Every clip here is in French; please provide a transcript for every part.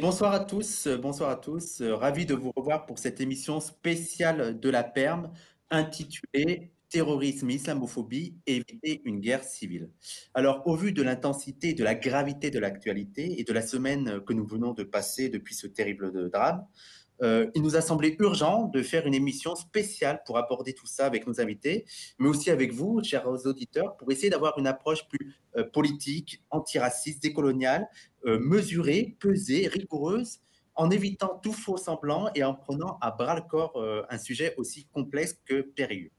Bonsoir à tous, bonsoir à tous. Euh, ravi de vous revoir pour cette émission spéciale de la PERM intitulée Terrorisme islamophobie, éviter une guerre civile. Alors, au vu de l'intensité et de la gravité de l'actualité et de la semaine que nous venons de passer depuis ce terrible drame, euh, il nous a semblé urgent de faire une émission spéciale pour aborder tout ça avec nos invités, mais aussi avec vous, chers auditeurs, pour essayer d'avoir une approche plus euh, politique, antiraciste, décoloniale, euh, mesurée, pesée, rigoureuse, en évitant tout faux semblant et en prenant à bras le corps un sujet aussi complexe que périlleux.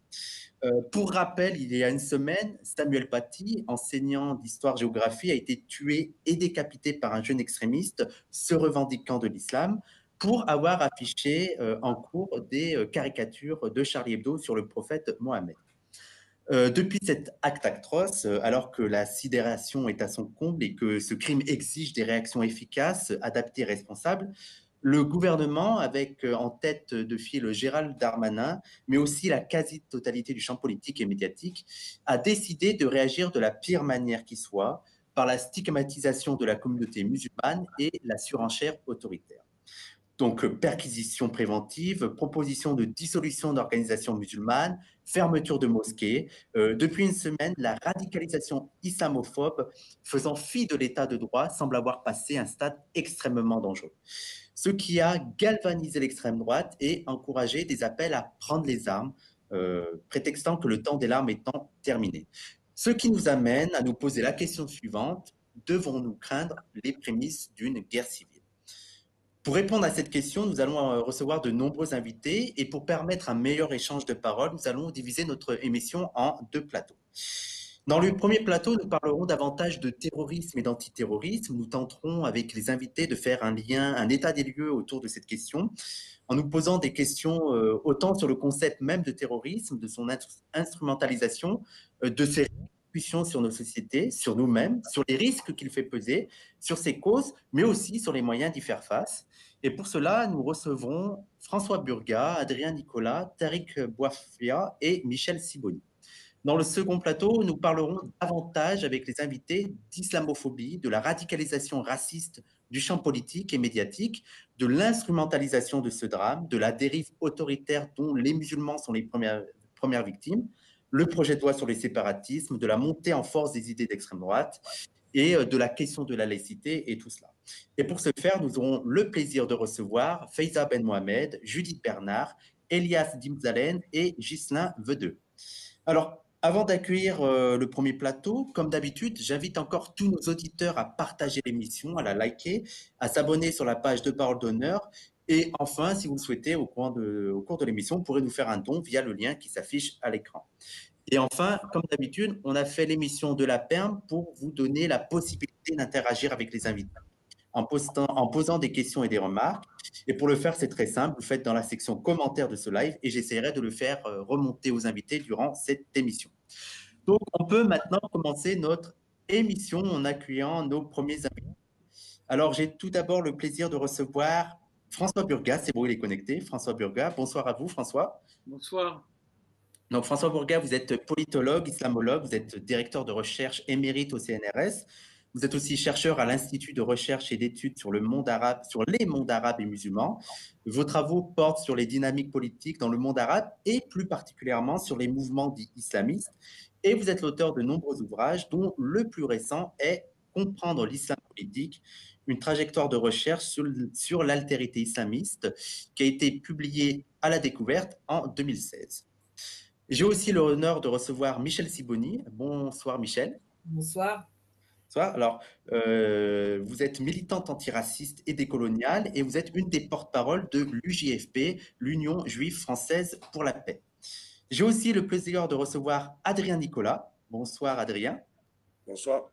pour rappel, il y a une semaine, Samuel Paty, enseignant d'histoire-géographie, a été tué et décapité par un jeune extrémiste se revendiquant de l'islam pour avoir affiché euh, en cours des euh, caricatures de Charlie Hebdo sur le prophète Mohammed. Euh, depuis cet acte atroce, alors que la sidération est à son comble et que ce crime exige des réactions efficaces, adaptées et responsables, le gouvernement, avec en tête de file Gérald Darmanin, mais aussi la quasi-totalité du champ politique et médiatique, a décidé de réagir de la pire manière qui soit, par la stigmatisation de la communauté musulmane et la surenchère autoritaire. Donc, euh, perquisition préventive, proposition de dissolution d'organisations musulmanes, fermeture de mosquées. Euh, depuis une semaine, la radicalisation islamophobe faisant fi de l'état de droit semble avoir passé un stade extrêmement dangereux. Ce qui a galvanisé l'extrême droite et encouragé des appels à prendre les armes, euh, prétextant que le temps des larmes étant terminé. Ce qui nous amène à nous poser la question suivante, devons-nous craindre les prémices d'une guerre civile? Pour répondre à cette question, nous allons euh, recevoir de nombreux invités et pour permettre un meilleur échange de paroles, nous allons diviser notre émission en deux plateaux. Dans le premier plateau, nous parlerons davantage de terrorisme et d'antiterrorisme. Nous tenterons avec les invités de faire un lien, un état des lieux autour de cette question, en nous posant des questions euh, autant sur le concept même de terrorisme, de son instrumentalisation, euh, de ses sur nos sociétés, sur nous-mêmes, sur les risques qu'il fait peser, sur ses causes, mais aussi sur les moyens d'y faire face. Et pour cela, nous recevrons François Burga, Adrien Nicolas, Tariq Boifia et Michel Siboni. Dans le second plateau, nous parlerons davantage avec les invités d'islamophobie, de la radicalisation raciste du champ politique et médiatique, de l'instrumentalisation de ce drame, de la dérive autoritaire dont les musulmans sont les premières victimes, le projet de loi sur les séparatismes, de la montée en force des idées d'extrême droite et euh, de la question de la laïcité et tout cela. Et pour ce faire, nous aurons le plaisir de recevoir Faiza Ben Mohamed, Judith Bernard, Elias Dimzalen et Ghislain Vedeux. Alors, avant d'accueillir euh, le premier plateau, comme d'habitude, j'invite encore tous nos auditeurs à partager l'émission, à la liker, à s'abonner sur la page de Parole d'honneur et enfin, si vous le souhaitez, au cours de, l'émission, vous pourrez nous faire un don via le lien qui s'affiche à l'écran. Et enfin, comme d'habitude, on a fait l'émission de la PERM pour vous donner la possibilité d'interagir avec les invités en, en posant des questions et des remarques. Et pour le faire, c'est très simple. Vous faites dans la section commentaires de ce live et j'essaierai de le faire euh, remonter aux invités durant cette émission. Donc, on peut maintenant commencer notre émission en accueillant nos premiers invités. Alors, j'ai tout d'abord le plaisir de recevoir François Burga, c'est bon, il est connecté. François Burga, bonsoir à vous, François. Bonsoir. Donc, François Burga, vous êtes politologue, islamologue, vous êtes directeur de recherche émérite au CNRS. Vous êtes aussi chercheur à l'Institut de recherche et d'études sur le monde arabe, sur les mondes arabes et musulmans. Vos travaux portent sur les dynamiques politiques dans le monde arabe et plus particulièrement sur les mouvements dits islamistes. Et vous êtes l'auteur de nombreux ouvrages, dont le plus récent est Comprendre l'islam politique, une trajectoire de recherche sur, sur l'altérité islamiste qui a été publiée à la découverte en 2016. J'ai aussi l'honneur de recevoir Michel Siboni. Bonsoir Michel. Bonsoir. Bonsoir. Alors, euh, vous êtes militante antiraciste et décoloniale et vous êtes une des porte-paroles de l'UJFP, l'Union juive française pour la paix. J'ai aussi le plaisir de recevoir Adrien Nicolas. Bonsoir Adrien. Bonsoir.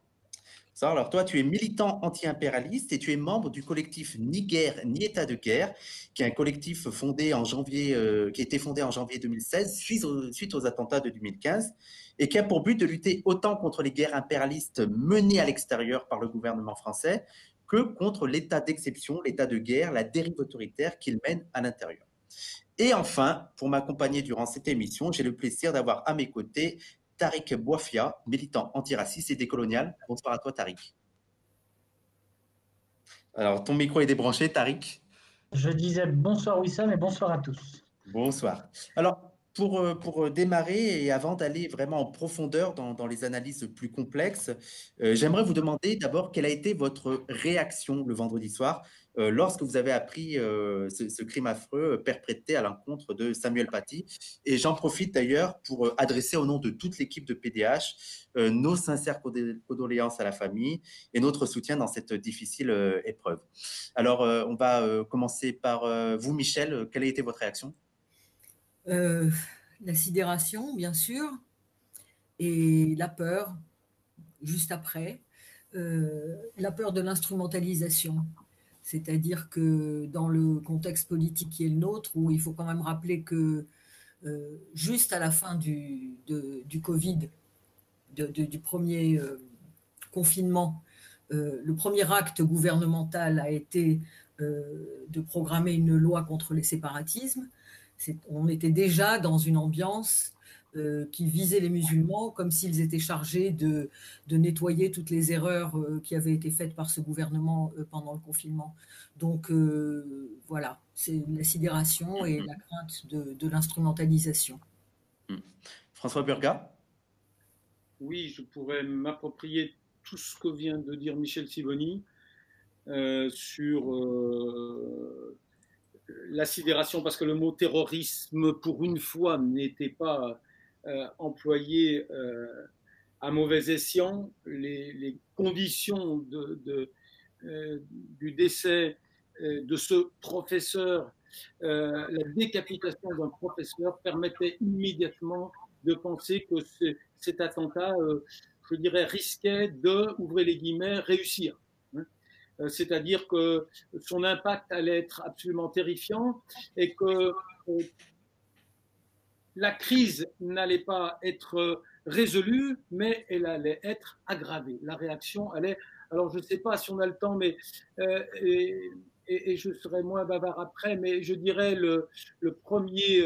Alors toi, tu es militant anti-impérialiste et tu es membre du collectif Ni guerre ni état de guerre, qui est un collectif fondé en janvier, euh, qui a été fondé en janvier 2016 suite aux, suite aux attentats de 2015 et qui a pour but de lutter autant contre les guerres impérialistes menées à l'extérieur par le gouvernement français que contre l'état d'exception, l'état de guerre, la dérive autoritaire qu'il mène à l'intérieur. Et enfin, pour m'accompagner durant cette émission, j'ai le plaisir d'avoir à mes côtés Tariq Boifia, militant antiraciste et décolonial. Bonsoir à toi, Tariq. Alors, ton micro est débranché, Tariq. Je disais bonsoir Wissam et bonsoir à tous. Bonsoir. Alors, pour, euh, pour démarrer et avant d'aller vraiment en profondeur dans, les analyses plus complexes, euh, j'aimerais vous demander d'abord quelle a été votre réaction le vendredi soir euh, lorsque vous avez appris ce, crime affreux perpétré à l'encontre de Samuel Paty. Et j'en profite d'ailleurs pour adresser au nom de toute l'équipe de PDH nos sincères condoléances à la famille et notre soutien dans cette difficile épreuve. Alors, on va commencer par vous, Michel. Quelle a été votre réaction? Euh, la sidération, bien sûr, et la peur, juste après, euh, la peur de l'instrumentalisation. C'est-à-dire que dans le contexte politique qui est le nôtre, où il faut quand même rappeler que euh, juste à la fin du, du Covid, du premier confinement, le premier acte gouvernemental a été de programmer une loi contre les séparatismes on était déjà dans une ambiance euh, qui visait les musulmans comme s'ils étaient chargés de, nettoyer toutes les erreurs euh, qui avaient été faites par ce gouvernement euh, pendant le confinement. Donc voilà, c'est la sidération et la crainte de, l'instrumentalisation. Hmm. François Burga? Oui, je pourrais m'approprier tout ce que vient de dire Michel Sivoni sur la sidération, parce que le mot terrorisme, pour une fois, n'était pas euh, employé euh, à mauvais escient. Les, conditions euh, du décès de ce professeur, la décapitation d'un professeur permettait immédiatement de penser que cet attentat, je dirais, risquait de, ouvrez les guillemets, réussir. Euh, c'est-à-dire que son impact allait être absolument terrifiant et que euh, la crise n'allait pas être résolue, mais elle allait être aggravée. La réaction allait. Alors, je ne sais pas si on a le temps, mais. Euh, et, je serai moins bavard après, mais je dirais le, le premier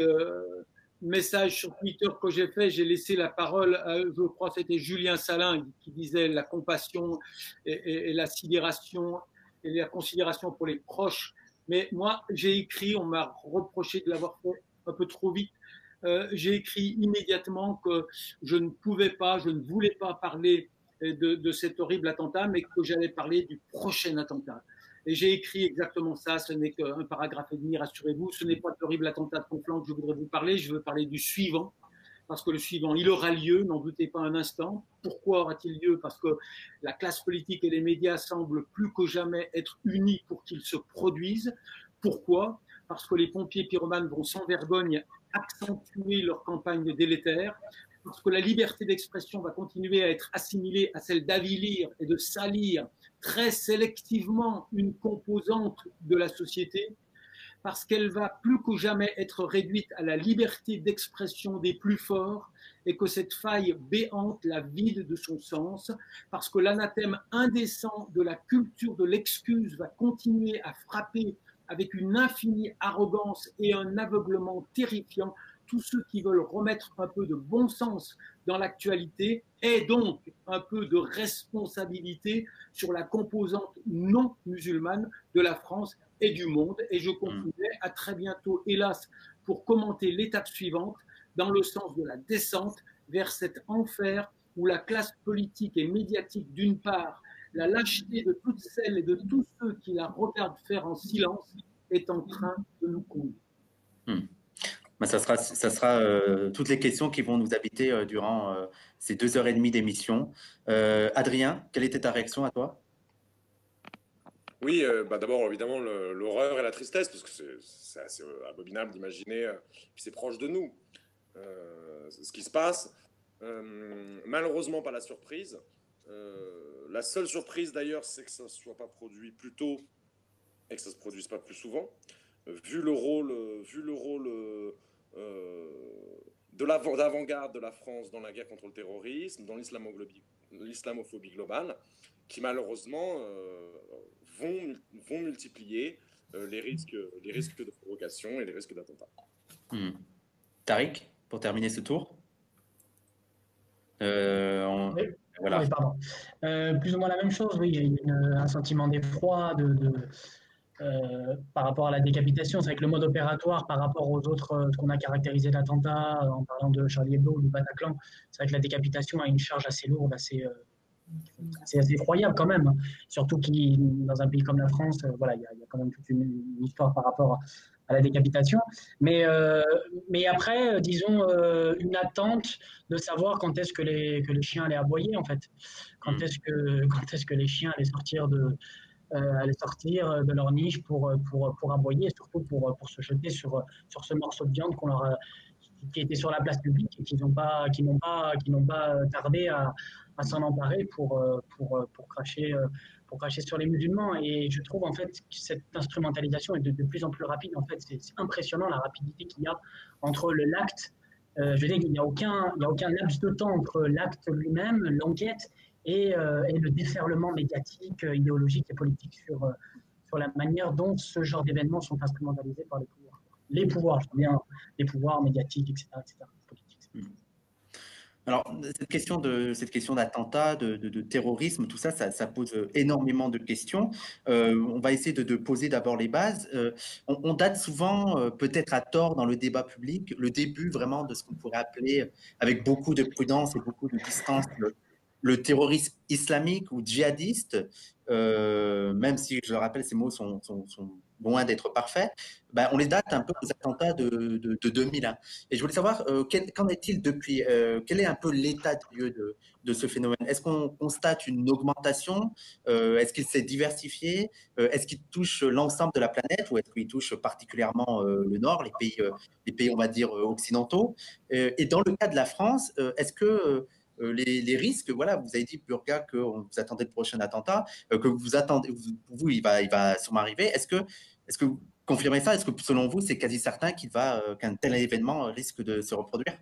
message sur Twitter que j'ai fait, j'ai laissé la parole, à, je crois c'était Julien Salin qui disait la compassion et, la et la considération pour les proches. Mais moi, j'ai écrit, on m'a reproché de l'avoir fait un peu trop vite. Euh, j'ai écrit immédiatement que je ne pouvais pas, je ne voulais pas parler de cet horrible attentat, mais que j'allais parler du prochain attentat. Et j'ai écrit exactement ça, ce n'est qu'un paragraphe et demi, rassurez-vous, ce n'est pas l'horrible attentat de Conflans que je voudrais vous parler, je veux parler du suivant, parce que le suivant, il aura lieu, n'en doutez pas un instant. Pourquoi aura-t-il lieu? Parce que la classe politique et les médias semblent plus que jamais être unis pour qu'il se produise. Pourquoi? Parce que les pompiers pyromanes vont sans vergogne accentuer leur campagne délétère, parce que la liberté d'expression va continuer à être assimilée à celle d'avilir et de salir très sélectivement une composante de la société, parce qu'elle va plus que jamais être réduite à la liberté d'expression des plus forts et que cette faille béante la vide de son sens, parce que l'anathème indécent de la culture de l'excuse va continuer à frapper avec une infinie arrogance et un aveuglement terrifiant tous ceux qui veulent remettre un peu de bon sens dans l'actualité et donc un peu de responsabilité sur la composante non musulmane de la France et du monde. Et je conclurai à très bientôt, hélas, pour commenter l'étape suivante dans le sens de la descente vers cet enfer où la classe politique et médiatique d'une part, la lâcheté de toutes celles et de tous ceux qui la regardent faire en silence est en train de nous conduire. Hmm. Bah, ça sera, euh, toutes les questions qui vont nous habiter euh, durant euh, ces deux heures et demie d'émission. Adrien, quelle était ta réaction à toi? Oui, bah d'abord évidemment l'horreur et la tristesse, parce que c'est assez abominable d'imaginer, puis c'est proche de nous, ce qui se passe. malheureusement, pas la surprise. la seule surprise d'ailleurs, c'est que ça ne soit pas produit plus tôt et que ça ne se produise pas plus souvent. Vu le rôle, vu le rôle euh, de l'avant-garde de la France dans la guerre contre le terrorisme, dans l'islamophobie globale, qui malheureusement euh, vont, vont multiplier euh, les, risques, les risques de provocation et les risques d'attentat. Hmm. Tariq, pour terminer ce tour Voilà. plus ou moins la même chose, oui. Il y a un sentiment d'effroi, de, euh, par rapport à la décapitation. C'est vrai que le mode opératoire par rapport aux autres, euh, ce qu'on a caractérisé d'attentats, en parlant de Charlie Hebdo ou du Bataclan, c'est vrai que la décapitation a une charge assez lourde, assez, euh, assez effroyable quand même. Hein. Surtout qui, dans un pays comme la France, voilà, il y, a quand même toute une, histoire par rapport à la décapitation. Mais, mais après, disons, une attente de savoir quand est-ce que les, que les chiens allaient aboyer, en fait. Quand mmh. est-ce que, quand est-ce que les chiens allaient sortir de, euh, aller sortir de leur niche pour, pour, pour aboyer et surtout pour, pour se jeter sur, sur ce morceau de viande qu'on leur qui était sur la place publique et qu'ils n'ont pas, qui n'ont pas, qui pas tardé à, à s'en emparer pour, pour, pour, cracher, pour cracher sur les musulmans. Et je trouve en fait que cette instrumentalisation est de, plus en plus rapide. En fait, c'est impressionnant la rapidité qu'il y a entre l'acte. Euh, je veux dire qu'il n'y a a aucun laps de temps entre l'acte lui-même, l'enquête euh, et, le déferlement médiatique, euh, idéologique et politique sur, euh, sur la manière dont ce genre d'événements sont instrumentalisés par les pouvoirs. Les pouvoirs, je veux bien, les pouvoirs médiatiques, etc. Hmm. Alors, cette question de cette question d'attentat, de, de, terrorisme, tout ça, ça, pose énormément de questions. on va essayer de, poser d'abord les bases. on, date souvent, peut-être à tort, dans le débat public, le début vraiment de ce qu'on pourrait appeler, avec beaucoup de prudence et beaucoup de distance, le terrorisme islamique ou djihadiste, euh, même si je le rappelle, ces mots sont, loin d'être parfaits, ben, on les date un peu aux attentats de, de, 2001. Et je voulais savoir, euh, qu'en est-il depuis euh, Quel est un peu l'état de lieu de, de ce phénomène? Est-ce qu'on constate une augmentation? Est-ce qu'il s'est diversifié? Est-ce qu'il touche l'ensemble de la planète ou est-ce qu'il touche particulièrement le Nord, les pays, les pays, on va dire, occidentaux? Et dans le cas de la France, est-ce que euh, les, risques. Voilà, vous avez dit, Burga, que vous attendez le prochain attentat, euh, que vous attendez, pour vous, il va, il va sûrement arriver. Est-ce que, est-ce que vous confirmez ça? Est-ce que selon vous, c'est quasi certain qu'il va, euh, qu'un tel événement risque de se reproduire?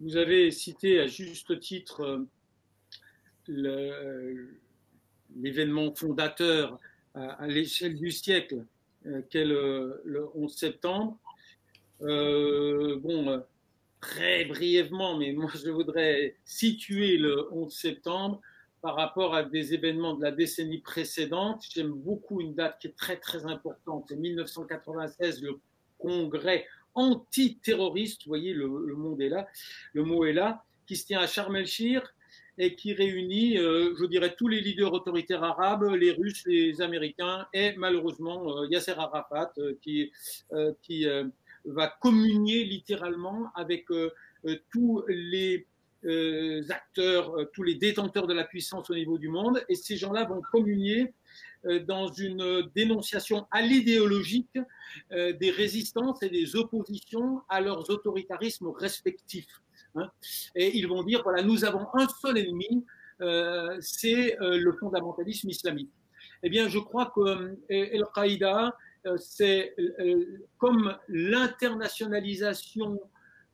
Vous avez cité à juste titre l'événement fondateur à, l'échelle du siècle, qu'est le, 11 septembre. bon, très brièvement, mais moi je voudrais situer le 11 septembre par rapport à des événements de la décennie précédente. J'aime beaucoup une date qui est très très importante, c'est 1996, le congrès antiterroriste, vous voyez, le, monde est là, le mot est là, qui se tient à Sharm el-Shir et qui réunit, euh, je dirais, tous les leaders autoritaires arabes, les Russes, les Américains et malheureusement euh, Yasser Arafat, euh, qui, qui va communier littéralement avec euh, euh, tous les euh, acteurs, tous les détenteurs de la puissance au niveau du monde, et ces gens-là vont communier dans une dénonciation à l'idéologique des résistances et des oppositions à leurs autoritarismes respectifs. Hein. Et ils vont dire, voilà, nous avons un seul ennemi, c'est le fondamentalisme islamique. Eh bien, je crois que Al-Qaïda euh, c'est euh, comme l'internationalisation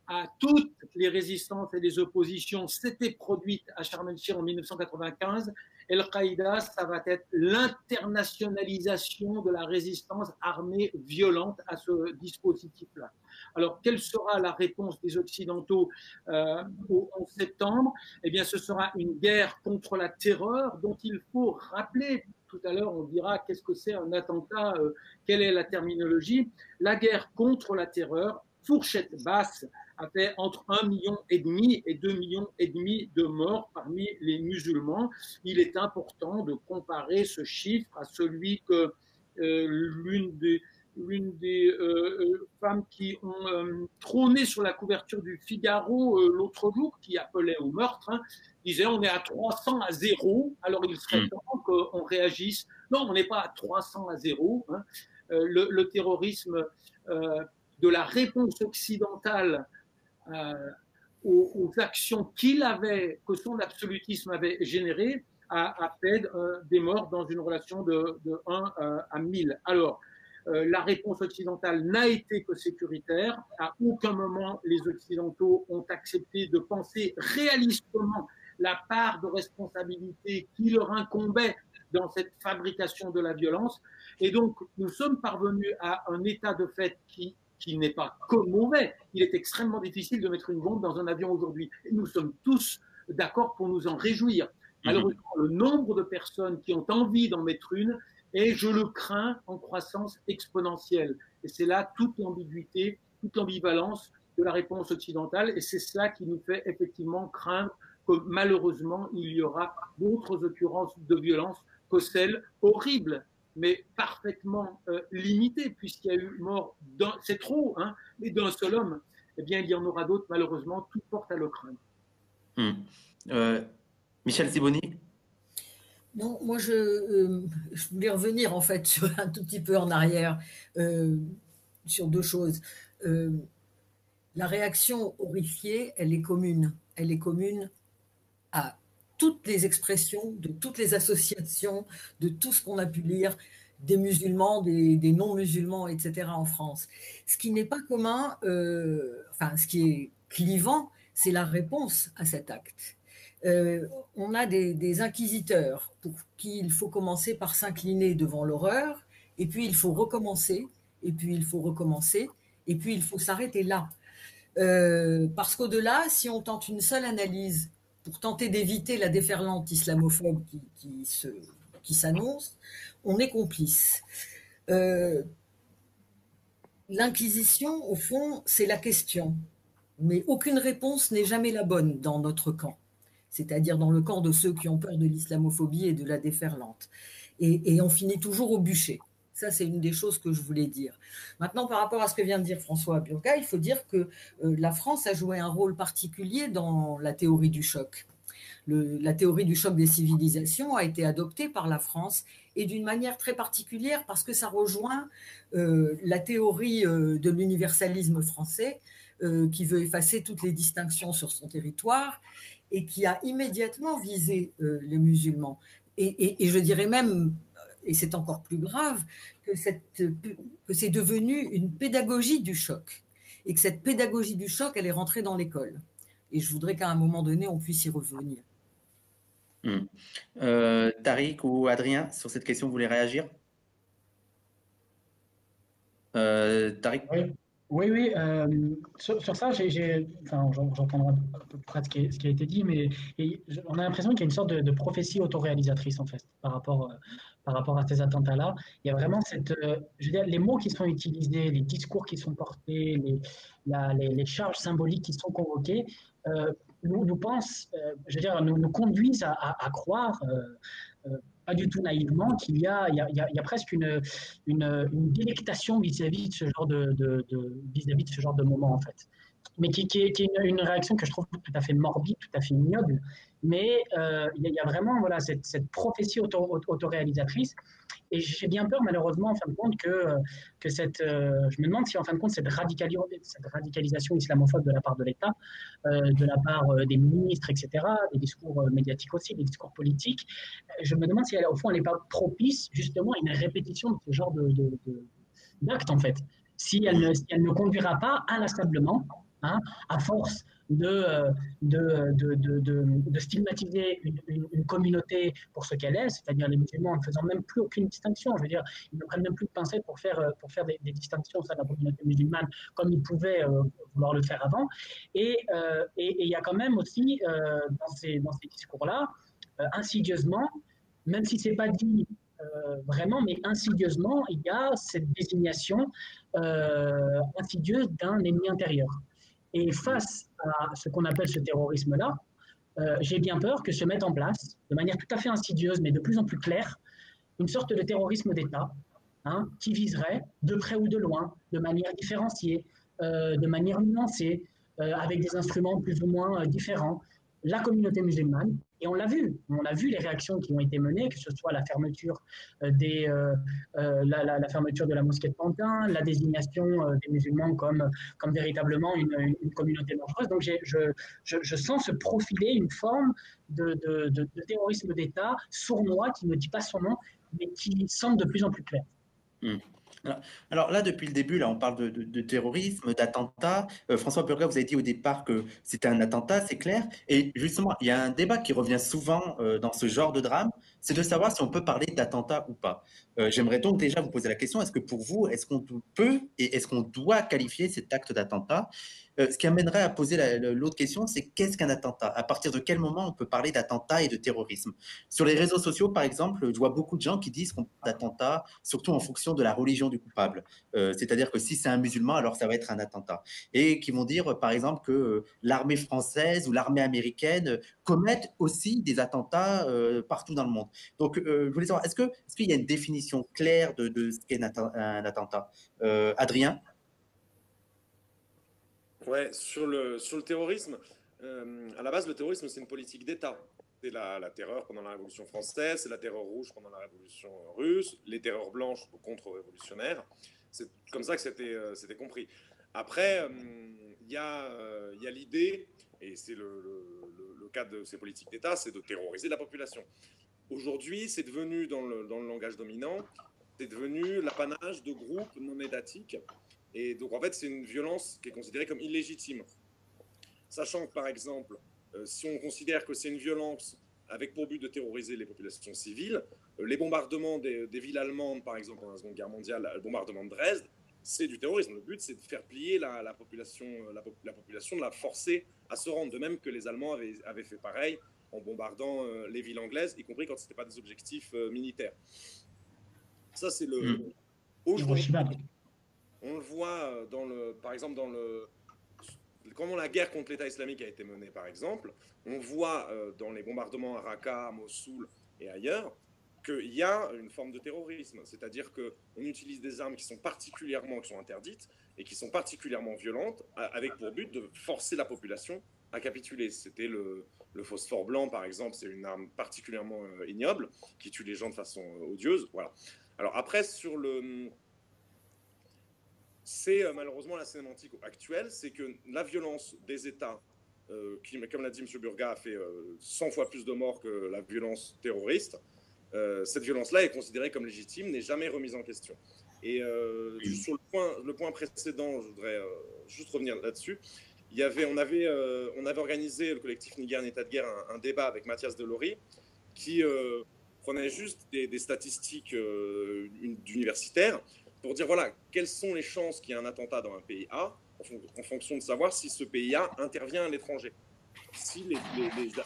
à toutes les résistances et les oppositions s'était produite à Sharm el-Shir en 1995. Al-Qaïda, ça va être l'internationalisation de la résistance armée violente à ce dispositif-là. Alors, quelle sera la réponse des Occidentaux euh, au 11 septembre? Eh bien, ce sera une guerre contre la terreur dont il faut rappeler tout à l'heure, on dira qu'est-ce que c'est un attentat, euh, quelle est la terminologie. La guerre contre la terreur, fourchette basse, a fait entre 1,5 million et demi et 2 millions et demi de morts parmi les musulmans. Il est important de comparer ce chiffre à celui que euh, l'une des l'une des euh, euh, femmes qui ont euh, trôné sur la couverture du Figaro l'autre jour, qui appelait au meurtre, hein, disait on est à 300 à 0, alors il serait hmm. temps qu'on réagisse. Non, on n'est pas à 300 à 0. Hein. Le, terrorisme de la réponse occidentale aux, actions qu'il avait, que son absolutisme avait générées, a, fait des morts dans une relation de, de 1 à 1000. Alors, euh, la réponse occidentale n'a été que sécuritaire. À aucun moment, les Occidentaux ont accepté de penser réalistement la part de responsabilité qui leur incombait dans cette fabrication de la violence. Et donc, nous sommes parvenus à un état de fait qui, qui n'est pas que mauvais. Il est extrêmement difficile de mettre une bombe dans un avion aujourd'hui. Nous sommes tous d'accord pour nous en réjouir. Mhm. Malheureusement, le nombre de personnes qui ont envie d'en mettre une est, je le crains, en croissance exponentielle. Et c'est là toute l'ambiguïté, toute l'ambivalence de la réponse occidentale. Et c'est cela qui nous fait effectivement craindre que malheureusement, il y aura d'autres occurrences de violence que celles horribles, mais parfaitement euh, limitées, puisqu'il y a eu mort, c'est trop, hein, mais d'un seul homme. Eh bien, il y en aura d'autres, malheureusement, tout porte à le craindre. Hmm. Euh, Michel Siboni Non, moi, je, euh, je, voulais revenir, en fait, un tout petit peu en arrière, sur deux choses la réaction horrifiée, elle est commune. Elle est commune à toutes les expressions, de toutes les associations, de tout ce qu'on a pu lire, des musulmans, des, non-musulmans, etc. en France. Ce qui n'est pas commun, euh, enfin, ce qui est clivant, c'est la réponse à cet acte. Euh, on a des, inquisiteurs pour qui il faut commencer par s'incliner devant l'horreur, et puis il faut recommencer, et puis il faut recommencer, et puis il faut s'arrêter là. Euh, parce qu'au-delà, si on tente une seule analyse pour tenter d'éviter la déferlante islamophobe qui, qui, s'annonce, on est complice. Euh, L'Inquisition, au fond, c'est la question, mais aucune réponse n'est jamais la bonne dans notre camp, c'est-à-dire dans le camp de ceux qui ont peur de l'islamophobie et de la déferlante. Et, on finit toujours au bûcher. Ça, c'est une des choses que je voulais dire. Maintenant, par rapport à ce que vient de dire François Burga, il faut dire que euh, la France a joué un rôle particulier dans la théorie du choc. la théorie du choc des civilisations a été adoptée par la France et d'une manière très particulière parce que ça rejoint euh, la théorie euh, de l'universalisme français qui veut effacer toutes les distinctions sur son territoire et qui a immédiatement visé les musulmans. et, je dirais même et c'est encore plus grave, que, que c'est devenu une pédagogie du choc. Et que cette pédagogie du choc, elle est rentrée dans l'école. Et je voudrais qu'à un moment donné, on puisse y revenir. Euh, Tariq ou Adrien, sur cette question, vous voulez réagir? Euh, Tariq? Oui, oui. Euh, sur, ça, j'ai, enfin, j'entends à peu près ce qui, a été dit, mais on a l'impression qu'il y a une sorte de, prophétie autoréalisatrice, en fait, par rapport par rapport à ces attentats-là. Il y a vraiment cette, euh, je veux dire, les mots qui sont utilisés, les discours qui sont portés, les, les, charges symboliques qui sont convoquées, euh, nous, pensent, euh, je veux dire, nous, nous conduisent à, croire, pas du tout naïvement, qu'il y y il y a presque une, une, délectation vis-à-vis de ce genre de, de, vis-à-vis de ce genre de moment en fait. Mais qui, qui, est, une, réaction que je trouve tout à fait morbide, tout à fait ignoble, mais euh, il y, a vraiment voilà, cette, prophétie autoréalisatrice. Et j'ai bien peur, malheureusement, en fin de compte, que, que cette. Euh, je me demande si, en fin de compte, cette, radicalisation islamophobe de la part de l'État, euh, de la part des ministres, etc., des discours médiatiques aussi, des discours politiques, je me demande si, au fond, elle n'est pas propice, justement, à une répétition de ce genre d'actes, en fait. Si elle, ne, si elle ne conduira pas inlassablement Hein, à force de, de, de, stigmatiser une, communauté pour ce qu'elle est, c'est-à-dire les musulmans, en ne faisant même plus aucune distinction. Je veux dire, ils ne prennent même plus de pincettes pour faire, faire des, distinctions au sein de la communauté musulmane comme ils pouvaient euh, vouloir le faire avant. Et euh, il y a quand même aussi euh, dans ces, discours-là, insidieusement, même si c'est pas dit vraiment, mais insidieusement, il y a cette désignation insidieuse d'un ennemi intérieur. Et face à ce qu'on appelle ce terrorisme-là, euh, j'ai bien peur que se mette en place, de manière tout à fait insidieuse, mais de plus en plus claire, une sorte de terrorisme d'État hein, qui viserait, de près ou de loin, de manière différenciée, euh, de manière nuancée, euh, avec des instruments plus ou moins différents, la communauté musulmane. Et on l'a vu, on a vu les réactions qui ont été menées, que ce soit la fermeture, euh, euh, euh, de la mosquée de Pantin, la désignation des musulmans comme, véritablement une, communauté dangereuse. Donc je, sens se profiler une forme de, terrorisme d'État sournois qui ne dit pas son nom, mais qui semble de plus en plus clair. Hmm. Alors là, depuis le début, là, on parle de, terrorisme, d'attentat. Euh, François Burger, vous avez dit au départ que c'était un attentat, c'est clair. Et justement, il y a un débat qui revient souvent euh, dans ce genre de drame, c'est de savoir si on peut parler d'attentat ou pas. Euh, j'aimerais donc déjà vous poser la question, est-ce que pour vous, est-ce qu'on peut et est-ce qu'on doit qualifier cet acte d'attentat? Euh, ce qui amènerait à poser l'autre question, c'est qu'est-ce qu'un attentat? À partir de quel moment on peut parler d'attentat et de terrorisme? Sur les réseaux sociaux, par exemple, je vois beaucoup de gens qui disent qu'on parle d'attentat, surtout en fonction de la religion du coupable. Euh, c'est-à-dire que si c'est un musulman, alors ça va être un attentat. Et qui vont dire, par exemple, que l'armée française ou l'armée américaine commettent aussi des attentats partout dans le monde. Donc, je voulais savoir, est-ce qu'il y a une définition claire de, ce qu'est un, attentat Adrien? Ouais, sur le, sur le terrorisme, euh, à la base, le terrorisme, c'est une politique d'État. C'est la, terreur pendant la Révolution française, c'est la terreur rouge pendant la Révolution russe, les terreurs blanches contre-révolutionnaires. C'est comme ça que c'était euh, compris. Après, euh, il y a, y a l'idée, et c'est le, le, le, cas de ces politiques d'État, c'est de terroriser la population. Aujourd'hui, c'est devenu, dans le, langage dominant, c'est devenu l'apanage de groupes non étatiques et donc, en fait, c'est une violence qui est considérée comme illégitime. Sachant que, par exemple, euh, si on considère que c'est une violence avec pour but de terroriser les populations civiles, euh, les bombardements des, villes allemandes, par exemple, pendant la Seconde Guerre mondiale, le bombardement de Dresde, c'est du terrorisme. Le but, c'est de faire plier la, population, euh, la, population, de la forcer à se rendre. De même que les Allemands avaient, fait pareil en bombardant les villes anglaises, y compris quand ce n'était pas des objectifs militaires. Ça, c'est le. Mmh. On le voit euh, dans le, par exemple dans le, comment la guerre contre l'État islamique a été menée, par exemple, on voit euh, dans les bombardements à Raqqa, à Mossoul et ailleurs qu'il y a une forme de terrorisme, c'est-à-dire qu'on utilise des armes qui sont particulièrement, qui sont interdites et qui sont particulièrement violentes, avec pour but de forcer la population à capituler. C'était le, phosphore blanc, par exemple, c'est une arme particulièrement euh, ignoble qui tue les gens de façon odieuse. Voilà. Alors après, sur le, c'est euh, malheureusement la sémantique actuelle, c'est que la violence des États, euh, qui, comme l'a dit M. Burga, a fait 100 euh, fois plus de morts que la violence terroriste, cette violence-là est considérée comme légitime, n'est jamais remise en question. Et sur le point, le point précédent, je voudrais juste revenir là-dessus. Il y avait, on, avait, on avait organisé, le collectif Niger en état de guerre, un, débat avec Mathias Delory, qui prenait juste des, statistiques universitaires pour dire voilà, quelles sont les chances qu'il y ait un attentat dans un pays A, en, fonction de savoir si ce pays A intervient à l'étranger, si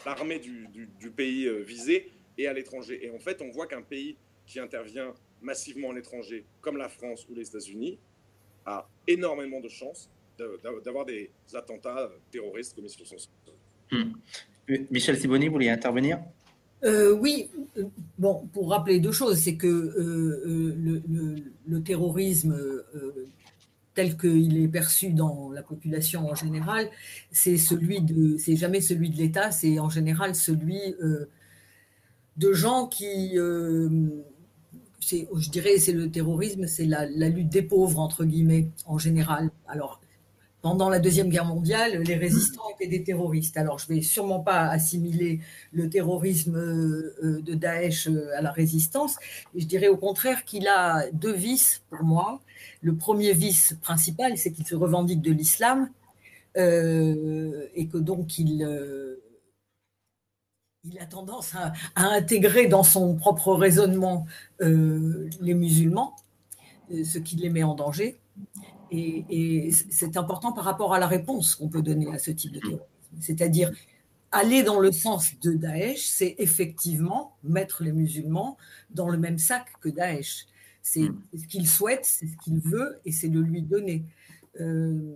l'armée du, du, pays euh, visé est à l'étranger. Et en fait, on voit qu'un pays qui intervient massivement à l'étranger, comme la France ou les États-Unis, a énormément de chances d'avoir des attentats terroristes commis sur son sol. Hmm. Michel Siboni, vous voulez intervenir? Euh, oui, euh, bon, pour rappeler deux choses, c'est que euh, le, terrorisme tel qu'il est perçu dans la population en général, c'est celui de, c'est jamais celui de l'État, c'est en général celui de gens qui, je dirais, c'est le terrorisme, c'est la, la, lutte des pauvres entre guillemets en général. Alors pendant la Deuxième Guerre mondiale, les résistants étaient des terroristes. Alors, je ne vais sûrement pas assimiler le terrorisme euh, de Daesh euh, à la résistance. Je dirais au contraire qu'il a deux vices pour moi. Le premier vice principal, c'est qu'il se revendique de l'islam euh, et que donc il a tendance à, intégrer dans son propre raisonnement les musulmans, ce qui les met en danger. Et, c'est important par rapport à la réponse qu'on peut donner à ce type de terrorisme. C'est-à-dire, aller dans le sens de Daesh, c'est effectivement mettre les musulmans dans le même sac que Daesh. C'est hmm. ce qu'il souhaite, c'est ce qu'il veut, et c'est de lui donner. Euh,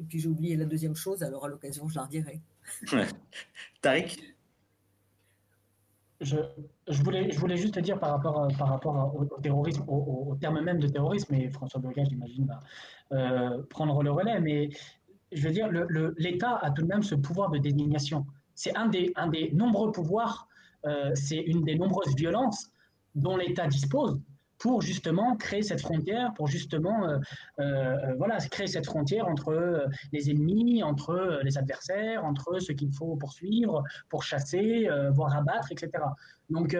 et puis j'ai oublié la deuxième chose, alors à l'occasion, je la redirai. Tariq? Je, je, voulais, je voulais juste dire par rapport, par rapport au, terrorisme, au, terme même de terrorisme, et François Burga, j'imagine, va euh, prendre le relais, mais je veux dire, l'État a tout de même ce pouvoir de désignation. C'est un des, un des nombreux pouvoirs, euh, c'est une des nombreuses violences dont l'État dispose pour justement créer cette frontière, pour justement euh, euh, voilà, créer cette frontière entre euh, les ennemis, entre les adversaires, entre ceux qu'il faut poursuivre, pour chasser, voire abattre, etc. Donc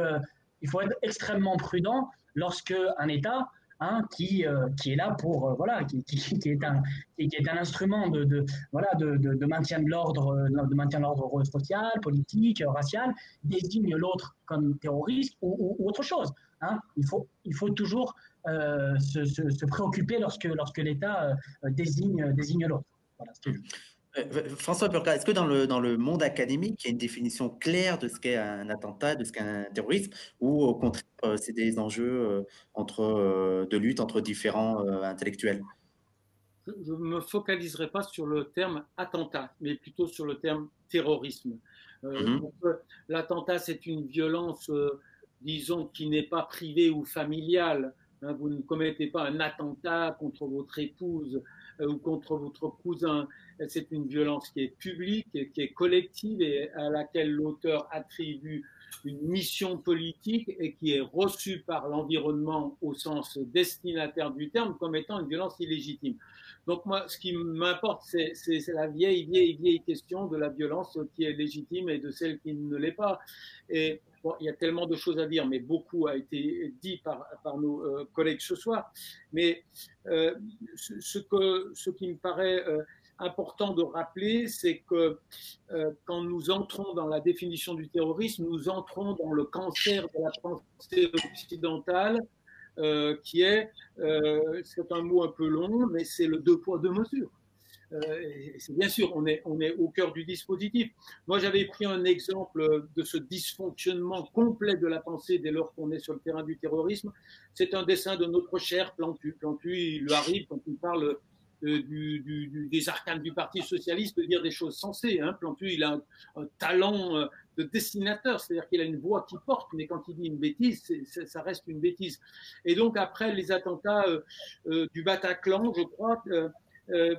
il faut être extrêmement prudent lorsque un État hein, qui, qui est là pour, voilà, qui, qui, est un, qui, est un instrument de voilà, de, de, maintien de l'ordre, de maintien de l'ordre social, politique, racial, désigne l'autre comme terroriste ou, autre chose. Hein. Il, faut, il faut toujours se, se, préoccuper lorsque, lorsque l'État désigne, désigne l'autre. Voilà, euh, François Burka, est-ce que dans le, dans le monde académique, il y a une définition claire de ce qu'est un attentat, de ce qu'est un terrorisme, ou au contraire, euh, c'est des enjeux euh, entre, de lutte entre différents intellectuels? Je ne me focaliserai pas sur le terme attentat, mais plutôt sur le terme terrorisme. Mmh l'attentat, c'est une violence, disons, qui n'est pas privée ou familiale. Hein. vous ne commettez pas un attentat contre votre épouse ou contre votre cousin c'est une violence qui est publique, qui est collective et à laquelle l'auteur attribue une mission politique et qui est reçue par l'environnement au sens destinataire du terme comme étant une violence illégitime. Donc moi, ce qui m'importe, c'est la vieille, vieille, vieille question de la violence qui est légitime et de celle qui ne l'est pas. Et il y a tellement de choses à dire, mais beaucoup a été dit par, nos euh, collègues ce soir. Mais euh, ce, qui me paraît euh, important de rappeler, c'est que quand nous entrons dans la définition du terrorisme, nous entrons dans le cancer de la pensée occidentale, qui est, c'est un mot un peu long, mais c'est le deux poids, deux mesures. C'est bien sûr, on est, au cœur du dispositif. Moi, j'avais pris un exemple de ce dysfonctionnement complet de la pensée dès lors qu'on est sur le terrain du terrorisme. C'est un dessin de notre cher Plantu. Plantu, il lui arrive quand il parle euh, des arcanes du Parti socialiste de dire des choses sensées. Hein. Plantu, il a un, talent euh, de dessinateur, c'est-à-dire qu'il a une voix qui porte, mais quand il dit une bêtise, ça reste une bêtise. Et donc après les attentats euh, du Bataclan, je crois,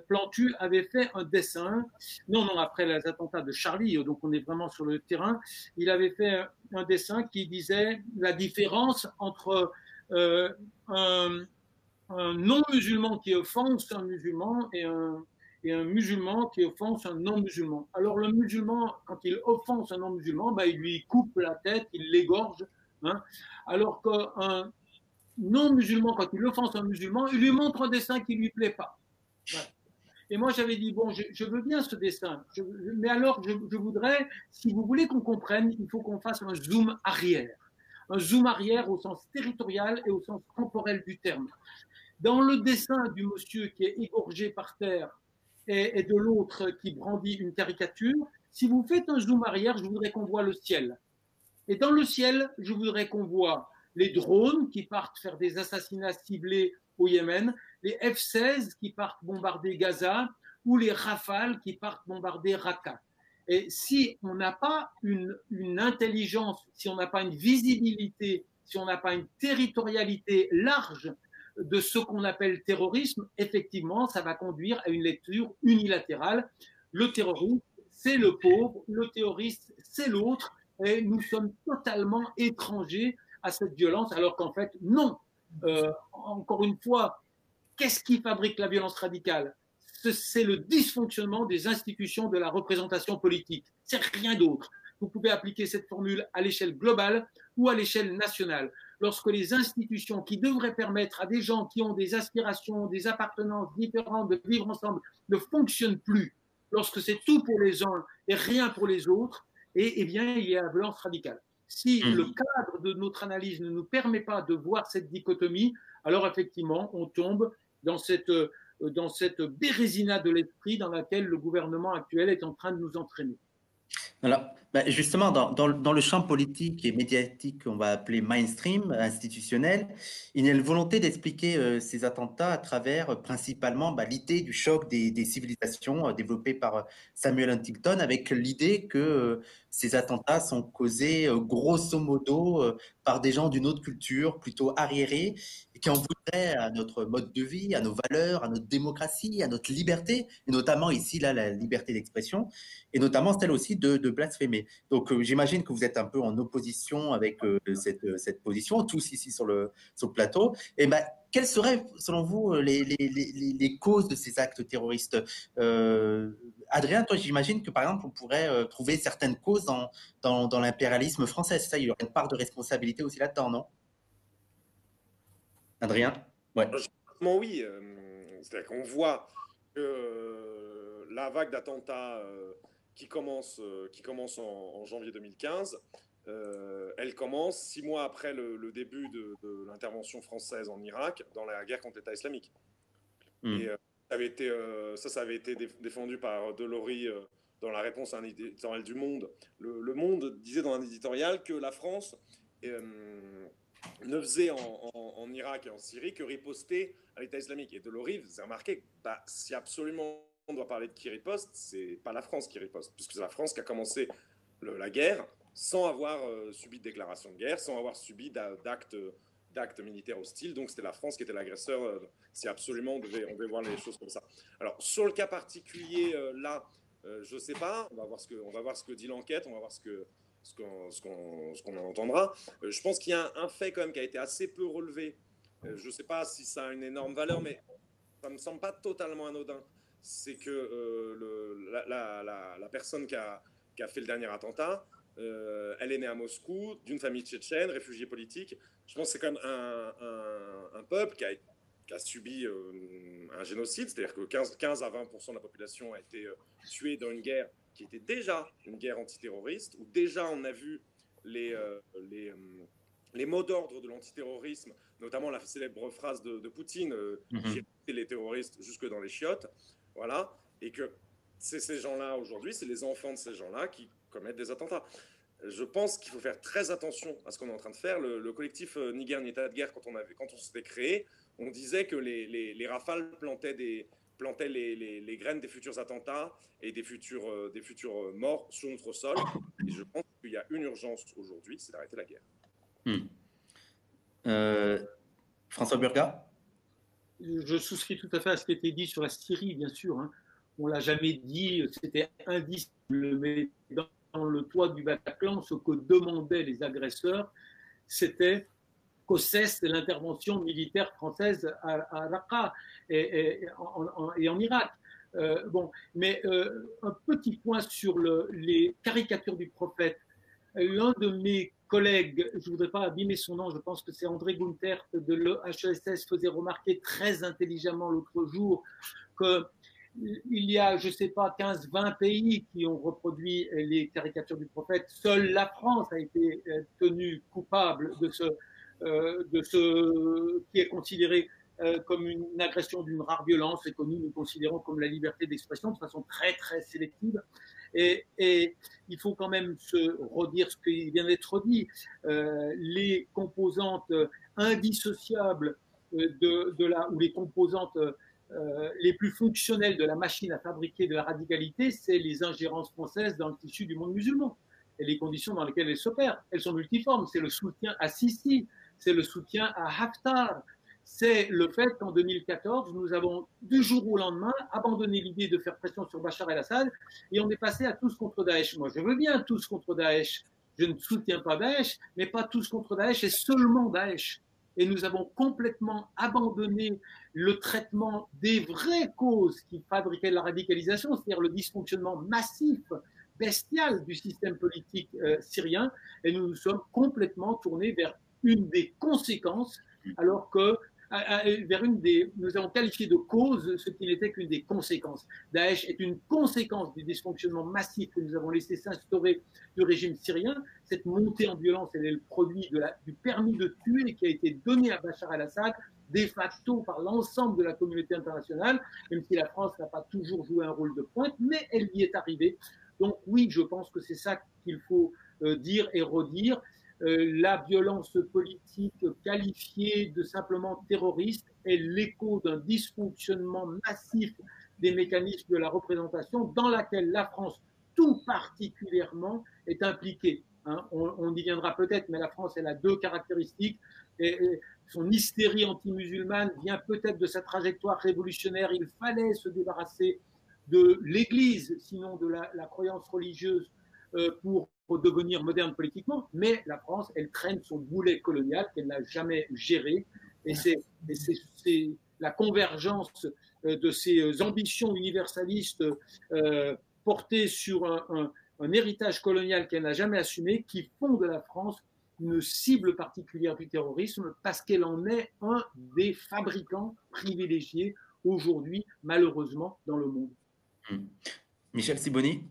Plantu avait fait un dessin, non, non, après les attentats de Charlie, donc on est vraiment sur le terrain, il avait fait un dessin qui disait la différence entre un, un non-musulman qui offense un musulman et un, et un musulman qui offense un non-musulman. Alors le musulman, quand il offense un non-musulman, bah, il lui coupe la tête, il l'égorge. Hein, alors qu'un non-musulman, quand il offense un musulman, il lui montre un dessin qui ne lui plaît pas. Et moi, j'avais dit, bon, je, veux bien ce dessin, mais alors je, voudrais, si vous voulez qu'on comprenne, il faut qu'on fasse un zoom arrière. Un zoom arrière au sens territorial et au sens temporel du terme. Dans le dessin du monsieur qui est égorgé par terre et, de l'autre qui brandit une caricature, si vous faites un zoom arrière, je voudrais qu'on voit le ciel. Et dans le ciel, je voudrais qu'on voit les drones qui partent faire des assassinats ciblés au Yémen, les F-16 qui partent bombarder Gaza ou les Rafales qui partent bombarder Raqqa. Et si on n'a pas une, intelligence, si on n'a pas une visibilité, si on n'a pas une territorialité large de ce qu'on appelle terrorisme, effectivement, ça va conduire à une lecture unilatérale. Le terroriste, c'est le pauvre, le terroriste, c'est l'autre, et nous sommes totalement étrangers à cette violence, alors qu'en fait, non. Euh, encore une fois, qu'est-ce qui fabrique la violence radicale? C'est le dysfonctionnement des institutions de la représentation politique. C'est rien d'autre. Vous pouvez appliquer cette formule à l'échelle globale ou à l'échelle nationale lorsque les institutions qui devraient permettre à des gens qui ont des aspirations, des appartenances différentes de vivre ensemble ne fonctionnent plus, lorsque c'est tout pour les uns et rien pour les autres, et, eh bien, il y a la violence radicale. Si mmh. le cadre de notre analyse ne nous permet pas de voir cette dichotomie, alors effectivement, on tombe dans cette, dans cette bérésina de l'esprit dans laquelle le gouvernement actuel est en train de nous entraîner. Alors, bah, justement, dans, dans, le champ politique et médiatique qu'on va appeler mainstream, institutionnel, il y a une volonté d'expliquer euh, ces attentats à travers euh, principalement bah, l'idée du choc des, civilisations euh, développée par Samuel Huntington, avec l'idée que ces attentats sont causés grosso modo par des gens d'une autre culture, plutôt arriérée, qui en voudraient à notre mode de vie, à nos valeurs, à notre démocratie, à notre liberté, et notamment ici, là, la liberté d'expression, et notamment celle aussi de, de blasphémer. Donc euh, j'imagine que vous êtes un peu en opposition avec euh, cette, euh, cette, position, tous ici sur le, sur le plateau. Et ben, quelles seraient, selon vous, les, les, les, les causes de ces actes terroristes? Adrien, toi, j'imagine que par exemple, on pourrait trouver certaines causes dans, dans, dans l'impérialisme français. Ça, il y aurait une part de responsabilité aussi là-dedans, non? Adrien Ouais. oui. C'est-à-dire qu'on voit que la vague d'attentats qui commence, qui commence en, janvier 2015, elle commence six mois après le, début de, l'intervention française en Irak dans la guerre contre l'État islamique. Hmm. Et ça, avait été, ça, ça avait été défendu par Delory dans la réponse à un éditorial du Monde. Le, Monde disait dans un éditorial que la France euh, ne faisait en, Irak et en Syrie que riposter à l'État islamique. Et Delory, vous avez remarqué, bah, si absolument on doit parler de qui riposte, c'est pas la France qui riposte, puisque c'est la France qui a commencé la guerre sans avoir euh, subi de déclaration de guerre, sans avoir subi d'actes militaires hostiles. Donc c'était la France qui était l'agresseur. Euh, si absolument on devait, voir les choses comme ça. Alors sur le cas particulier là euh, je ne sais pas, on va voir ce que, on va voir ce que dit l'enquête, on va voir ce que ce qu'on en entendra. Euh, je pense qu'il y a un, fait quand même qui a été assez peu relevé. Euh, je ne sais pas si ça a une énorme valeur, mais ça ne me semble pas totalement anodin. C'est que le, la, personne qui a, fait le dernier attentat, elle est née à Moscou, d'une famille tchétchène, réfugiée politique. Je pense que c'est quand même un, peuple qui a, subi un génocide, c'est-à-dire que 15, 15 à 20% de la population a été tué dans une guerre qui était déjà une guerre antiterroriste, où déjà on a vu les, euh, les, euh, les mots d'ordre de l'antiterrorisme, notamment la célèbre phrase de, Poutine, euh, mm les terroristes jusque dans les chiottes, voilà, et que c'est ces gens-là aujourd'hui, c'est les enfants de ces gens-là qui commettent des attentats. Je pense qu'il faut faire très attention à ce qu'on est en train de faire. Le, collectif Niger État de guerre, quand on, avait, quand on s'était créé, on disait que les, les, les rafales plantaient des, plantait les, graines des futurs attentats et des futurs, euh, des futurs euh, morts sur notre sol. Et je pense qu'il y a une urgence aujourd'hui, c'est d'arrêter la guerre. Hmm. Euh, François Burga? Je souscris tout à fait à ce qui a été dit sur la Syrie, bien sûr. Hein. On l'a jamais dit, c'était indicible, mais dans le toit du Bataclan, ce que demandaient les agresseurs, c'était qu'au cesse l'intervention militaire française à, Raqqa et, en, Irak. Euh, bon, mais euh, un petit point sur le, les caricatures du prophète. L'un de mes collègues, je ne voudrais pas abîmer son nom, je pense que c'est André Gunther de l'EHSS, faisait remarquer très intelligemment l'autre jour que il y a, je ne sais pas, 15, 20 pays qui ont reproduit les caricatures du prophète. Seule la France a été euh, tenue coupable de ce, euh, de ce qui est considéré euh, comme une agression d'une rare violence et que nous nous considérons comme la liberté d'expression de façon très très sélective. Et, il faut quand même se redire ce qui vient d'être dit. Euh, les composantes indissociables de, de, la, ou les composantes euh, les plus fonctionnelles de la machine à fabriquer de la radicalité, c'est les ingérences françaises dans le tissu du monde musulman et les conditions dans lesquelles elles s'opèrent. Elles sont multiformes. C'est le soutien à c'est le soutien à Haftar. C'est le fait qu'en 2014, nous avons du jour au lendemain abandonné l'idée de faire pression sur Bachar el-Assad et on est passé à tous contre Daesh. Moi, je veux bien tous contre Daesh. Je ne soutiens pas Daesh, mais pas tous contre Daesh et seulement Daesh. Et nous avons complètement abandonné le traitement des vraies causes qui fabriquaient la radicalisation, c'est-à-dire le dysfonctionnement massif bestial du système politique euh, syrien, et nous nous sommes complètement tournés vers une des conséquences, alors que vers une des, nous avons qualifié de cause ce qui n'était qu'une des conséquences. Daesh est une conséquence du dysfonctionnement massif que nous avons laissé s'instaurer du régime syrien. Cette montée en violence, elle est le produit de la, du permis de tuer qui a été donné à Bachar el-Assad de facto par l'ensemble de la communauté internationale, même si la France n'a pas toujours joué un rôle de pointe, mais elle y est arrivée. Donc oui, je pense que c'est ça qu'il faut euh, dire et redire. Euh, la violence politique qualifiée de simplement terroriste est l'écho d'un dysfonctionnement massif des mécanismes de la représentation dans laquelle la France tout particulièrement est impliquée. Hein. on, y viendra peut-être, mais la France, elle a deux caractéristiques. Son hystérie anti-musulmane vient peut-être de sa trajectoire révolutionnaire. Il fallait se débarrasser de l'Église, sinon de la, croyance religieuse, euh, pour pour devenir moderne politiquement, mais la France, elle traîne son boulet colonial qu'elle n'a jamais géré. Et c'est la convergence euh, de ces ambitions universalistes euh, portées sur un, héritage colonial qu'elle n'a jamais assumé qui font de la France une cible particulière du terrorisme parce qu'elle en est un des fabricants privilégiés aujourd'hui, malheureusement, dans le monde. Michel Siboni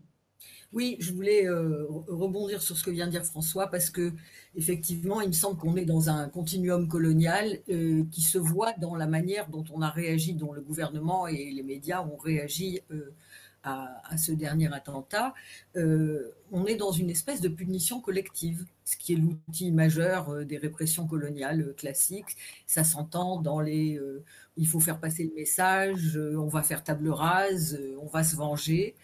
oui, je voulais euh, rebondir sur ce que vient de dire François parce que effectivement, il me semble qu'on est dans un continuum colonial euh, qui se voit dans la manière dont on a réagi, dont le gouvernement et les médias ont réagi euh, à, ce dernier attentat. on est dans une espèce de punition collective, ce qui est l'outil majeur des répressions coloniales classiques. Ça s'entend dans les il faut faire passer le message, on va faire table rase, on va se venger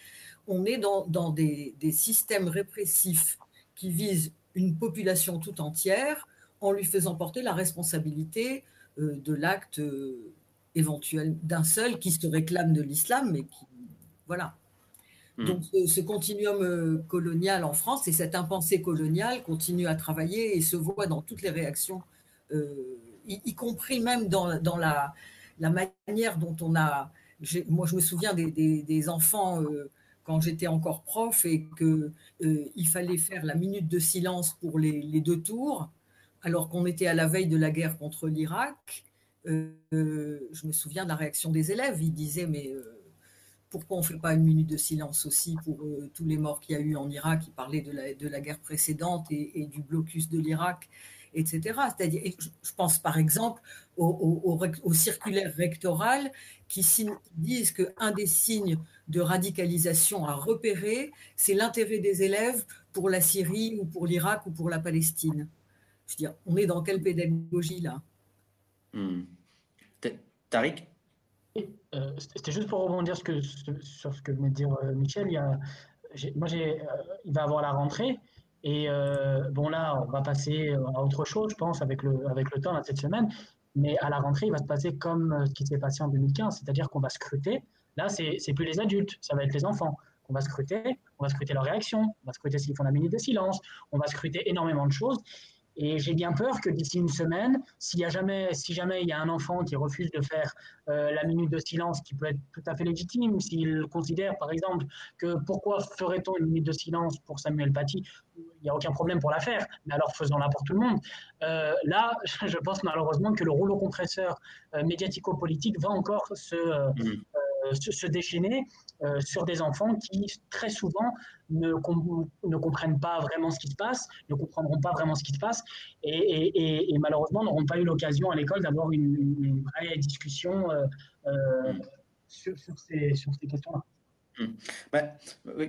on est dans, des, systèmes répressifs qui visent une population tout entière en lui faisant porter la responsabilité euh, de l'acte euh, éventuel d'un seul qui se réclame de l'islam, mais qui. Voilà. Hmm. Donc ce, continuum euh, colonial en France et cette impensée coloniale continue à travailler et se voit dans toutes les réactions, y, compris même dans, la, manière dont on a. Moi, je me souviens des, enfants quand j'étais encore prof et qu'il euh, fallait faire la minute de silence pour les, deux tours, alors qu'on était à la veille de la guerre contre l'Irak. Euh, je me souviens de la réaction des élèves. Ils disaient mais euh, pourquoi on ne fait pas une minute de silence aussi pour tous les morts qu'il y a eu en Irak? Ils parlaient de la, de la guerre précédente et, du blocus de l'Irak, etc. C'est-à-dire, je pense par exemple au, au circulaire rectoral qui disent qu'un des signes de radicalisation à repérer, c'est l'intérêt des élèves pour la Syrie ou pour l'Irak ou pour la Palestine. Je veux dire, on est dans quelle pédagogie là? Hmm. Tariq? Euh, C'était juste pour rebondir sur ce que venait de dire euh, Michel. Il, y a, moi, euh, il va avoir la rentrée. Et bon, là, on va passer à autre chose, je pense, avec le, avec le temps là, cette semaine. Mais à la rentrée, il va se passer comme ce qui s'est passé en 2015, c'est-à-dire qu'on va scruter Là, c'est plus les adultes, ça va être les enfants. On va scruter, on va scruter leur réaction, on va scruter s'ils font la minute de silence, on va scruter énormément de choses. Et j'ai bien peur que d'ici une semaine, s'il y a jamais, si jamais il y a un enfant qui refuse de faire euh, la minute de silence, qui peut être tout à fait légitime, s'il considère par exemple que pourquoi ferait-on une minute de silence pour Samuel Paty? Il n'y a aucun problème pour la faire, mais alors faisons-la pour tout le monde. Euh, là, je pense malheureusement que le rouleau compresseur euh, médiatico-politique va encore se, mmh. Euh, se, déchaîner euh, sur des enfants qui très souvent ne, ne, comprennent pas vraiment ce qui se passe, ne comprendront pas vraiment ce qui se passe et, malheureusement n'auront pas eu l'occasion à l'école d'avoir une, vraie discussion euh, sur, ces, sur ces questions-là. Bah,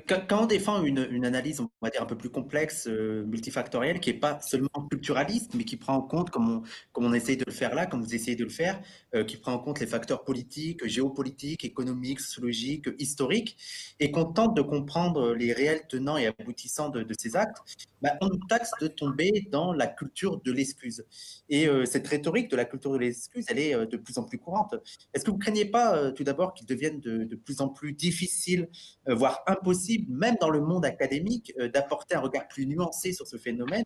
quand, on défend une, analyse, on va dire, un peu plus complexe, euh, multifactorielle, qui n'est pas seulement culturaliste, mais qui prend en compte, comme on, essaye de le faire là, comme vous essayez de le faire, euh, qui prend en compte les facteurs politiques, géopolitiques, économiques, sociologiques, historiques, et qu'on tente de comprendre les réels tenants et aboutissants de, ces actes, bah, on nous taxe de tomber dans la culture de l'excuse. Et euh, cette rhétorique de la culture de l'excuse, elle est de plus en plus courante. Est-ce que vous ne craignez pas, tout d'abord, qu'il devienne de, de plus en plus difficile euh, voire impossible, même dans le monde académique, euh, d'apporter un regard plus nuancé sur ce phénomène,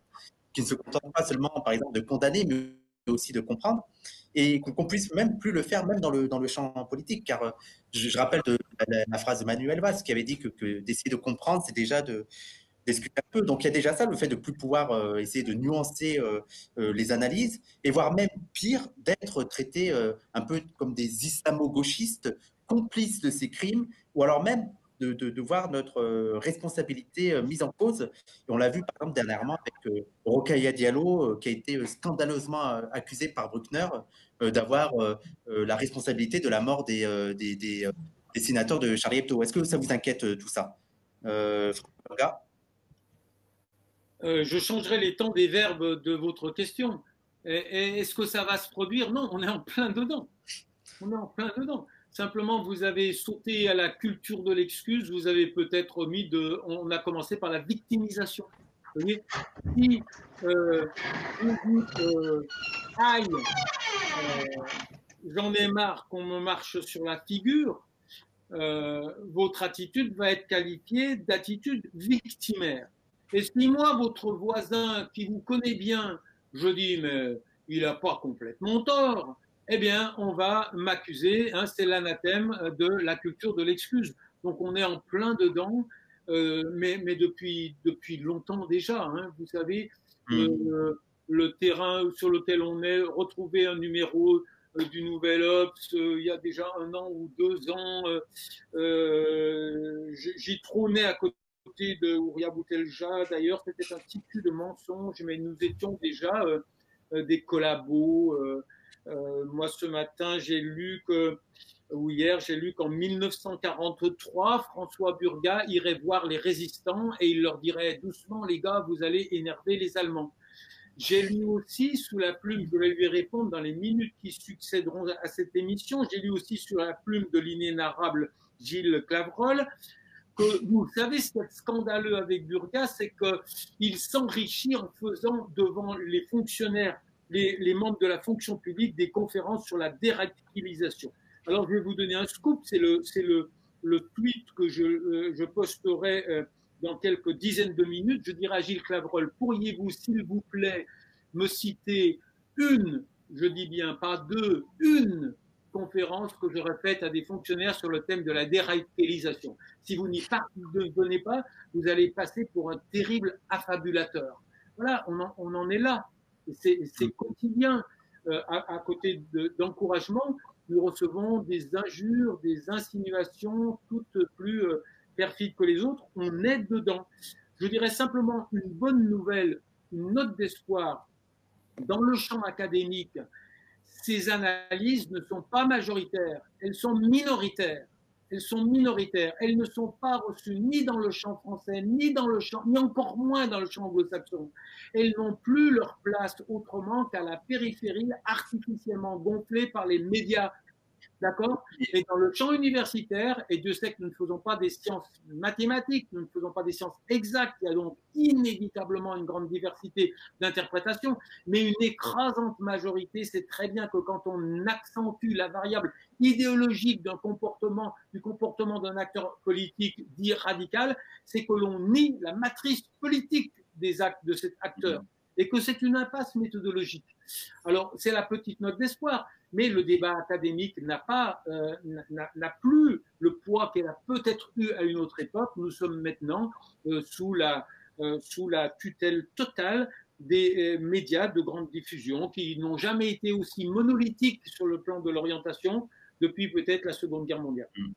qui ne se contente pas seulement, par exemple, de condamner, mais aussi de comprendre, et qu'on puisse même plus le faire, même dans le, dans le champ politique. Car euh, je, rappelle la, phrase de Manuel Valls, qui avait dit que, d'essayer de comprendre, c'est déjà de discuter un peu. Donc il y a déjà ça, le fait de plus pouvoir essayer de nuancer les analyses, et voire même pire, d'être traité un peu comme des islamo-gauchistes complices de ces crimes ou alors même de, de, voir notre euh, responsabilité euh, mise en cause. Et on l'a vu par exemple dernièrement avec euh, Rokhaya Diallo, qui a été scandaleusement accusé par Bruckner d'avoir la responsabilité de la mort des, des, des, sénateurs de Charlie Hebdo. Est-ce que ça vous inquiète tout ça Je changerai les temps des verbes de votre question. Est-ce que ça va se produire? Non, on est en plein dedans. On est en plein dedans. Simplement, vous avez sauté à la culture de l'excuse, vous avez peut-être mis de. On a commencé par la victimisation. Vous voyez? Si euh, vous dites euh, aïe, euh, j'en ai marre qu'on me marche sur la figure, votre attitude va être qualifiée d'attitude victimaire. Et si moi, votre voisin qui vous connaît bien, je dis, mais il n'a pas complètement tort, eh bien, on va m'accuser. Hein, c'est l'anathème de la culture de l'excuse. Donc, on est en plein dedans, euh, mais, mais, depuis, depuis longtemps déjà. Hein, vous savez, mmh. le terrain sur lequel on est, retrouver un numéro du Nouvel Ops il y a déjà un an ou deux ans. J'y trônais à côté de Ouria Boutelja. D'ailleurs, c'était un petit cul de mensonge, mais nous étions déjà des collabos. Moi, ce matin, j'ai lu que ou hier, j'ai lu qu'en 1943, François Burga irait voir les résistants et il leur dirait doucement, les gars, vous allez énerver les Allemands. J'ai lu aussi sous la plume, je vais lui répondre dans les minutes qui succéderont à cette émission, j'ai lu aussi sur la plume de l'inénarrable Gilles Clavreul que vous savez, ce qui est scandaleux avec Burga, c'est qu'il s'enrichit en faisant devant les fonctionnaires, les, membres de la fonction publique, des conférences sur la déradicalisation. Alors, je vais vous donner un scoop. C'est le, tweet que je, euh, je posterai euh, dans quelques dizaines de minutes. Je dirai à Gilles Clavreul, pourriez-vous, s'il vous plaît, me citer une, je dis bien pas deux, une conférence que j'aurais faite à des fonctionnaires sur le thème de la déradicalisation. Si vous n'y parvenez pas, vous allez passer pour un terrible affabulateur. Voilà, on en est là. C'est, c'est quotidien. Euh, à, à, côté d'encouragement, nous recevons des injures, des insinuations, toutes plus euh, perfides que les autres. On est dedans. Je dirais simplement une bonne nouvelle, une note d'espoir. Dans le champ académique, ces analyses ne sont pas majoritaires, elles sont minoritaires. Elles sont minoritaires. Elles ne sont pas reçues ni dans le champ français, ni dans le champ, ni encore moins dans le champ anglo-saxon. Elles n'ont plus leur place autrement qu'à la périphérie, artificiellement gonflée par les médias D'accord? Et dans le champ universitaire, et Dieu sait que nous ne faisons pas des sciences mathématiques, nous ne faisons pas des sciences exactes, il y a donc inévitablement une grande diversité d'interprétations, mais une écrasante majorité c'est très bien que quand on accentue la variable idéologique d'un comportement, du comportement d'un acteur politique dit radical, c'est que l'on nie la matrice politique des actes de cet acteur et que c'est une impasse méthodologique. Alors, c'est la petite note d'espoir, mais le débat académique n'a pas, euh, n'a plus le poids qu'elle a peut-être eu à une autre époque. Nous sommes maintenant euh, sous la euh, sous la tutelle totale des médias de grande diffusion qui n'ont jamais été aussi monolithiques sur le plan de l'orientation depuis peut-être la Seconde Guerre mondiale. Mmh.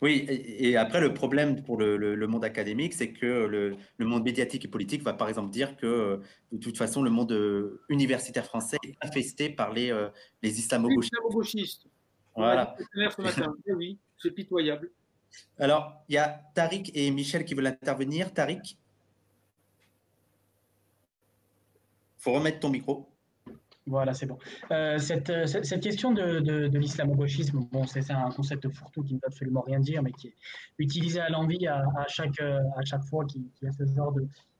Oui, et, après, le problème pour le, monde académique, c'est que le, monde médiatique et politique va par exemple dire que de toute façon, le monde euh, universitaire français est infesté par les, euh, les islamo-gauchistes. Voilà. Eh oui, c'est pitoyable. Alors, il y a Tariq et Michel qui veulent intervenir. Tariq? Il faut remettre ton micro. Voilà, c'est bon. Euh, cette, cette, question de, de, de l'islamo-gauchisme, bon, c'est un concept fourre-tout qui ne veut absolument rien dire, mais qui est utilisé à l'envie à, chaque, à chaque fois qu'il y a ce genre.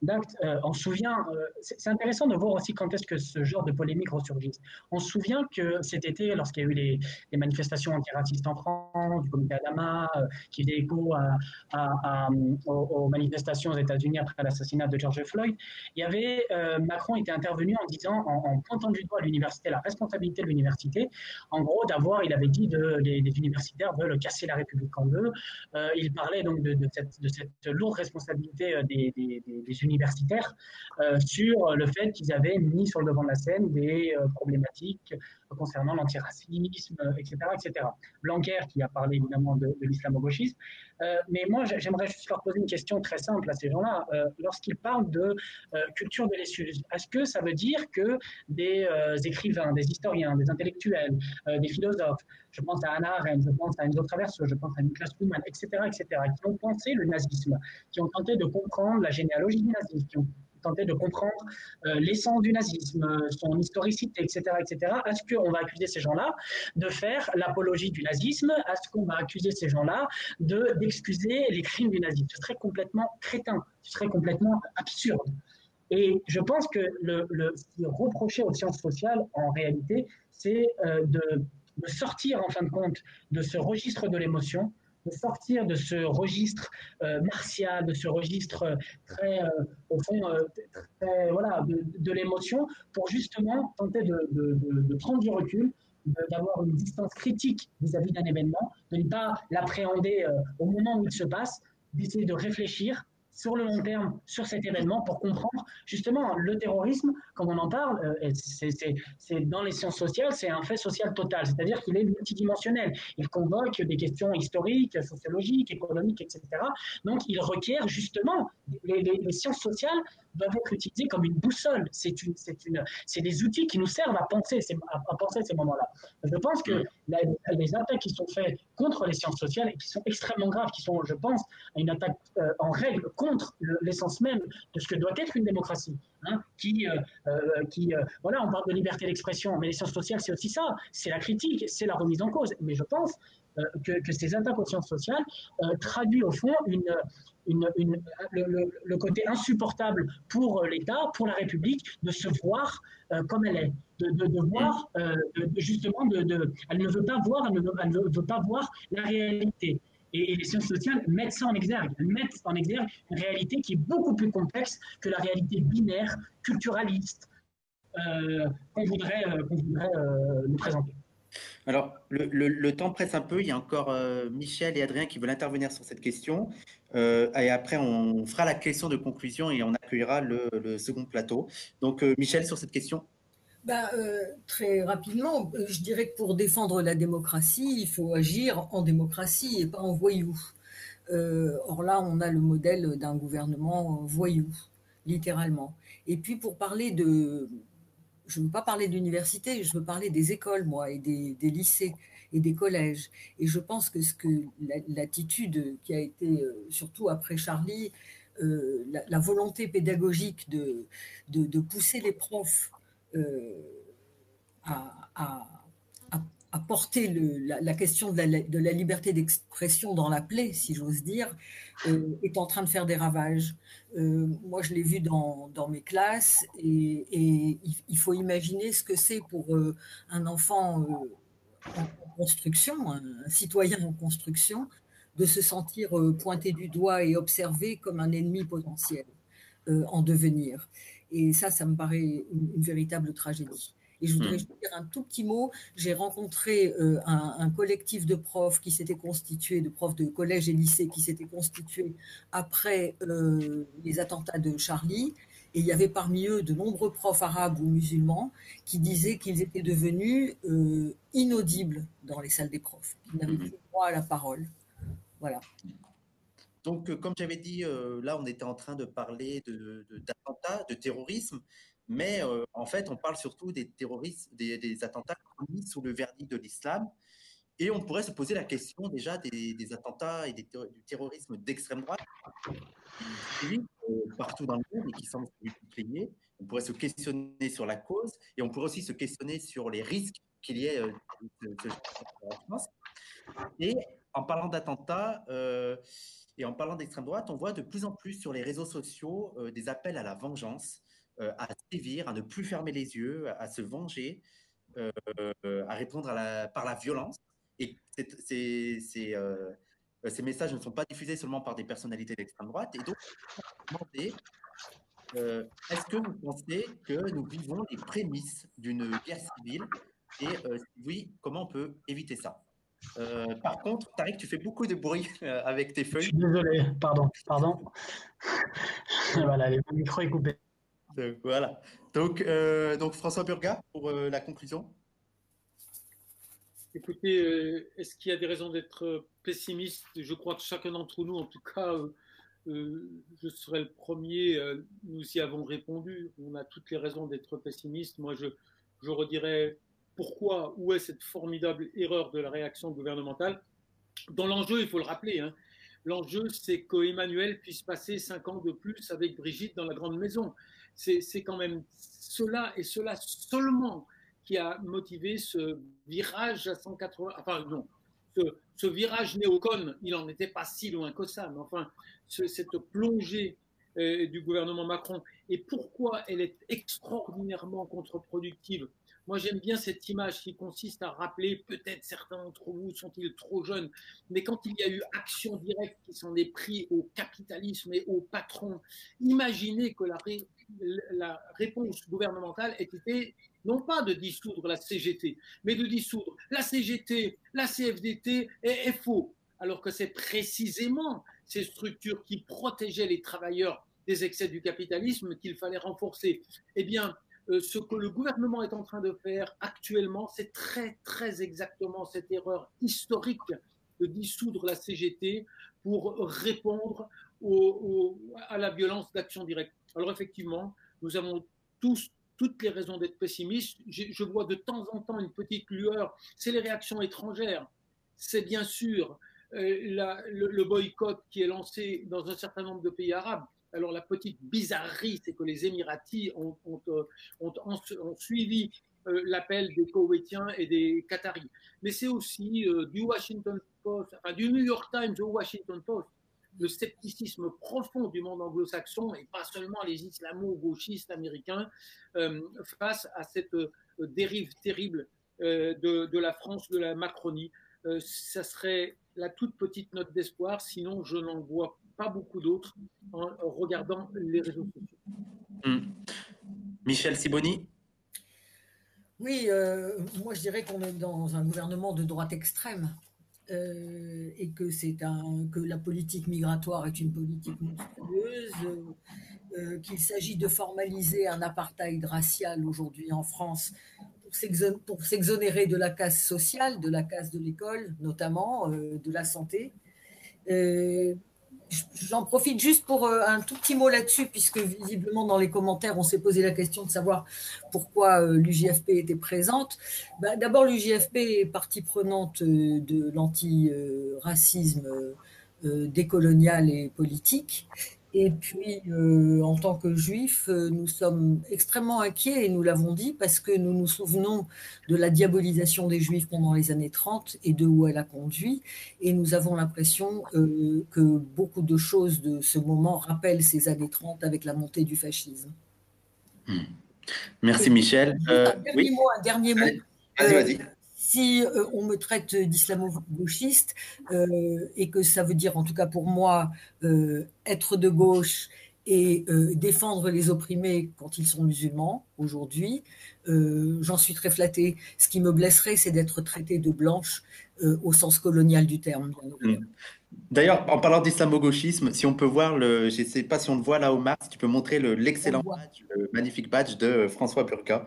Euh, on se souvient, euh, c'est intéressant de voir aussi quand est-ce que ce genre de polémique ressurgit. On se souvient que cet été, lorsqu'il y a eu les, les manifestations antiracistes en France, du comité Adama, euh, qui faisait écho à, aux, manifestations aux États-Unis après l'assassinat de George Floyd, il y avait Macron était intervenu en disant, en, pointant du doigt l'université, la responsabilité de l'université, en gros d'avoir, il avait dit, de, les, universitaires veulent casser la République en deux. il parlait donc de, cette, de cette, lourde responsabilité des, des, des universitaires euh, sur le fait qu'ils avaient mis sur le devant de la scène des euh, problématiques concernant l'antiracisme, etc., etc. Blanquer qui a parlé évidemment de, de l'islamo-gauchisme, euh, mais moi j'aimerais juste leur poser une question très simple à ces gens-là. Lorsqu'ils parlent de culture de l'essuie, est-ce que ça veut dire que des écrivains, des historiens, des intellectuels, des philosophes, je pense à Anna Arendt, je pense à Enzo Traverso, je pense à Niklas Luhmann, etc., etc., qui ont pensé le nazisme, qui ont tenté de comprendre la généalogie du nazisme, qui ont tenté de comprendre euh, l'essence du nazisme, son historicité, etc., etc. Est-ce qu'on va accuser ces gens-là de faire l'apologie du nazisme Est-ce qu'on va accuser ces gens-là de d'excuser les crimes du nazisme Ce serait complètement crétin, ce serait complètement absurde. Et je pense que le, le aux sciences sociales, en réalité, c'est euh, de sortir en fin de compte de ce registre de l'émotion, de sortir de ce registre euh, martial, de ce registre euh, très, euh, au fond, voilà, de, l'émotion, pour justement tenter de, prendre du recul, d'avoir une distance critique vis-à-vis d'un événement, de ne pas l'appréhender au moment où il se passe, d'essayer de réfléchir sur le long terme sur cet événement pour comprendre justement le terrorisme, comme on en parle, euh, c'est dans les sciences sociales, c'est un fait social total, c'est-à-dire qu'il est multidimensionnel. Il convoque des questions historiques, sociologiques, économiques, etc. Donc il requiert justement, les, les sciences sociales doivent être utilisées comme une boussole. C'est une, une, des outils qui nous servent à penser, à, penser ces moments-là. Je pense que les attaques qui sont faites contre les sciences sociales et qui sont extrêmement graves, qui sont, je pense, une attaque euh, en règle contre l'essence même de ce que doit être une démocratie. Hein, qui, euh, euh, voilà, on parle de liberté d'expression, mais les sciences sociales, c'est aussi ça, c'est la critique, c'est la remise en cause. Mais je pense que, que, ces attaques aux sciences sociales traduisent au fond une, le, côté insupportable pour l'État, pour la République, de se voir euh, comme elle est, de, voir euh, justement, de, elle ne veut pas voir, elle ne veut, pas voir la réalité. Et, les sciences sociales mettent ça en exergue, mettent en exergue une réalité qui est beaucoup plus complexe que la réalité binaire, culturaliste, euh, qu'on voudrait, voudrait nous présenter. Alors, le, temps presse un peu. Il y a encore Michel et Adrien qui veulent intervenir sur cette question. Euh, et après, on fera la question de conclusion et on accueillera le, second plateau. Donc, euh, Michel, sur cette question bah, euh, Très rapidement, je dirais que pour défendre la démocratie, il faut agir en démocratie et pas en voyou. or là, on a le modèle d'un gouvernement voyou, littéralement. Et puis, pour parler de... Je ne veux pas parler d'université, je veux parler des écoles, moi, et des lycées et des collèges. Et je pense que, ce que l'attitude qui a été, euh, surtout après Charlie, euh, la, volonté pédagogique de, de, pousser les profs euh, à, porter le, la, question de la, liberté d'expression dans la plaie, si j'ose dire, est en train de faire des ravages. moi, je l'ai vu dans, mes classes et, il, faut imaginer ce que c'est pour un enfant construction, un, citoyen en construction, de se sentir euh, pointé du doigt et observé comme un ennemi potentiel euh, en devenir. Et ça, ça me paraît une, véritable tragédie. Et je voudrais hmm. dire un tout petit mot. J'ai rencontré euh, un, collectif de profs qui s'était constitué, de profs de collège et lycée qui s'était constitué après les attentats de Charlie. Et il y avait parmi eux de nombreux profs arabes ou musulmans qui disaient qu'ils étaient devenus euh, inaudibles dans les salles des profs, qu'ils n'avaient mhm. plus droit à la parole. Voilà. Donc, euh, comme j'avais dit, euh, là, on était en train de parler d'attentats, de, de, terrorisme, mais en fait, on parle surtout des terroristes, des, attentats commis sous le verdict de l'islam. Et on pourrait se poser la question déjà des, attentats et du terrorisme d'extrême droite partout dans le monde et qui semble se multiplier. On pourrait se questionner sur la cause et on pourrait aussi se questionner sur les risques qu'il y ait euh, de, France. Et en parlant d'attentats euh, et en parlant d'extrême droite, on voit de plus en plus sur les réseaux sociaux euh, des appels à la vengeance, à sévir, à ne plus fermer les yeux, à, se venger, à répondre à la, par la violence. Et euh, ces messages ne sont pas diffusés seulement par des personnalités d'extrême droite. Et donc, demander, euh, est-ce que vous pensez que nous vivons les prémices d'une guerre civile? Et euh, oui, comment on peut éviter ça? Par contre, Tariq, tu fais beaucoup de bruit avec tes feuilles. Je suis désolé, pardon, pardon. voilà, le micro est coupé. Voilà. Donc, donc François Burga pour la conclusion. Écoutez, euh, est-ce qu'il y a des raisons d'être pessimiste? Je crois que chacun d'entre nous, en tout cas, euh, euh, je serai le premier, nous y avons répondu. On a toutes les raisons d'être pessimiste. Moi, je, je redirais pourquoi, où est cette formidable erreur de la réaction gouvernementale? Dans l'enjeu, il faut le rappeler, hein, l'enjeu, c'est qu'Emmanuel puisse passer cinq ans de plus avec Brigitte dans la grande maison. C'est quand même cela et cela seulement qui a motivé ce virage à 180, enfin non, ce, virage néocon, il n'en était pas si loin que ça, mais enfin, cette plongée euh, du gouvernement Macron, et pourquoi elle est extraordinairement contre-productive? Moi, j'aime bien cette image qui consiste à rappeler, peut-être certains d'entre vous sont-ils trop jeunes, mais quand il y a eu action directe qui s'en est pris au capitalisme et aux patrons, imaginez que la, la réponse gouvernementale ait été non pas de dissoudre la CGT, mais de dissoudre la CGT, la CFDT et FO, alors que c'est précisément ces structures qui protégeaient les travailleurs des excès du capitalisme qu'il fallait renforcer. Eh bien, euh, ce que le gouvernement est en train de faire actuellement, c'est très, très exactement cette erreur historique de dissoudre la CGT pour répondre à la violence d'action directe. Alors effectivement, nous avons tous toutes les raisons d'être pessimistes. Je, vois de temps en temps une petite lueur. C'est les réactions étrangères. C'est bien sûr euh, le, boycott qui est lancé dans un certain nombre de pays arabes. Alors la petite bizarrerie, c'est que les Émiratis ont, euh, suivi euh, l'appel des Koweïtiens et des Qataris. Mais c'est aussi du Washington Post, du New York Times au Washington Post, le scepticisme profond du monde anglo-saxon et pas seulement les islamo-gauchistes américains euh, face à cette euh, dérive terrible euh, de, la France, de la Macronie. ça serait la toute petite note d'espoir, sinon je n'en vois pas beaucoup d'autres en regardant les réseaux sociaux. Hmm. Michel Siboni? Oui, moi je dirais qu'on est dans un gouvernement de droite extrême. Euh, et que c'est un que la politique migratoire est une politique monstrueuse, euh, qu'il s'agit de formaliser un apartheid racial aujourd'hui en France pour s'exonérer de la casse sociale, de la casse de l'école notamment, euh, de la santé. J'en profite juste pour euh, un tout petit mot là-dessus, puisque visiblement dans les commentaires, on s'est posé la question de savoir pourquoi euh, l'UJFP était présente. Bah, d'abord, l'UJFP est partie prenante euh, de l'anti-racisme décolonial et politique. Et puis, euh, en tant que juifs, euh, nous sommes extrêmement inquiets, et nous l'avons dit, parce que nous nous souvenons de la diabolisation des juifs pendant les années 30 et de où elle a conduit. Et nous avons l'impression euh, que beaucoup de choses de ce moment rappellent ces années 30 avec la montée du fascisme. Hmm. Merci, Michel. un dernier mot. Un dernier mot. Vas-y, vas-y si euh, on me traite d'islamo-gauchiste euh, et que ça veut dire, en tout cas pour moi, euh, être de gauche et défendre les opprimés quand ils sont musulmans aujourd'hui, j'en suis très flattée. Ce qui me blesserait, c'est d'être traité de blanche au sens colonial du terme. Mm. D'ailleurs, en parlant d'islamo-gauchisme, si on peut voir le, je ne sais pas si on le voit là au Mars, tu peux montrer l'excellent badge, le magnifique badge de François Burka.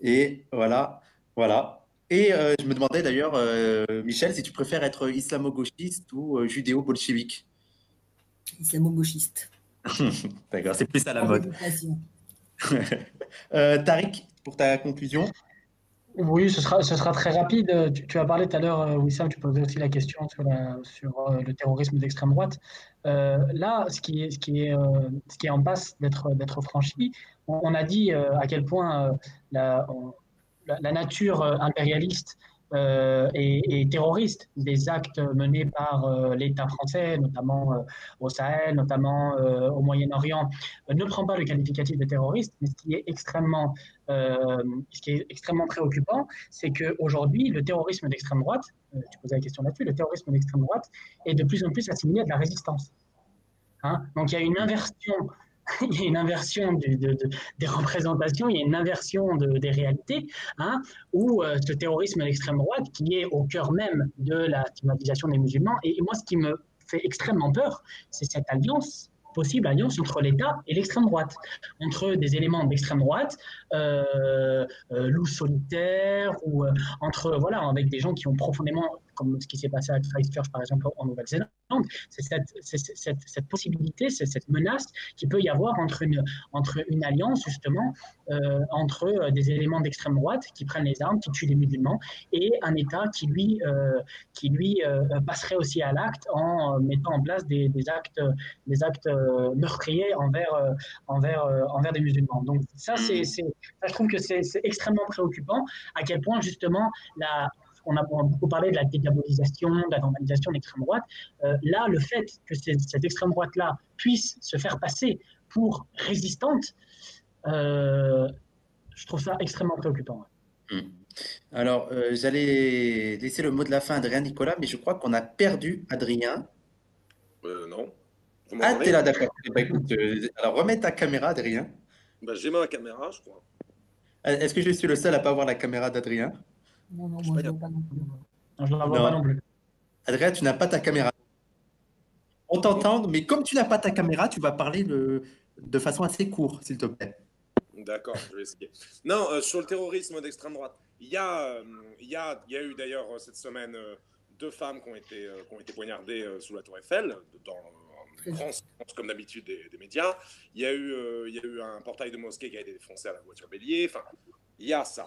Et voilà, voilà, et euh, je me demandais d'ailleurs, euh, Michel, si tu préfères être islamo-gauchiste ou euh, judéo-bolchevique Islamo-gauchiste. D'accord, c'est plus à la mode. Tariq, pour ta conclusion Oui, ce sera, ce sera très rapide. Tu, as parlé tout à l'heure, Wissam, tu posais aussi la question sur, sur le terrorisme d'extrême droite. là, ce qui est, ce qui est, ce qui est en passe d'être franchi, on, a dit à quel point la, la, nature euh, impérialiste euh, et, terroriste des actes menés par euh, l'État français, notamment au Sahel, notamment au Moyen-Orient, ne prend pas le qualificatif de terroriste. Mais ce qui est extrêmement, ce qui est extrêmement préoccupant, c'est qu'aujourd'hui, le terrorisme d'extrême droite, tu posais la question là-dessus, le terrorisme d'extrême droite est de plus en plus assimilé à de la résistance. Hein Donc il y a une inversion il y a une inversion des représentations, il y a une inversion des réalités, hein, où euh, ce terrorisme d'extrême droite, qui est au cœur même de la stigmatisation des musulmans, et, moi ce qui me fait extrêmement peur, c'est cette alliance possible alliance entre l'État et l'extrême droite, entre des éléments d'extrême droite, euh, euh, loups solitaires, ou entre, voilà, avec des gens qui ont profondément comme ce qui s'est passé à Christchurch, par exemple, en Nouvelle-Zélande. C'est cette, possibilité, c'est cette menace qu'il peut y avoir entre une, entre une alliance, justement, euh, entre euh, des éléments d'extrême droite qui prennent les armes, qui tuent les musulmans, et un État qui, lui, euh, qui, lui passerait aussi à l'acte en mettant en place des, actes, des actes meurtriers envers, envers, envers des musulmans. Donc, ça, c'est, je trouve que c'est extrêmement préoccupant à quel point, justement, la on a beaucoup parlé de la dédiabolisation, de la normalisation de l'extrême droite. Euh, là, le fait que cette extrême droite-là puisse se faire passer pour résistante, euh, je trouve ça extrêmement préoccupant. Hmm. Alors, euh, j'allais laisser le mot de la fin à Adrien Nicolas, mais je crois qu'on a perdu Adrien. non. ah, t'es là, d'accord. Bah, alors, remets ta caméra, Adrien. Bah, J'ai ma caméra, je crois. Est-ce que je suis le seul à pas voir la caméra d'Adrien? Non, non, moi, je ne vois pas non plus. Non, je ne la vois pas non plus. Adrien, tu n'as pas ta caméra. On t'entend, mais comme tu n'as pas ta caméra, tu vas parler de façon assez courte, s'il te plaît. D'accord, je vais essayer. Non, euh, sur le terrorisme d'extrême droite, il y, a, euh, il, y a, il y a eu d'ailleurs euh, cette semaine deux femmes qui ont été, qui ont été poignardées sous la Tour Eiffel, dans, en France, comme d'habitude des, médias. Il y, a eu, il y a eu un portail de mosquée qui a été défoncé à la voiture bélier. Enfin, il y a ça.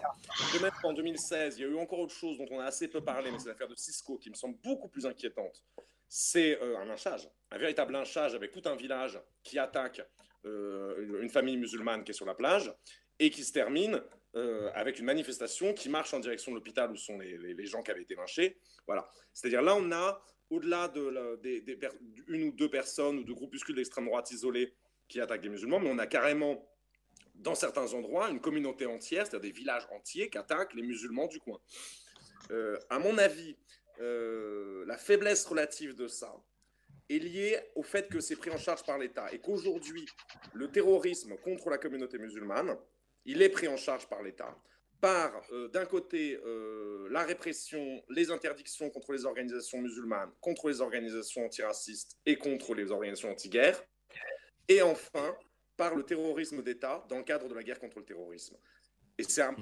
De même qu'en 2016, il y a eu encore autre chose dont on a assez peu parlé, mais c'est l'affaire de Cisco qui me semble beaucoup plus inquiétante. C'est un lynchage, un véritable lynchage avec tout un village qui attaque euh, une famille musulmane qui est sur la plage et qui se termine euh, avec une manifestation qui marche en direction de l'hôpital où sont les, gens qui avaient été lynchés. Voilà. C'est-à-dire là, on a, au-delà de des, ou deux personnes ou de groupuscules d'extrême droite isolés qui attaquent les musulmans, mais on a carrément, dans certains endroits, une communauté entière, c'est-à-dire des villages entiers qui attaquent les musulmans du coin. Euh, à mon avis, la faiblesse relative de ça, est lié au fait que c'est pris en charge par l'État et qu'aujourd'hui, le terrorisme contre la communauté musulmane, il est pris en charge par l'État par, euh, d'un côté, euh, la répression, les interdictions contre les organisations musulmanes, contre les organisations antiracistes et contre les organisations anti-guerre, et enfin, par le terrorisme d'État dans le cadre de la guerre contre le terrorisme. Et c'est un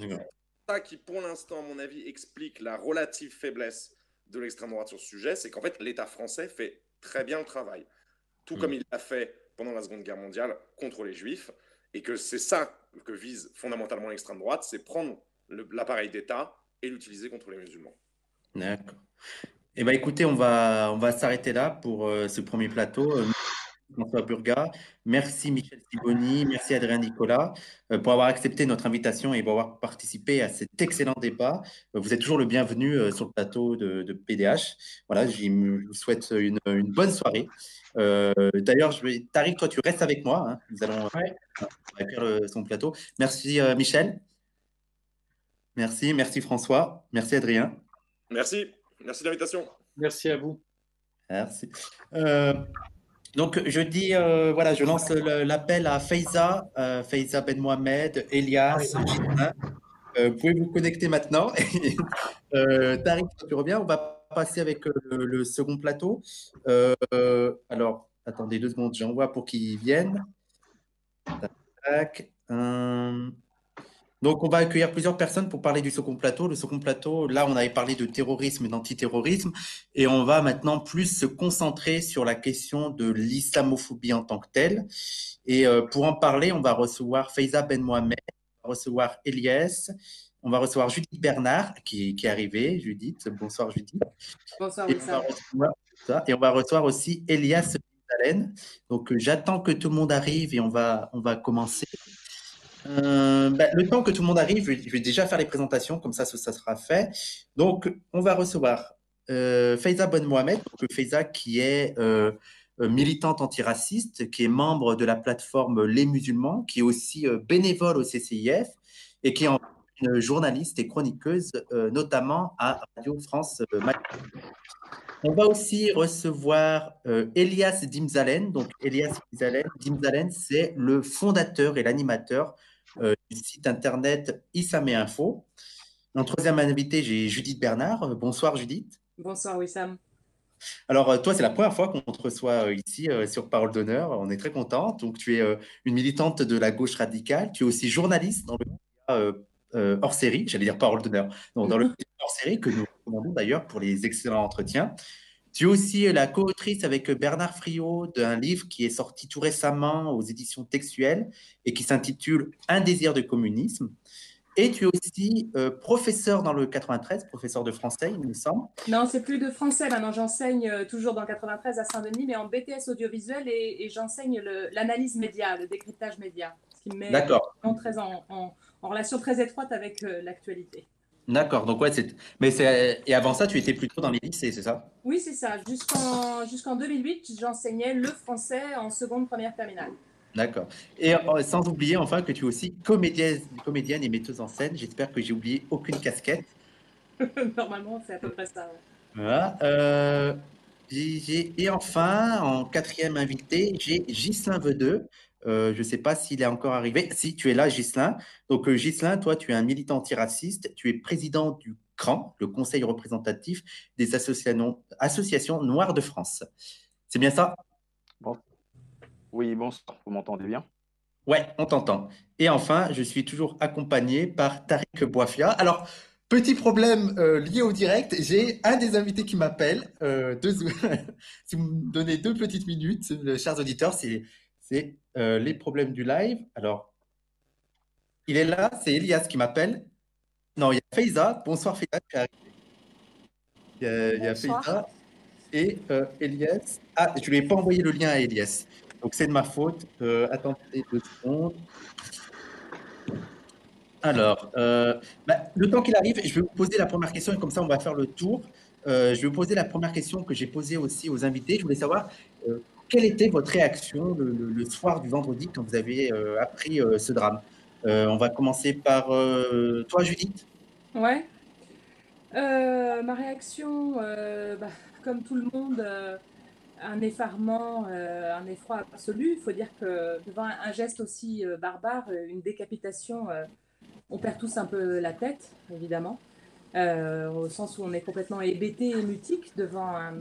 ça qui, pour l'instant, à mon avis, explique la relative faiblesse de l'extrême droite sur ce sujet, c'est qu'en fait, l'État français fait très bien le travail, tout comme mm. il l'a fait pendant la Seconde Guerre mondiale contre les Juifs, et que c'est ça que vise fondamentalement l'extrême droite, c'est prendre l'appareil d'État et l'utiliser contre les musulmans. D'accord. Eh bien, écoutez, on va, on va s'arrêter là pour euh, ce premier plateau. Euh, François Burga. Merci Michel Siboni, merci Adrien Nicolas euh, pour avoir accepté notre invitation et pour avoir participé à cet excellent débat. Euh, vous êtes toujours le bienvenu euh, sur le plateau de, PDH. Voilà, je vous souhaite une, bonne soirée. D'ailleurs, Tariq, toi, tu restes avec moi. Hein. Nous allons faire son plateau. Merci Michel. Merci, merci François. Merci Adrien. Merci, merci de l'invitation. Merci à vous. Merci. Donc, je dis, euh, voilà, je lance l'appel à Faiza, euh, Faiza Ben Mohamed, Elias, euh, vous pouvez vous connecter maintenant. Tariq, tu reviens. On va passer avec le, second plateau. alors, attendez deux secondes, j'envoie pour qu'ils viennent. Tac, donc, on va accueillir plusieurs personnes pour parler du second plateau. Le second plateau, là, on avait parlé de terrorisme et d'antiterrorisme, et on va maintenant plus se concentrer sur la question de l'islamophobie en tant que telle. Et euh, pour en parler, on va recevoir Faiza Ben Mohamed, on va recevoir Elias, on va recevoir Judith Bernard, qui, est arrivée. Judith, bonsoir Judith. Bonsoir, et, on et on va recevoir aussi Elias Donc, euh, j'attends que tout le monde arrive et on va, on va commencer. Euh, ben, le temps que tout le monde arrive, je vais, déjà faire les présentations, comme ça, ça sera fait. Donc, on va recevoir euh, Faiza Bon Mohamed, Faiza qui est euh, militante antiraciste, qui est membre de la plateforme Les Musulmans, qui est aussi bénévole au CCIF et qui est une journaliste et chroniqueuse, notamment à Radio France. On va aussi recevoir Elias Dimzalen. Donc, Elias Dimzalen, Dimzalen c'est le fondateur et l'animateur euh, du site internet Issamé Info. En troisième invité, j'ai Judith Bernard. Euh, bonsoir Judith. Bonsoir Wissam. Alors, euh, toi, c'est la première fois qu'on te reçoit ici sur Parole d'honneur. On est très content. Donc, tu es une militante de la gauche radicale. Tu es aussi journaliste dans le hors série, j'allais dire Parole d'honneur, dans le hors série que nous recommandons d'ailleurs pour les excellents entretiens. Tu es aussi la co-autrice avec Bernard Friot d'un livre qui est sorti tout récemment aux éditions textuelles et qui s'intitule Un désir de communisme. Et tu es aussi euh, professeur dans le 93, professeur de français, il me semble. Non, c'est plus de français maintenant. J'enseigne euh, toujours dans le 93 à Saint-Denis, mais en BTS audiovisuel et, j'enseigne l'analyse média, le décryptage média, ce qui me met en, très en, en, relation très étroite avec euh, l'actualité. D'accord, donc ouais, c'est... Mais c'est... Et avant ça, tu étais plutôt dans les lycées, c'est ça? Oui, c'est ça. Jusqu'en, jusqu'en 2008, j'enseignais le français en seconde, première terminale. D'accord. Et euh, sans oublier enfin que tu es aussi comédienne, comédienne et metteuse en scène. J'espère que j'ai oublié aucune casquette. Normalement, c'est à peu près ça. Voilà. Euh, et enfin, en quatrième invité, j'ai Gislain Vedeux. Euh, je ne sais pas s'il est encore arrivé. Si, tu es là, Gislain. Donc, euh, Gislain, toi, tu es un militant antiraciste. Tu es président du CRAN, le Conseil représentatif des associations, associations noires de France. C'est bien ça? Bon. Oui, bonsoir, vous m'entendez bien? Ouais, on t'entend. Et enfin, je suis toujours accompagné par Tariq Boifia. Alors, petit problème euh, lié au direct, j'ai un des invités qui m'appelle. Euh, si vous me donnez deux petites minutes, chers auditeurs, c'est les problèmes du live. Alors, il est là, c'est Elias qui m'appelle. Non, il y a Feiza. Bonsoir Feiza. Il y a, il y a Feiza et Elias. Ah, je ne lui ai pas envoyé le lien à Elias. Donc c'est de ma faute. Euh, attendez deux secondes. Alors, euh, bah, le temps qu'il arrive, je vais vous poser la première question et comme ça on va faire le tour. Euh, je vais vous poser la première question que j'ai posée aussi aux invités. Je voulais savoir quelle était votre réaction le, soir du vendredi quand vous avez appris ce drame? on va commencer par toi, Judith? Ouais. ma réaction, bah, comme tout le monde, un effarement, euh, un effroi absolu. Il faut dire que devant un, geste aussi euh, barbare, euh, une décapitation, on perd tous un peu la tête, évidemment, au sens où on est complètement hébété et mutique devant un,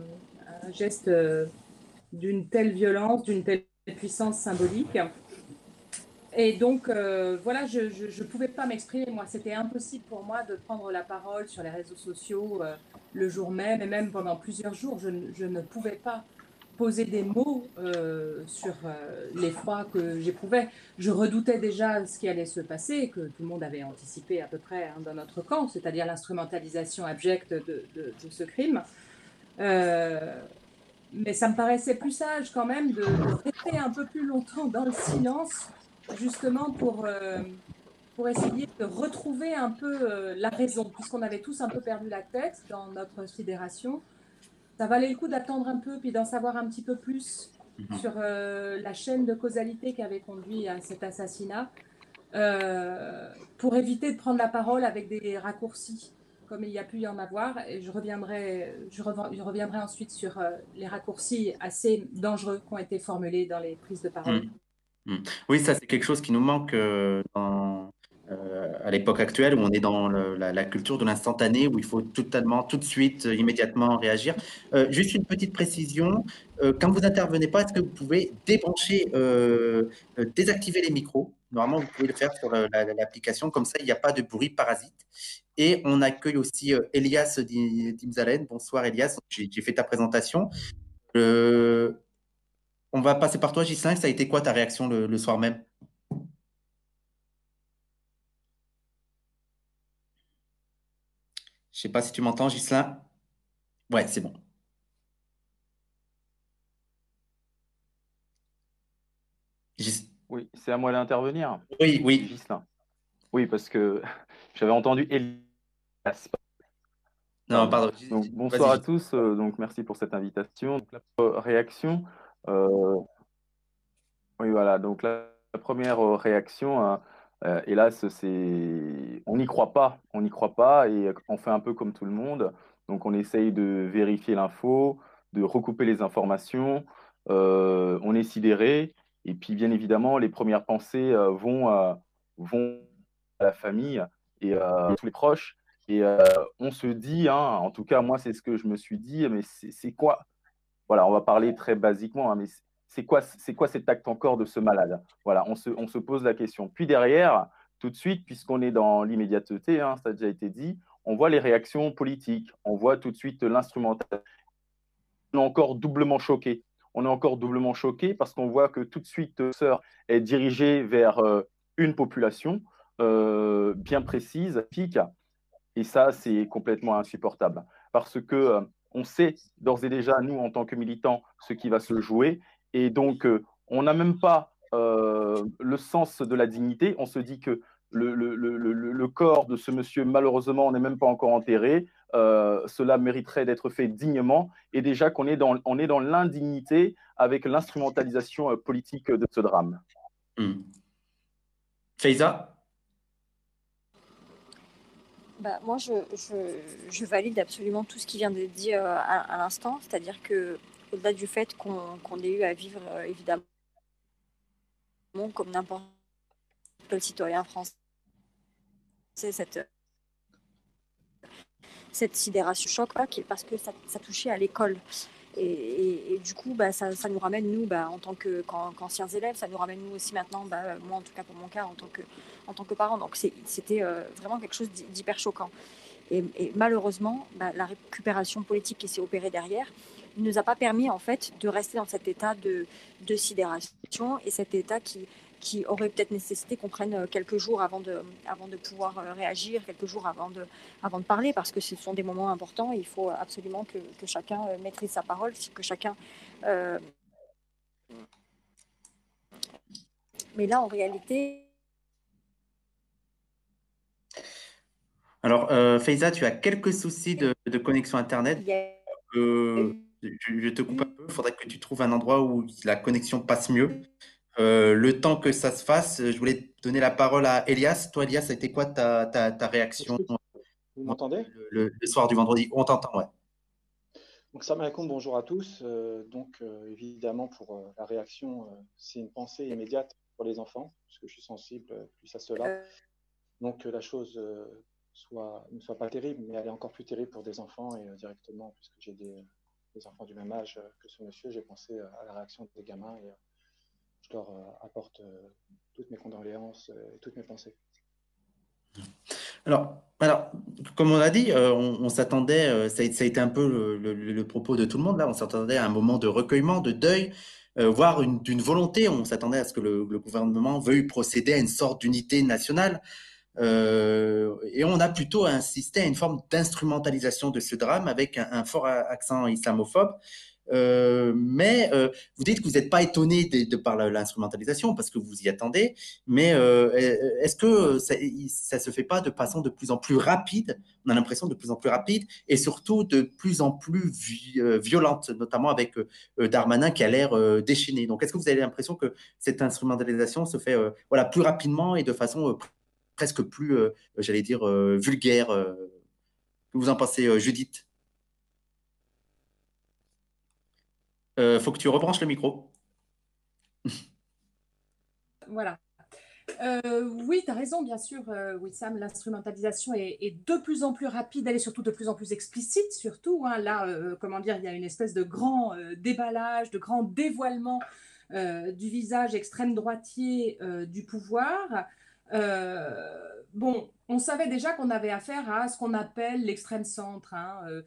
geste d'une telle violence, d'une telle puissance symbolique. Et donc, voilà, je ne pouvais pas m'exprimer. Moi, c'était impossible pour moi de prendre la parole sur les réseaux sociaux le jour même, et même pendant plusieurs jours. Je, je ne pouvais pas poser des mots euh, sur euh, l'effroi que j'éprouvais. Je redoutais déjà ce qui allait se passer, que tout le monde avait anticipé à peu près hein, dans notre camp, c'est-à-dire l'instrumentalisation abjecte de, ce crime. Euh, mais ça me paraissait plus sage quand même de, rester un peu plus longtemps dans le silence, justement pour, pour essayer de retrouver un peu la raison, puisqu'on avait tous un peu perdu la tête dans notre sidération ça valait le coup d'attendre un peu, puis d'en savoir un petit peu plus mhm. sur euh, la chaîne de causalité qui avait conduit à cet assassinat, euh, pour éviter de prendre la parole avec des raccourcis, comme il y a pu y en avoir. Et je reviendrai, je reviendrai ensuite sur euh, les raccourcis assez dangereux qui ont été formulés dans les prises de parole. Mhm. Mhm. Oui, ça c'est quelque chose qui nous manque dans euh, à l'époque actuelle où on est dans la, culture de l'instantané, où il faut totalement, tout de suite, euh, immédiatement réagir. Euh, juste une petite précision, quand vous intervenez pas, est-ce que vous pouvez débrancher, désactiver les micros? Normalement, vous pouvez le faire sur l'application, comme ça, il n'y a pas de bruit parasite. Et on accueille aussi Elias Dimzalen. Bonsoir Elias, j'ai fait ta présentation. on va passer par toi, J5. Ça a été quoi ta réaction le soir même? Je sais pas si tu m'entends, Gislain. Ouais, c'est bon. Oui, c'est à moi d'intervenir. Oui, oui. Gislain. Oui, parce que j'avais entendu Elias. Non, pardon. bonsoir à tous. Euh, donc, merci pour cette invitation. Donc, la réaction. Euh, oui, voilà. Donc, la, première réaction, hein, euh, hélas, c'est, on n'y croit pas, on n'y croit pas et on fait un peu comme tout le monde. Donc, on essaye de vérifier l'info, de recouper les informations. Euh, on est sidéré et puis, bien évidemment, les premières pensées euh, vont, vont la famille et à tous les proches. Et on se dit, hein, en tout cas, moi, c'est ce que je me suis dit, mais c'est quoi? Voilà, on va parler très basiquement, hein, mais c'est quoi, quoi cet acte encore de ce malade? Voilà, on se, on se, pose la question. Puis derrière, tout de suite, puisqu'on est dans l'immédiateté, hein, ça a déjà été dit, on voit les réactions politiques, on voit tout de suite l'instrumental. On est encore doublement choqué. On est encore doublement choqué parce qu'on voit que tout de suite, Sœur est dirigée vers euh, une population euh, bien précise, pique, et ça, c'est complètement insupportable parce que euh, on sait d'ores et déjà, nous, en tant que militants, ce qui va se jouer et donc, euh, on n'a même pas le sens de la dignité. On se dit que le, corps de ce monsieur, malheureusement, n'est même pas encore enterré. Cela mériterait d'être fait dignement. Et déjà qu'on est dans, dans l'indignité avec l'instrumentalisation politique de ce drame. Faiza? Bah, moi, je, valide absolument tout ce qui vient d'être dit à, à l'instant, c'est-à-dire que au-delà du fait qu'on ait eu à vivre, euh, évidemment, comme n'importe quel citoyen français, cette, cette sidération choc, parce que ça, touchait à l'école. Et, du coup, bah, ça, nous ramène, nous, bah, en tant qu'anciens élèves, ça nous ramène, nous aussi, maintenant, bah, moi, en tout cas, pour mon cas, en tant que, en tant que parent. Donc, c'était euh, vraiment quelque chose d'hyper choquant. Et, malheureusement, la récupération politique qui s'est opérée derrière ne nous a pas permis, en fait, de rester dans cet état de, de sidération et cet état qui, qui aurait peut-être nécessité qu'on prenne euh, quelques jours avant de, avant de pouvoir euh, réagir, quelques jours avant de, avant de parler, parce que ce sont des moments importants. il faut absolument que, que, chacun euh, maîtrise sa parole, que chacun. Mais là, en réalité. Alors, euh, Faiza, tu as quelques soucis de, de connexion Internet. je, je, te coupe un peu. Il faudrait que tu trouves un endroit où la connexion passe mieux. Euh, le temps que ça se fasse, je voulais donner la parole à Elias. Toi, Elias, ça a été quoi ta, ta, réaction Vous m'entendez? le, soir du vendredi On t'entend, ouais. Donc, salam alaikum, bonjour à tous. Euh, donc, euh, évidemment, pour la réaction, c'est une pensée immédiate pour les enfants, puisque je suis sensible plus à cela. Donc, la chose soit, ne soit pas terrible, mais elle est encore plus terrible pour des enfants et directement, puisque j'ai des, des, enfants du même âge que ce monsieur, j'ai pensé à la réaction des gamins et euh, apporte euh, toutes mes condoléances euh, et toutes mes pensées. Alors, alors, comme on l'a dit, on, s'attendait, ça, a été un peu le, propos de tout le monde là, on s'attendait à un moment de recueillement, de deuil, voire d'une volonté, on s'attendait à ce que le, gouvernement veuille procéder à une sorte d'unité nationale. et on a plutôt insisté à une forme d'instrumentalisation de ce drame avec un fort accent islamophobe. Euh, mais euh, vous dites que vous n'êtes pas étonné de, par l'instrumentalisation parce que vous y attendez, mais euh, est-ce que ça, ne se fait pas de façon de plus en plus rapide? On a l'impression de plus en plus rapide et surtout de plus en plus violente, notamment avec Darmanin qui a l'air déchaîné. Donc, est-ce que vous avez l'impression que cette instrumentalisation se fait voilà plus rapidement et de façon presque plus, j'allais dire, vulgaire Que vous en pensez, Judith Il euh, faut que tu rebranches le micro. voilà. Euh, oui, tu as raison, bien sûr, euh, Wissam, l'instrumentalisation est, de plus en plus rapide, elle est surtout de plus en plus explicite, surtout. Hein. là, comment dire, il y a une espèce de grand déballage, de grand dévoilement du visage extrême droitier du pouvoir. bon, on savait déjà qu'on avait affaire à ce qu'on appelle l'extrême centre, hein, euh,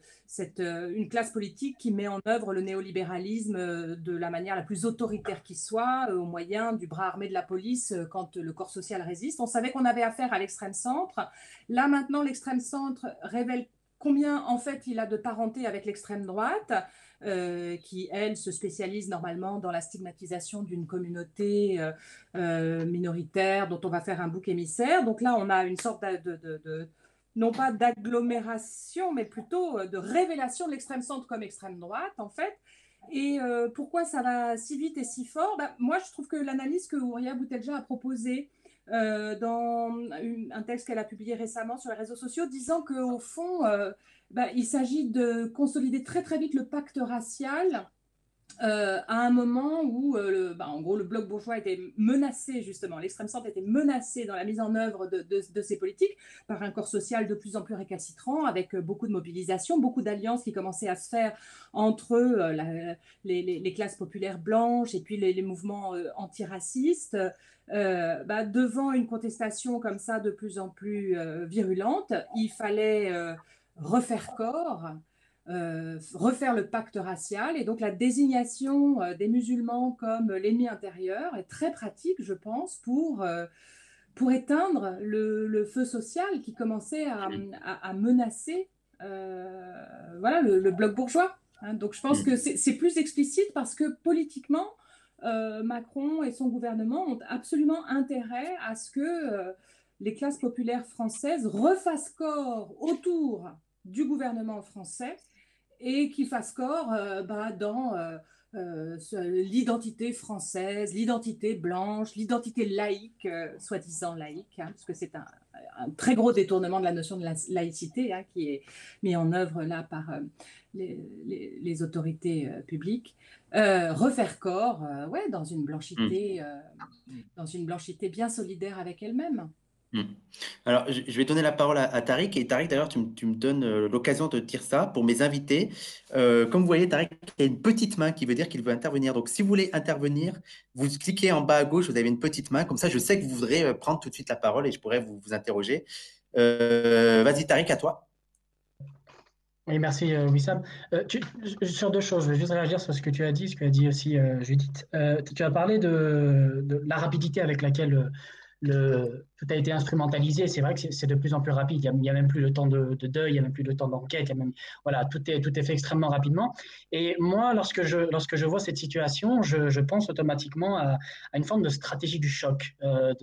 euh, une classe politique qui met en œuvre le néolibéralisme euh, de la manière la plus autoritaire qui soit, au moyen du bras armé de la police quand le corps social résiste. On savait qu'on avait affaire à l'extrême centre. Là maintenant, l'extrême centre révèle combien en fait il a de parenté avec l'extrême droite. Euh, qui, elle, se spécialise normalement dans la stigmatisation d'une communauté euh, euh, minoritaire dont on va faire un bouc émissaire. Donc là, on a une sorte de, non pas d'agglomération, mais plutôt de révélation de l'extrême centre comme extrême droite, en fait. Et pourquoi ça va si vite et si fort? Bah, Moi, je trouve que l'analyse que Ouria Boutelja a proposée dans un texte qu'elle a publié récemment sur les réseaux sociaux, disant qu'au fond, bah, il s'agit de consolider très très vite le pacte racial euh, à un moment où, euh, bah, en gros, le bloc bourgeois était menacé, justement, l'extrême centre était menacé dans la mise en œuvre de, de, ces politiques par un corps social de plus en plus récalcitrant, avec euh, beaucoup de mobilisation, beaucoup d'alliances qui commençaient à se faire entre les, les, classes populaires blanches et puis les, mouvements antiracistes. Bah, devant une contestation comme ça de plus en plus virulente, il fallait refaire corps, euh, refaire le pacte racial. Et donc la désignation euh, des musulmans comme l'ennemi intérieur est très pratique, je pense, pour, euh, pour éteindre le, feu social qui commençait à, menacer voilà, le, bloc bourgeois. Hein. donc je pense que c'est plus explicite parce que politiquement, Macron et son gouvernement ont absolument intérêt à ce que les classes populaires françaises refassent corps autour du gouvernement français et qui fasse corps euh, bah, dans euh, euh, l'identité française, l'identité blanche, l'identité laïque, soi-disant laïque, hein, parce que c'est un, très gros détournement de la notion de la laïcité hein, qui est mis en œuvre là par les, autorités publiques. refaire corps, ouais, dans une blanchité, mmh. dans une blanchité bien solidaire avec elle-même. Hmm. Alors, je vais donner la parole à, Tariq. Et Tariq, d'ailleurs, tu, me donnes euh, l'occasion de dire ça pour mes invités. Euh, comme vous voyez, Tariq a une petite main qui veut dire qu'il veut intervenir. Donc, si vous voulez intervenir, vous cliquez en bas à gauche, vous avez une petite main. Comme ça, je sais que vous voudrez euh, prendre tout de suite la parole et je pourrais vous, interroger. Vas-y, Tariq, à toi. Oui, merci Wissam. sur deux choses, je vais juste réagir sur ce que tu as dit, ce que a dit aussi Judith. tu as parlé de, la rapidité avec laquelle tout a été instrumentalisé. C'est vrai que c'est de plus en plus rapide. Il n'y a, même plus le temps de, deuil, il n'y a même plus le temps d'enquête. Voilà, tout est, tout est fait extrêmement rapidement. Et moi, lorsque je, lorsque je vois cette situation, je, pense automatiquement à, une forme de stratégie du choc euh,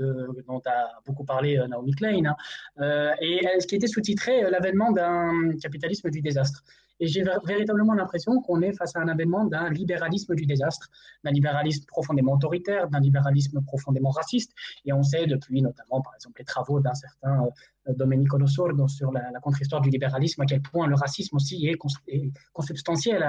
dont a beaucoup parlé euh, Naomi Klein, hein. euh, et ce qui était sous-titré l'avènement d'un capitalisme du désastre. Et j'ai véritablement l'impression qu'on est face à un avènement d'un libéralisme du désastre, d'un libéralisme profondément autoritaire, d'un libéralisme profondément raciste. Et on sait depuis notamment, par exemple, les travaux d'un certain euh, Domenico Losordo sur la, contre-histoire du libéralisme, à quel point le racisme aussi est, consubstantiel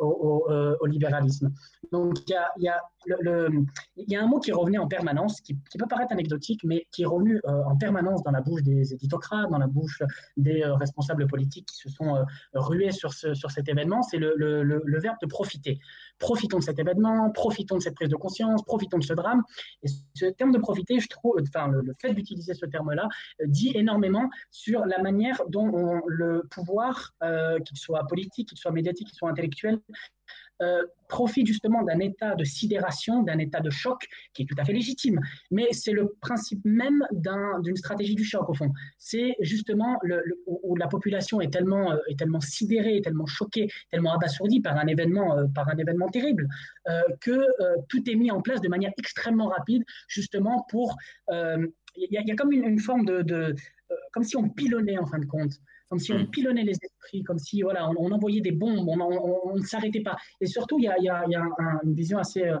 euh, au, libéralisme. Donc il y a, un mot qui revenait en permanence, qui, peut paraître anecdotique, mais qui est revenu euh, en permanence dans la bouche des éditocrates, dans la bouche des responsables politiques qui se sont rués sur, sur cet événement, c'est le, verbe de profiter. Profitons de cet événement, profitons de cette prise de conscience, profitons de ce drame. Et ce terme de profiter, je trouve, enfin le, fait d'utiliser ce terme-là, dit énormément énormément sur la manière dont le pouvoir, euh, qu'il soit politique, qu'il soit médiatique, qu'il soit intellectuel, euh, profite justement d'un état de sidération, d'un état de choc qui est tout à fait légitime. Mais c'est le principe même d'une stratégie du choc, au fond. C'est justement où la population est tellement, euh, est tellement sidérée, tellement choquée, tellement abasourdie par un événement, par un événement terrible, que tout est mis en place de manière extrêmement rapide, justement pour... Il y, a comme une, forme de euh, comme si on pilonnait en fin de compte, comme si on hmm. pilonnait les esprits, comme si voilà, on, envoyait des bombes, on, ne s'arrêtait pas. Et surtout, il y a, une vision assez. Euh,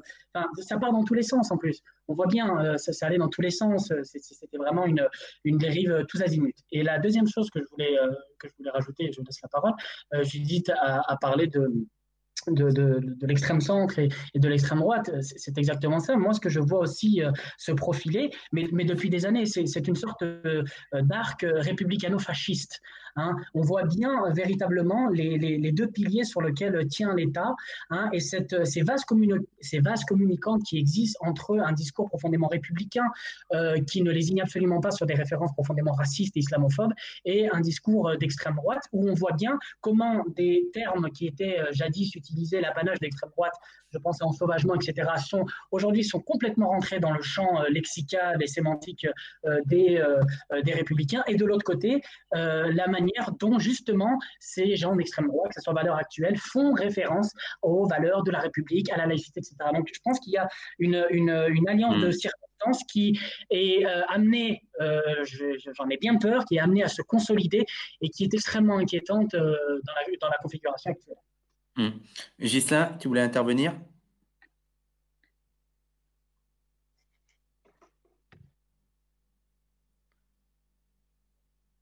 ça part dans tous les sens en plus. On voit bien, euh, ça, allait dans tous les sens. C'était vraiment une, une dérive tous azimuts. Et la deuxième chose que je voulais, que je voulais rajouter, et je vous laisse la parole, Judith a, a parlé de de, de, l'extrême centre et, de l'extrême droite. C'est exactement ça. Moi, ce que je vois aussi euh, se profiler, mais, mais, depuis des années, c'est une sorte euh, d'arc républicano-fasciste. Hein. On voit bien euh, véritablement les, deux piliers sur lesquels tient l'État hein, et cette, ces, vases ces vases communicants qui existent entre un discours profondément républicain qui ne lésigne absolument pas sur des références profondément racistes et islamophobes et un discours d'extrême droite où on voit bien comment des termes qui étaient jadis utilisés l'apanage d'extrême droite, je pense à ensauvagement, etc., sont aujourd'hui sont complètement rentrés dans le champ euh, lexical et sémantique euh, des, euh, des républicains. Et de l'autre côté, la manière dont justement ces gens d'extrême droite, que ce soit valeurs actuelles, font référence aux valeurs de la République, à la laïcité, etc. Donc je pense qu'il y a une, une, alliance de mmh. circonstances qui est amenée, j'en ai bien peur, qui est amenée à se consolider et qui est extrêmement inquiétante dans, la, dans la configuration actuelle. Hmm. Gislain, tu voulais intervenir?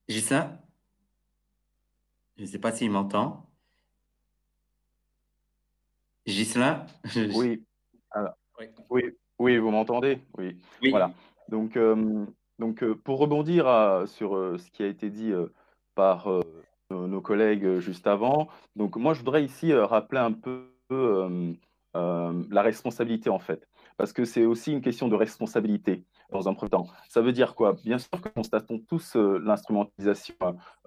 Gislain Je ne sais pas s'il m'entend. Gislain Oui. oui. oui. vous m'entendez? Oui. Voilà. Donc, euh, donc euh, pour rebondir sur euh, ce qui a été dit par nos collègues juste avant. Donc moi, je voudrais ici euh, rappeler un peu euh, la responsabilité en fait, parce que c'est aussi une question de responsabilité dans un premier temps. Ça veut dire quoi? Bien sûr que constatons tous l'instrumentalisation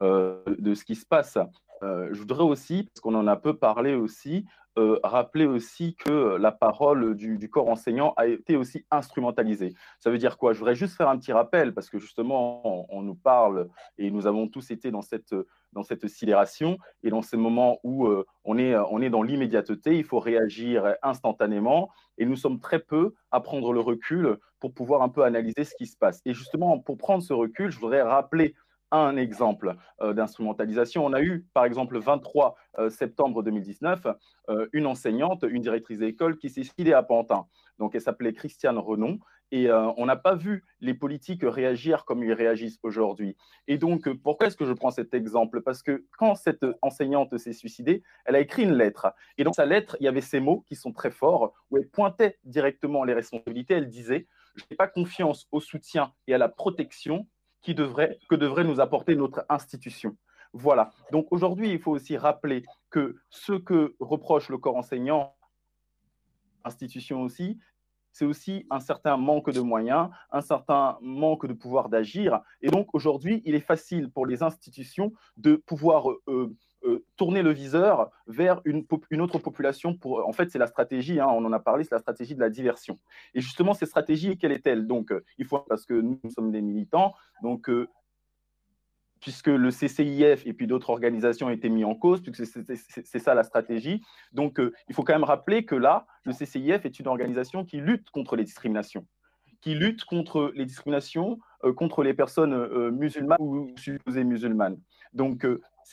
de ce qui se passe. Je voudrais aussi, parce qu'on en a peu parlé aussi, euh, rappeler aussi que la parole du, corps enseignant a été aussi instrumentalisée. Ça veut dire quoi? Je voudrais juste faire un petit rappel, parce que justement, on, nous parle, et nous avons tous été dans cette, dans cette sidération, et dans ces moments où euh, on, est, on est dans l'immédiateté, il faut réagir instantanément, et nous sommes très peu à prendre le recul pour pouvoir un peu analyser ce qui se passe. Et justement, pour prendre ce recul, je voudrais rappeler un exemple euh, d'instrumentalisation. On a eu, par exemple, le 23 euh, septembre 2019, euh, une enseignante, une directrice d'école qui s'est suicidée à Pantin. Donc, elle s'appelait Christiane Renon. Et on n'a pas vu les politiques réagir comme ils réagissent aujourd'hui. Et donc, pourquoi est-ce que je prends cet exemple? Parce que quand cette enseignante s'est suicidée, elle a écrit une lettre. Et dans sa lettre, il y avait ces mots qui sont très forts, où elle pointait directement les responsabilités. Elle disait, je n'ai pas confiance au soutien et à la protection qui devrait, que devrait nous apporter notre institution. Voilà. Donc aujourd'hui, il faut aussi rappeler que ce que reproche le corps enseignant, institution aussi, c'est aussi un certain manque de moyens, un certain manque de pouvoir d'agir. Et donc aujourd'hui, il est facile pour les institutions de pouvoir euh, euh, tourner le viseur vers une, autre population. Pour, en fait, c'est la stratégie, hein, on en a parlé, c'est la stratégie de la diversion. Et justement, cette stratégie, quelle est-elle Donc, euh, il faut, parce que nous, sommes des militants, donc puisque le CCIF et puis d'autres organisations ont été mis en cause, puisque c'est ça la stratégie. Donc, euh, il faut quand même rappeler que là, le CCIF est une organisation qui lutte contre les discriminations, qui lutte contre les discriminations euh, contre les personnes euh, musulmanes ou supposées musulmanes. Donc,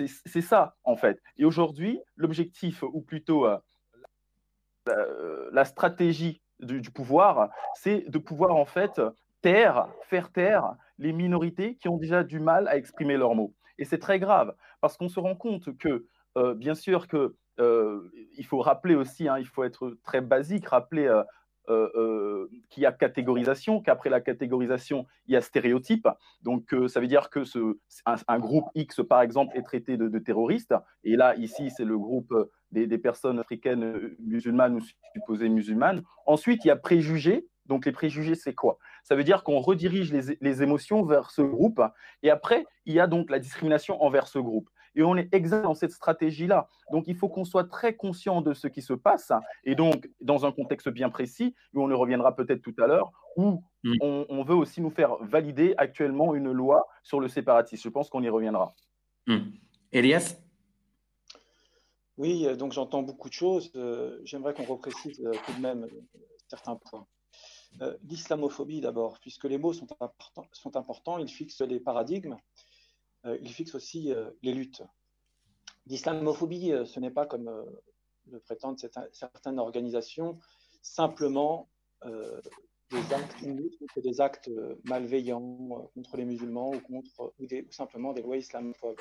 c'est ça, en fait. Et aujourd'hui, l'objectif, ou plutôt la, stratégie du, pouvoir, c'est de pouvoir, en fait, taire, faire taire les minorités qui ont déjà du mal à exprimer leurs mots. Et c'est très grave, parce qu'on se rend compte que, euh, bien sûr, que, euh, il faut rappeler aussi, hein, il faut être très basique, rappeler euh, qu'il y a catégorisation, qu'après la catégorisation, il y a stéréotype. Donc, ça veut dire que ce, un, groupe X, par exemple, est traité de, terroriste. Et là, ici, c'est le groupe des, des, personnes africaines musulmanes ou supposées musulmanes. Ensuite, il y a préjugés. Donc, les préjugés, c'est quoi? Ça veut dire qu'on redirige les, émotions vers ce groupe. Et après, il y a donc la discrimination envers ce groupe. Et on est exact dans cette stratégie-là. Donc, il faut qu'on soit très conscient de ce qui se passe. Et donc, dans un contexte bien précis, où on y reviendra peut-être tout à l'heure, où mm. on, veut aussi nous faire valider actuellement une loi sur le séparatisme. Je pense qu'on y reviendra. Mm. Elias? Oui, donc j'entends beaucoup de choses. Euh, j'aimerais qu'on reprécise euh, tout de même certains points. Euh, l'islamophobie d'abord, puisque les mots sont importants, sont importants, ils fixent les paradigmes, euh, ils fixent aussi euh, les luttes. L'islamophobie, ce n'est pas comme le prétendent certaines organisations, simplement des actes, malveillants contre les musulmans ou, contre, ou simplement des lois islamophobes.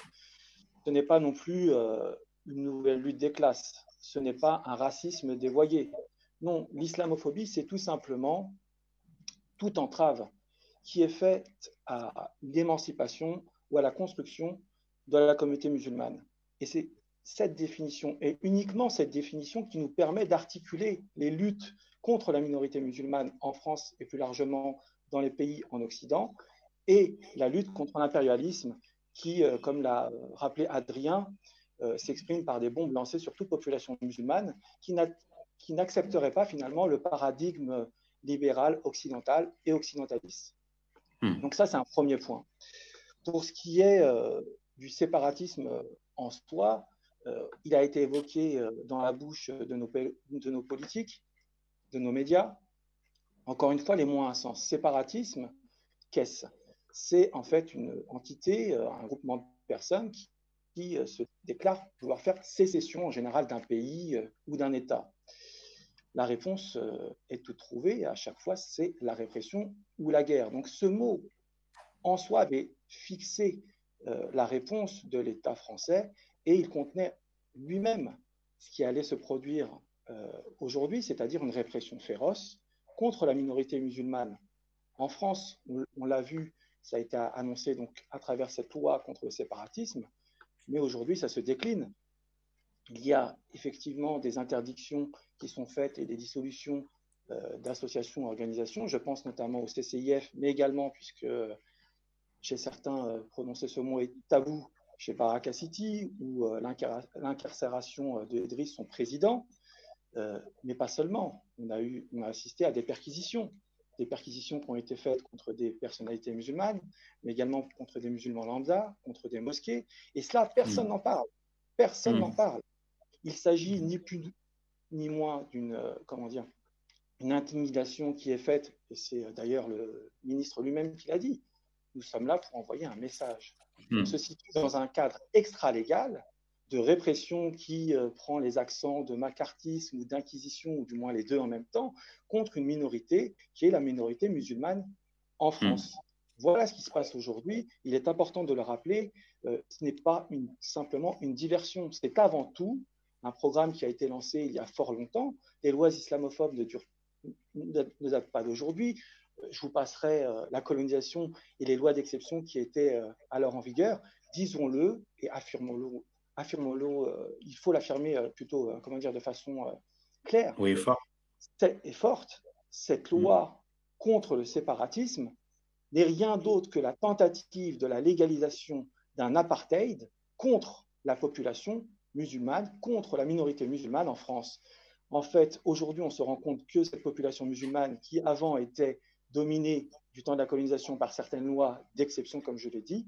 Ce n'est pas non plus une nouvelle lutte des classes, ce n'est pas un racisme dévoyé. Non, l'islamophobie, c'est tout simplement toute entrave qui est faite à l'émancipation ou à la construction de la communauté musulmane. Et c'est cette définition, et uniquement cette définition, qui nous permet d'articuler les luttes contre la minorité musulmane en France et plus largement dans les pays en Occident, et la lutte contre l'impérialisme qui, euh, comme l'a rappelé Adrien, euh, s'exprime par des bombes lancées sur toute population musulmane qui n'accepterait pas finalement le paradigme libéral, occidental et occidentaliste. Hmm. Donc ça, c'est un premier point. Pour ce qui est euh, du séparatisme euh, en soi, euh, il a été évoqué dans la bouche de nos, politiques, de nos médias. Encore une fois, les mots ont un sens. Séparatisme, qu'est-ce? C'est en fait une entité, un groupement de personnes qui, se déclarent vouloir faire sécession en général d'un pays ou d'un État la réponse est toute trouvée. À chaque fois, c'est la répression ou la guerre. Donc ce mot en soi avait fixé euh, la réponse de l'État français et il contenait lui-même ce qui allait se produire euh, aujourd'hui, c'est-à-dire une répression féroce contre la minorité musulmane. En France, on, l'a vu, ça a été annoncé donc à travers cette loi contre le séparatisme, mais aujourd'hui, ça se décline. Il y a effectivement des interdictions qui sont faites et des dissolutions euh, d'associations, organisations. Je pense notamment au CCIF, mais également, puisque chez certains, euh, prononcer ce mot est tabou, chez Baraka City, où euh, l'incarcération d'Edris, son président, mais pas seulement. On a, eu, on a assisté à des perquisitions, des perquisitions qui ont été faites contre des personnalités musulmanes, mais également contre des musulmans lambda, contre des mosquées. Et cela, personne mmh. n'en parle. Personne mmh. n'en parle. Il s'agit ni plus ni moins d'une euh, comment dire une intimidation qui est faite, et c'est euh, d'ailleurs le ministre lui-même qui l'a dit. Nous sommes là pour envoyer un message. Hmm. On se situe dans un cadre extra-légal de répression qui euh, prend les accents de macartisme ou d'inquisition, ou du moins les deux en même temps, contre une minorité qui est la minorité musulmane en hmm. France. Voilà ce qui se passe aujourd'hui. Il est important de le rappeler. ce n'est pas une, simplement une diversion. C'est avant tout un programme qui a été lancé il y a fort longtemps. Les lois islamophobes ne, durent, ne, datent pas d'aujourd'hui. Je vous passerai la colonisation et les lois d'exception qui étaient alors en vigueur. Disons-le et affirmons-le. Affirmons-le. il faut l'affirmer plutôt, comment dire, de façon claire. Oui, fort. Et forte. Cette loi contre le séparatisme n'est rien d'autre que la tentative de la légalisation d'un apartheid contre la population musulmane, contre la minorité musulmane en France. En fait, aujourd'hui, on se rend compte que cette population musulmane, qui avant était dominée du temps de la colonisation par certaines lois d'exception, comme je l'ai dit,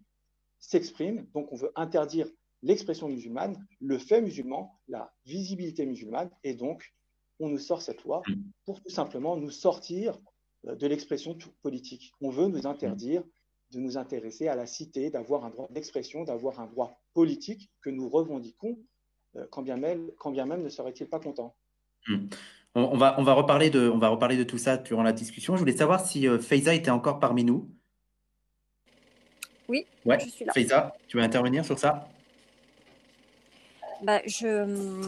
s'exprime. Donc, on veut interdire l'expression musulmane, le fait musulman, la visibilité musulmane, et donc, on nous sort cette loi pour tout simplement nous sortir euh, de l'expression politique. On veut nous interdire de nous intéresser à la cité, d'avoir un droit d'expression, d'avoir un droit politique que nous revendiquons, euh, quand bien même, quand bien même ne serait-il pas content. On, va, on, va reparler de, on va reparler de tout ça durant la discussion. Je voulais savoir si euh, Faiza était encore parmi nous. Oui, ouais. je suis là. Faiza, tu veux intervenir sur ça? Bah, je,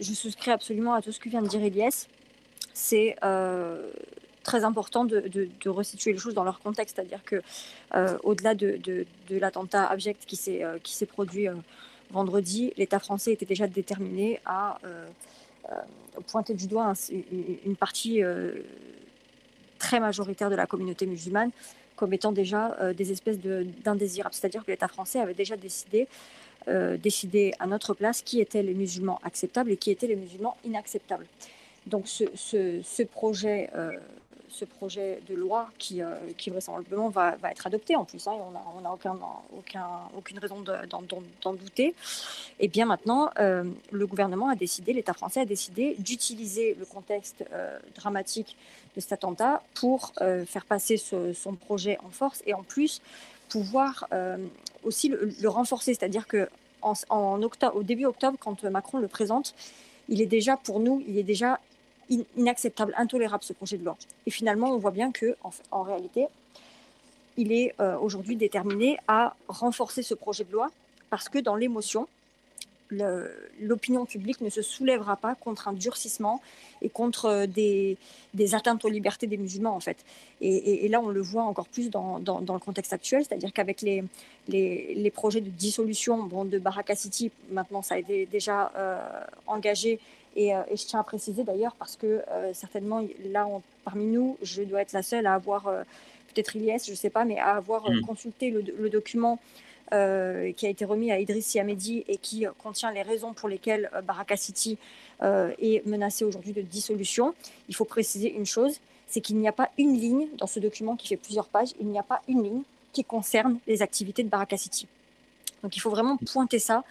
je souscris absolument à tout ce que vient de dire Elias. C'est euh, très important de, de, resituer les choses dans leur contexte, c'est-à-dire que euh, au-delà de, de l'attentat abject qui s'est euh, qui s'est produit vendredi, l'État français était déjà déterminé à pointer du doigt une partie très majoritaire de la communauté musulmane comme étant déjà des espèces d'indésirables. C'est-à-dire que l'État français avait déjà décidé euh, à notre place qui étaient les musulmans acceptables et qui étaient les musulmans inacceptables. Donc ce, ce, projet, euh, ce projet de loi qui, euh, qui vraisemblablement va, va, être adopté en plus, hein, on n'a on a aucun, aucun, aucune raison d'en douter, et eh bien maintenant le gouvernement a décidé, l'État français a décidé d'utiliser le contexte dramatique de cet attentat pour faire passer son projet en force et en plus pouvoir euh, aussi le, renforcer. C'est-à-dire que en, octobre, au début octobre, quand Macron le présente, il est déjà pour nous, il est déjà inacceptable, intolérable ce projet de loi. Et finalement, on voit bien que en, réalité, il est euh, aujourd'hui déterminé à renforcer ce projet de loi parce que dans l'émotion, l'opinion publique ne se soulèvera pas contre un durcissement et contre euh, des, atteintes aux libertés des musulmans, en fait. Et, là, on le voit encore plus dans, le contexte actuel, c'est-à-dire qu'avec les, projets de dissolution de Baraka City, maintenant, ça a été déjà euh, engagé. Et, euh, et, je tiens à préciser d'ailleurs, parce que certainement, là, parmi nous, je dois être la seule à avoir, peut-être Ilyes, je ne sais pas, mais à avoir mm. consulté le, le document euh, qui a été remis à Idriss Yamedi et qui contient les raisons pour lesquelles euh, Baraka City euh, est menacée aujourd'hui de dissolution. Il faut préciser une chose, c'est qu'il n'y a pas une ligne dans ce document qui fait plusieurs pages, il n'y a pas une ligne qui concerne les activités de Baraka City. Donc il faut vraiment pointer ça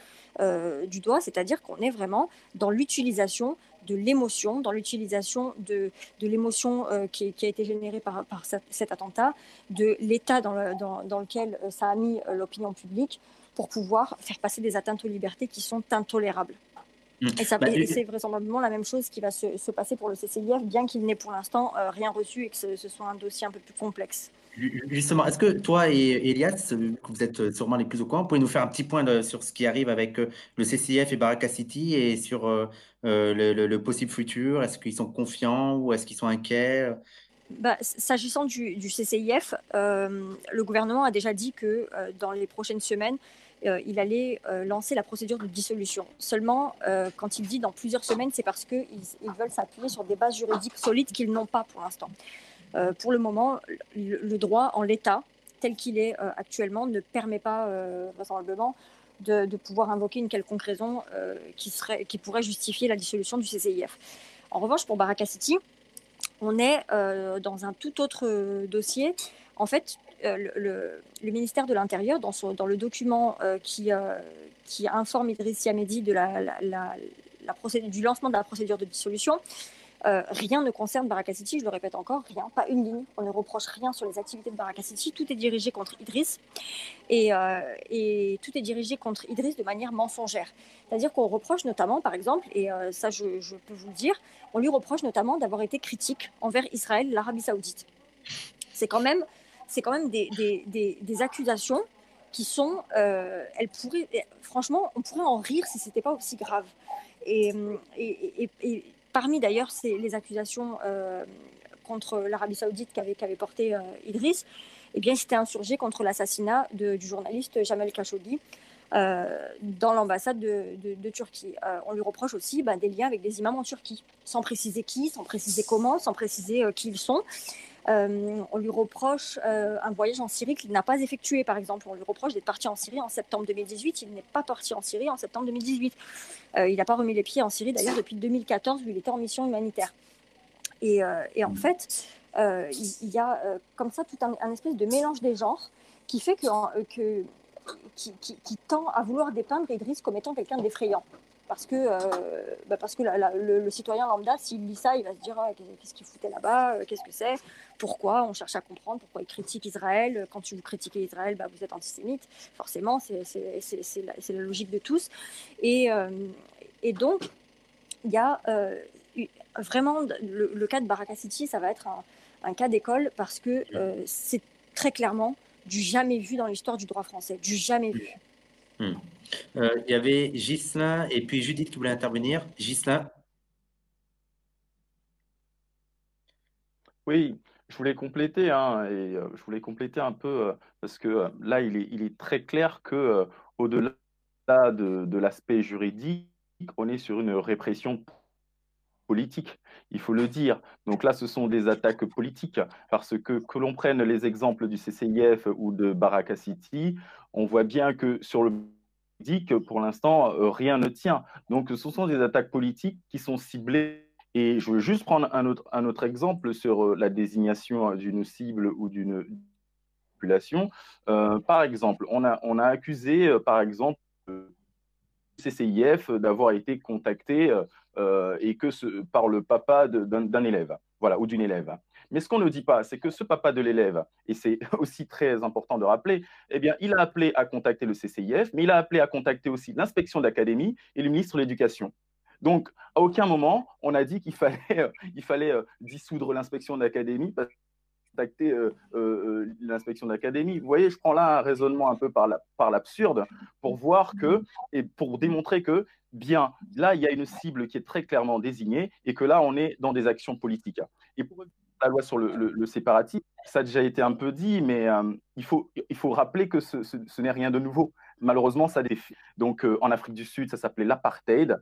du doigt, c'est-à-dire qu'on est vraiment dans l'utilisation de l'émotion, dans l'utilisation de, de l'émotion euh, qui, qui, a été générée par, par cet attentat, de l'état dans, le, dans, dans, lequel euh, ça a mis euh, l'opinion publique pour pouvoir faire passer des atteintes aux libertés qui sont intolérables. Mmh. Et, ça, bah, c'est vraisemblablement la même chose qui va se, se passer pour le CCIF, bien qu'il n'ait pour l'instant rien reçu et que ce, ce, soit un dossier un peu plus complexe. Justement, est-ce que toi et Elias, vous êtes sûrement les plus au courant, pouvez nous faire un petit point sur ce qui arrive avec le CCIF et Baraka City et sur euh, le, possible futur? Est-ce qu'ils sont confiants ou est-ce qu'ils sont inquiets? Bah, S'agissant du, CCIF, euh, le gouvernement a déjà dit que euh, dans les prochaines semaines, il allait lancer la procédure de dissolution. Seulement, quand il dit dans plusieurs semaines, c'est parce qu'ils ils veulent s'appuyer sur des bases juridiques solides qu'ils n'ont pas pour l'instant. Pour le moment, le, droit en l'état, tel qu'il est actuellement, ne permet pas vraisemblablement de, pouvoir invoquer une quelconque raison euh, qui, serait, qui pourrait justifier la dissolution du CCIF. En revanche, pour Baraka City, on est euh, dans un tout autre euh, dossier. En fait, le, ministère de l'Intérieur, dans, dans, le document qui, qui informe Idriss Yamedi de la, la, du lancement de la procédure de dissolution, euh, rien ne concerne Baraka City, je le répète encore, rien, pas une ligne. On ne reproche rien sur les activités de Baraka City. Tout est dirigé contre Idriss et, euh, et tout est dirigé contre Idriss de manière mensongère. C'est-à-dire qu'on reproche notamment, par exemple, et euh, ça je, peux vous le dire, on lui reproche notamment d'avoir été critique envers Israël, l'Arabie Saoudite. C'est quand même, c'est quand même des, accusations qui sont, elles pourraient, franchement, on pourrait en rire si c'était pas aussi grave. et Parmi d'ailleurs les accusations euh, contre l'Arabie Saoudite qu'avait porté Idriss, eh bien, s'était insurgé contre l'assassinat du journaliste Jamel Khashoggi. dans l'ambassade de, Turquie. on lui reproche aussi bah, des liens avec des imams en Turquie, sans préciser qui, sans préciser comment, sans préciser qui ils sont. Euh, on lui reproche euh, un voyage en Syrie qu'il n'a pas effectué, par exemple. On lui reproche d'être parti en Syrie en septembre 2018. Il n'est pas parti en Syrie en septembre 2018. Euh, il n'a pas remis les pieds en Syrie, d'ailleurs, depuis 2014, où il était en mission humanitaire. Et, en fait, il, y a comme ça tout un, espèce de mélange des genres qui fait que, qui, qui, tend à vouloir dépeindre Idriss comme étant quelqu'un d'effrayant parce que, euh, bah, parce que le, citoyen lambda, s'il lit ça, il va se dire ah, qu'est-ce qu'il foutait là-bas, euh, qu'est-ce que c'est, pourquoi, on cherche à comprendre pourquoi il critique Israël. Quand tu vous critiquez Israël, bah, vous êtes antisémite, forcément, c'est la, logique de tous. Et, euh, et donc, il y a vraiment le, cas de Baraka City, ça va être un, cas d'école parce que c'est très clairement du jamais vu dans l'histoire du droit français, du jamais vu. Hmm. Euh, il y avait Gislain et puis Judith qui voulait intervenir. Gislain Oui, je voulais compléter, hein, et euh, je voulais compléter un peu euh, parce que là, il est, il est, très clair que au-delà de, de l'aspect juridique, on est sur une répression politique, il faut le dire. Donc là, ce sont des attaques politiques, parce que que l'on prenne les exemples du CCIF ou de Baraka City, on voit bien que sur le dit que pour l'instant, euh, rien ne tient. Donc, ce sont des attaques politiques qui sont ciblées. Et je veux juste prendre un autre, un autre exemple sur euh, la désignation d'une cible ou d'une population. Euh, par exemple, on a, on a accusé, par exemple, le CCIF d'avoir été contacté et que ce, par le papa d'un élève, voilà, ou d'une élève. Mais ce qu'on ne dit pas, c'est que ce papa de l'élève, et c'est aussi très important de rappeler, eh bien, il a appelé à contacter le CCIF, mais il a appelé à contacter aussi l'inspection d'académie et le ministre de l'Éducation. Donc, à aucun moment, on a dit qu'il fallait, il fallait euh, dissoudre l'inspection d'académie parce contacter euh, euh, l'inspection d'académie. Vous voyez, je prends là un raisonnement un peu par l'absurde pour voir que, et pour démontrer que, bien, là, il y a une cible qui est très clairement désignée et que là, on est dans des actions politiques. Et pour la loi sur le, séparatisme, ça a déjà été un peu dit, mais euh, il, faut, il faut rappeler que ce, n'est rien de nouveau. Malheureusement, ça défie. Donc, euh, en Afrique du Sud, ça s'appelait l'apartheid,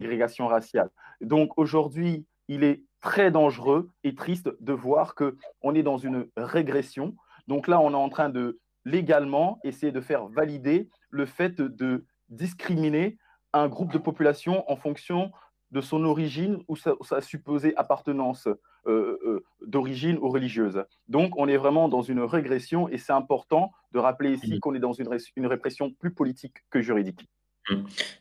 irrigation raciale. Donc, aujourd'hui, il est très dangereux et triste de voir qu'on est dans une régression. Donc là, on est en train de légalement essayer de faire valider le fait de discriminer un groupe de population en fonction de son origine ou sa, supposée appartenance euh, euh, d'origine ou religieuse. Donc, on est vraiment dans une régression et c'est important de rappeler ici mmh. qu'on est dans une, une, répression plus politique que juridique. Mmh.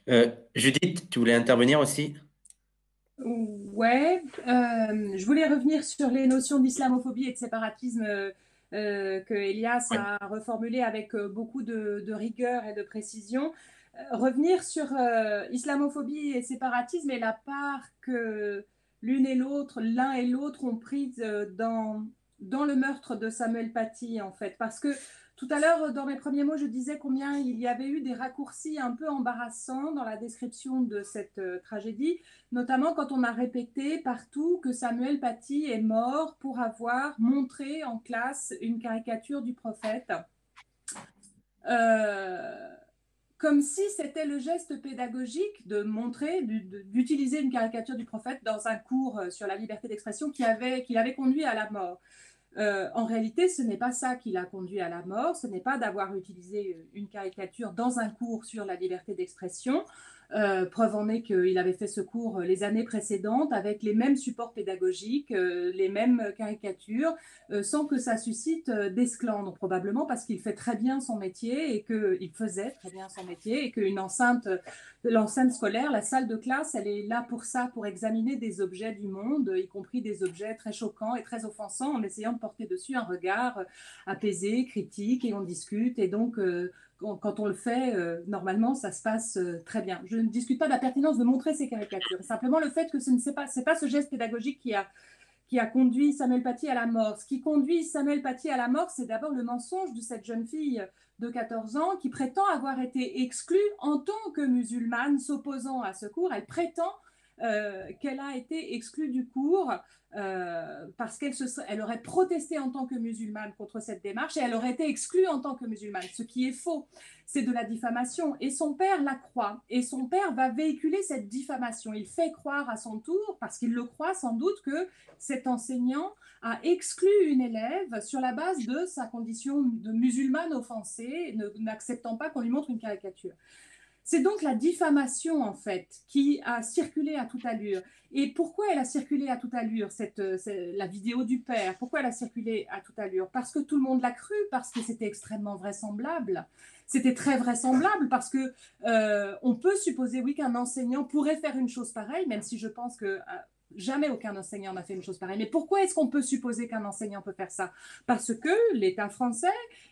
Euh, Judith, tu voulais intervenir aussi? Ouais, je voulais revenir sur les notions d'islamophobie et de séparatisme que Elias a reformulé avec beaucoup de, de, rigueur et de précision revenir sur euh, islamophobie et séparatisme et la part que l'une et l'autre, l'un et l'autre ont prise euh, dans, dans le meurtre de Samuel Paty, en fait. Parce que tout à l'heure, dans mes premiers mots, je disais combien il y avait eu des raccourcis un peu embarrassants dans la description de cette euh, tragédie, notamment quand on a répété partout que Samuel Paty est mort pour avoir montré en classe une caricature du prophète. Euh, comme si c'était le geste pédagogique de montrer, d'utiliser une caricature du prophète dans un cours euh, sur la liberté d'expression qui avait, qui l'avait conduit à la mort. Euh, en réalité, ce n'est pas ça qui l'a conduit à la mort, ce n'est pas d'avoir utilisé une caricature dans un cours sur la liberté d'expression, euh, preuve en est qu'il avait fait ce cours euh, les années précédentes avec les mêmes supports pédagogiques, euh, les mêmes caricatures, sans que ça suscite d'esclandre, probablement parce qu'il fait très bien son métier et qu'il faisait très bien son métier et qu'une enceinte, l'enceinte scolaire, la salle de classe, elle est là pour ça, pour examiner des objets du monde, y compris des objets très choquants et très offensants, en essayant de porter dessus un regard apaisé, critique, et on discute. Et donc, quand on le fait, euh, normalement, ça se passe euh, très bien. Je ne discute pas de la pertinence de montrer ces caricatures. Simplement le fait que ce n'est pas, pas ce geste pédagogique qui a, qui a conduit Samuel Paty à la mort. Ce qui conduit Samuel Paty à la mort, c'est d'abord le mensonge de cette jeune fille de 14 ans qui prétend avoir été exclue en tant que musulmane s'opposant à ce cours. Elle prétend qu'elle a été exclue du cours euh, parce qu'elle elle aurait protesté en tant que musulmane contre cette démarche et elle aurait été exclue en tant que musulmane, ce qui est faux. C'est de la diffamation. Et son père la croit. Et son père va véhiculer cette diffamation. Il fait croire à son tour, parce qu'il le croit sans doute, que cet enseignant a exclu une élève sur la base de sa condition de musulmane offensée, n'acceptant pas qu'on lui montre une caricature. C'est donc la diffamation, en fait, qui a circulé à toute allure. Et pourquoi elle a circulé à toute allure, cette, euh, la vidéo du père? Pourquoi elle a circulé à toute allure? Parce que tout le monde l'a cru, parce que c'était extrêmement vraisemblable. C'était très vraisemblable parce que euh, on peut supposer, oui, qu'un enseignant pourrait faire une chose pareille, même si je pense que euh, Jamais aucun enseignant n'a fait une chose pareille. Mais pourquoi est-ce qu'on peut supposer qu'un enseignant peut faire ça? Parce que l'État français,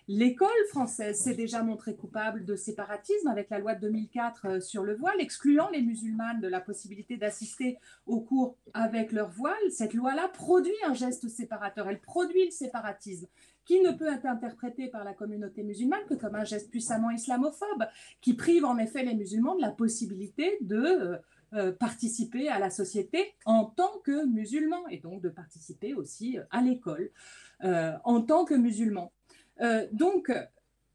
l'école française s'est déjà montrée coupable de séparatisme avec la loi de 2004 euh, sur le voile, excluant les musulmanes de la possibilité d'assister aux cours avec leur voile. Cette loi-là produit un geste séparateur, elle produit le séparatisme qui ne peut être interprété par la communauté musulmane que comme un geste puissamment islamophobe, qui prive en effet les musulmans de la possibilité de euh, participer à la société en tant que musulman et donc de participer aussi euh, à l'école euh, en tant que musulman. donc,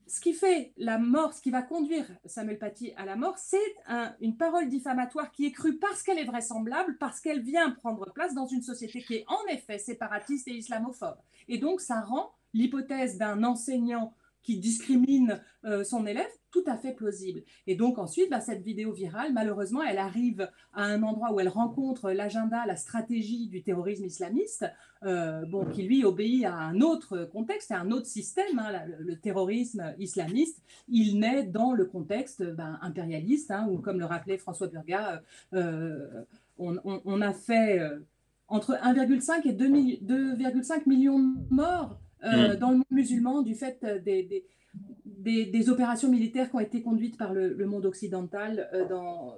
ce qui fait la mort, ce qui va conduire Samuel Paty à la mort, c'est une parole diffamatoire qui est crue parce qu'elle est vraisemblable, parce qu'elle vient prendre place dans une société qui est en effet séparatiste et islamophobe. Et donc, ça rend l'hypothèse d'un enseignant qui discrimine son élève tout à fait plausible. Et donc ensuite, bah, cette vidéo virale, malheureusement, elle arrive à un endroit où elle rencontre l'agenda, la stratégie du terrorisme islamiste, euh, bon, qui lui obéit à un autre contexte, à un autre système. Hein, le, terrorisme islamiste, il naît dans le contexte ben, impérialiste, hein, où, comme le rappelait François Burga, euh, on, a fait euh, entre 1,5 et 2,5 millions de morts mmh. dans le monde musulman du fait des des, opérations militaires qui ont été conduites par le, monde occidental euh, dans,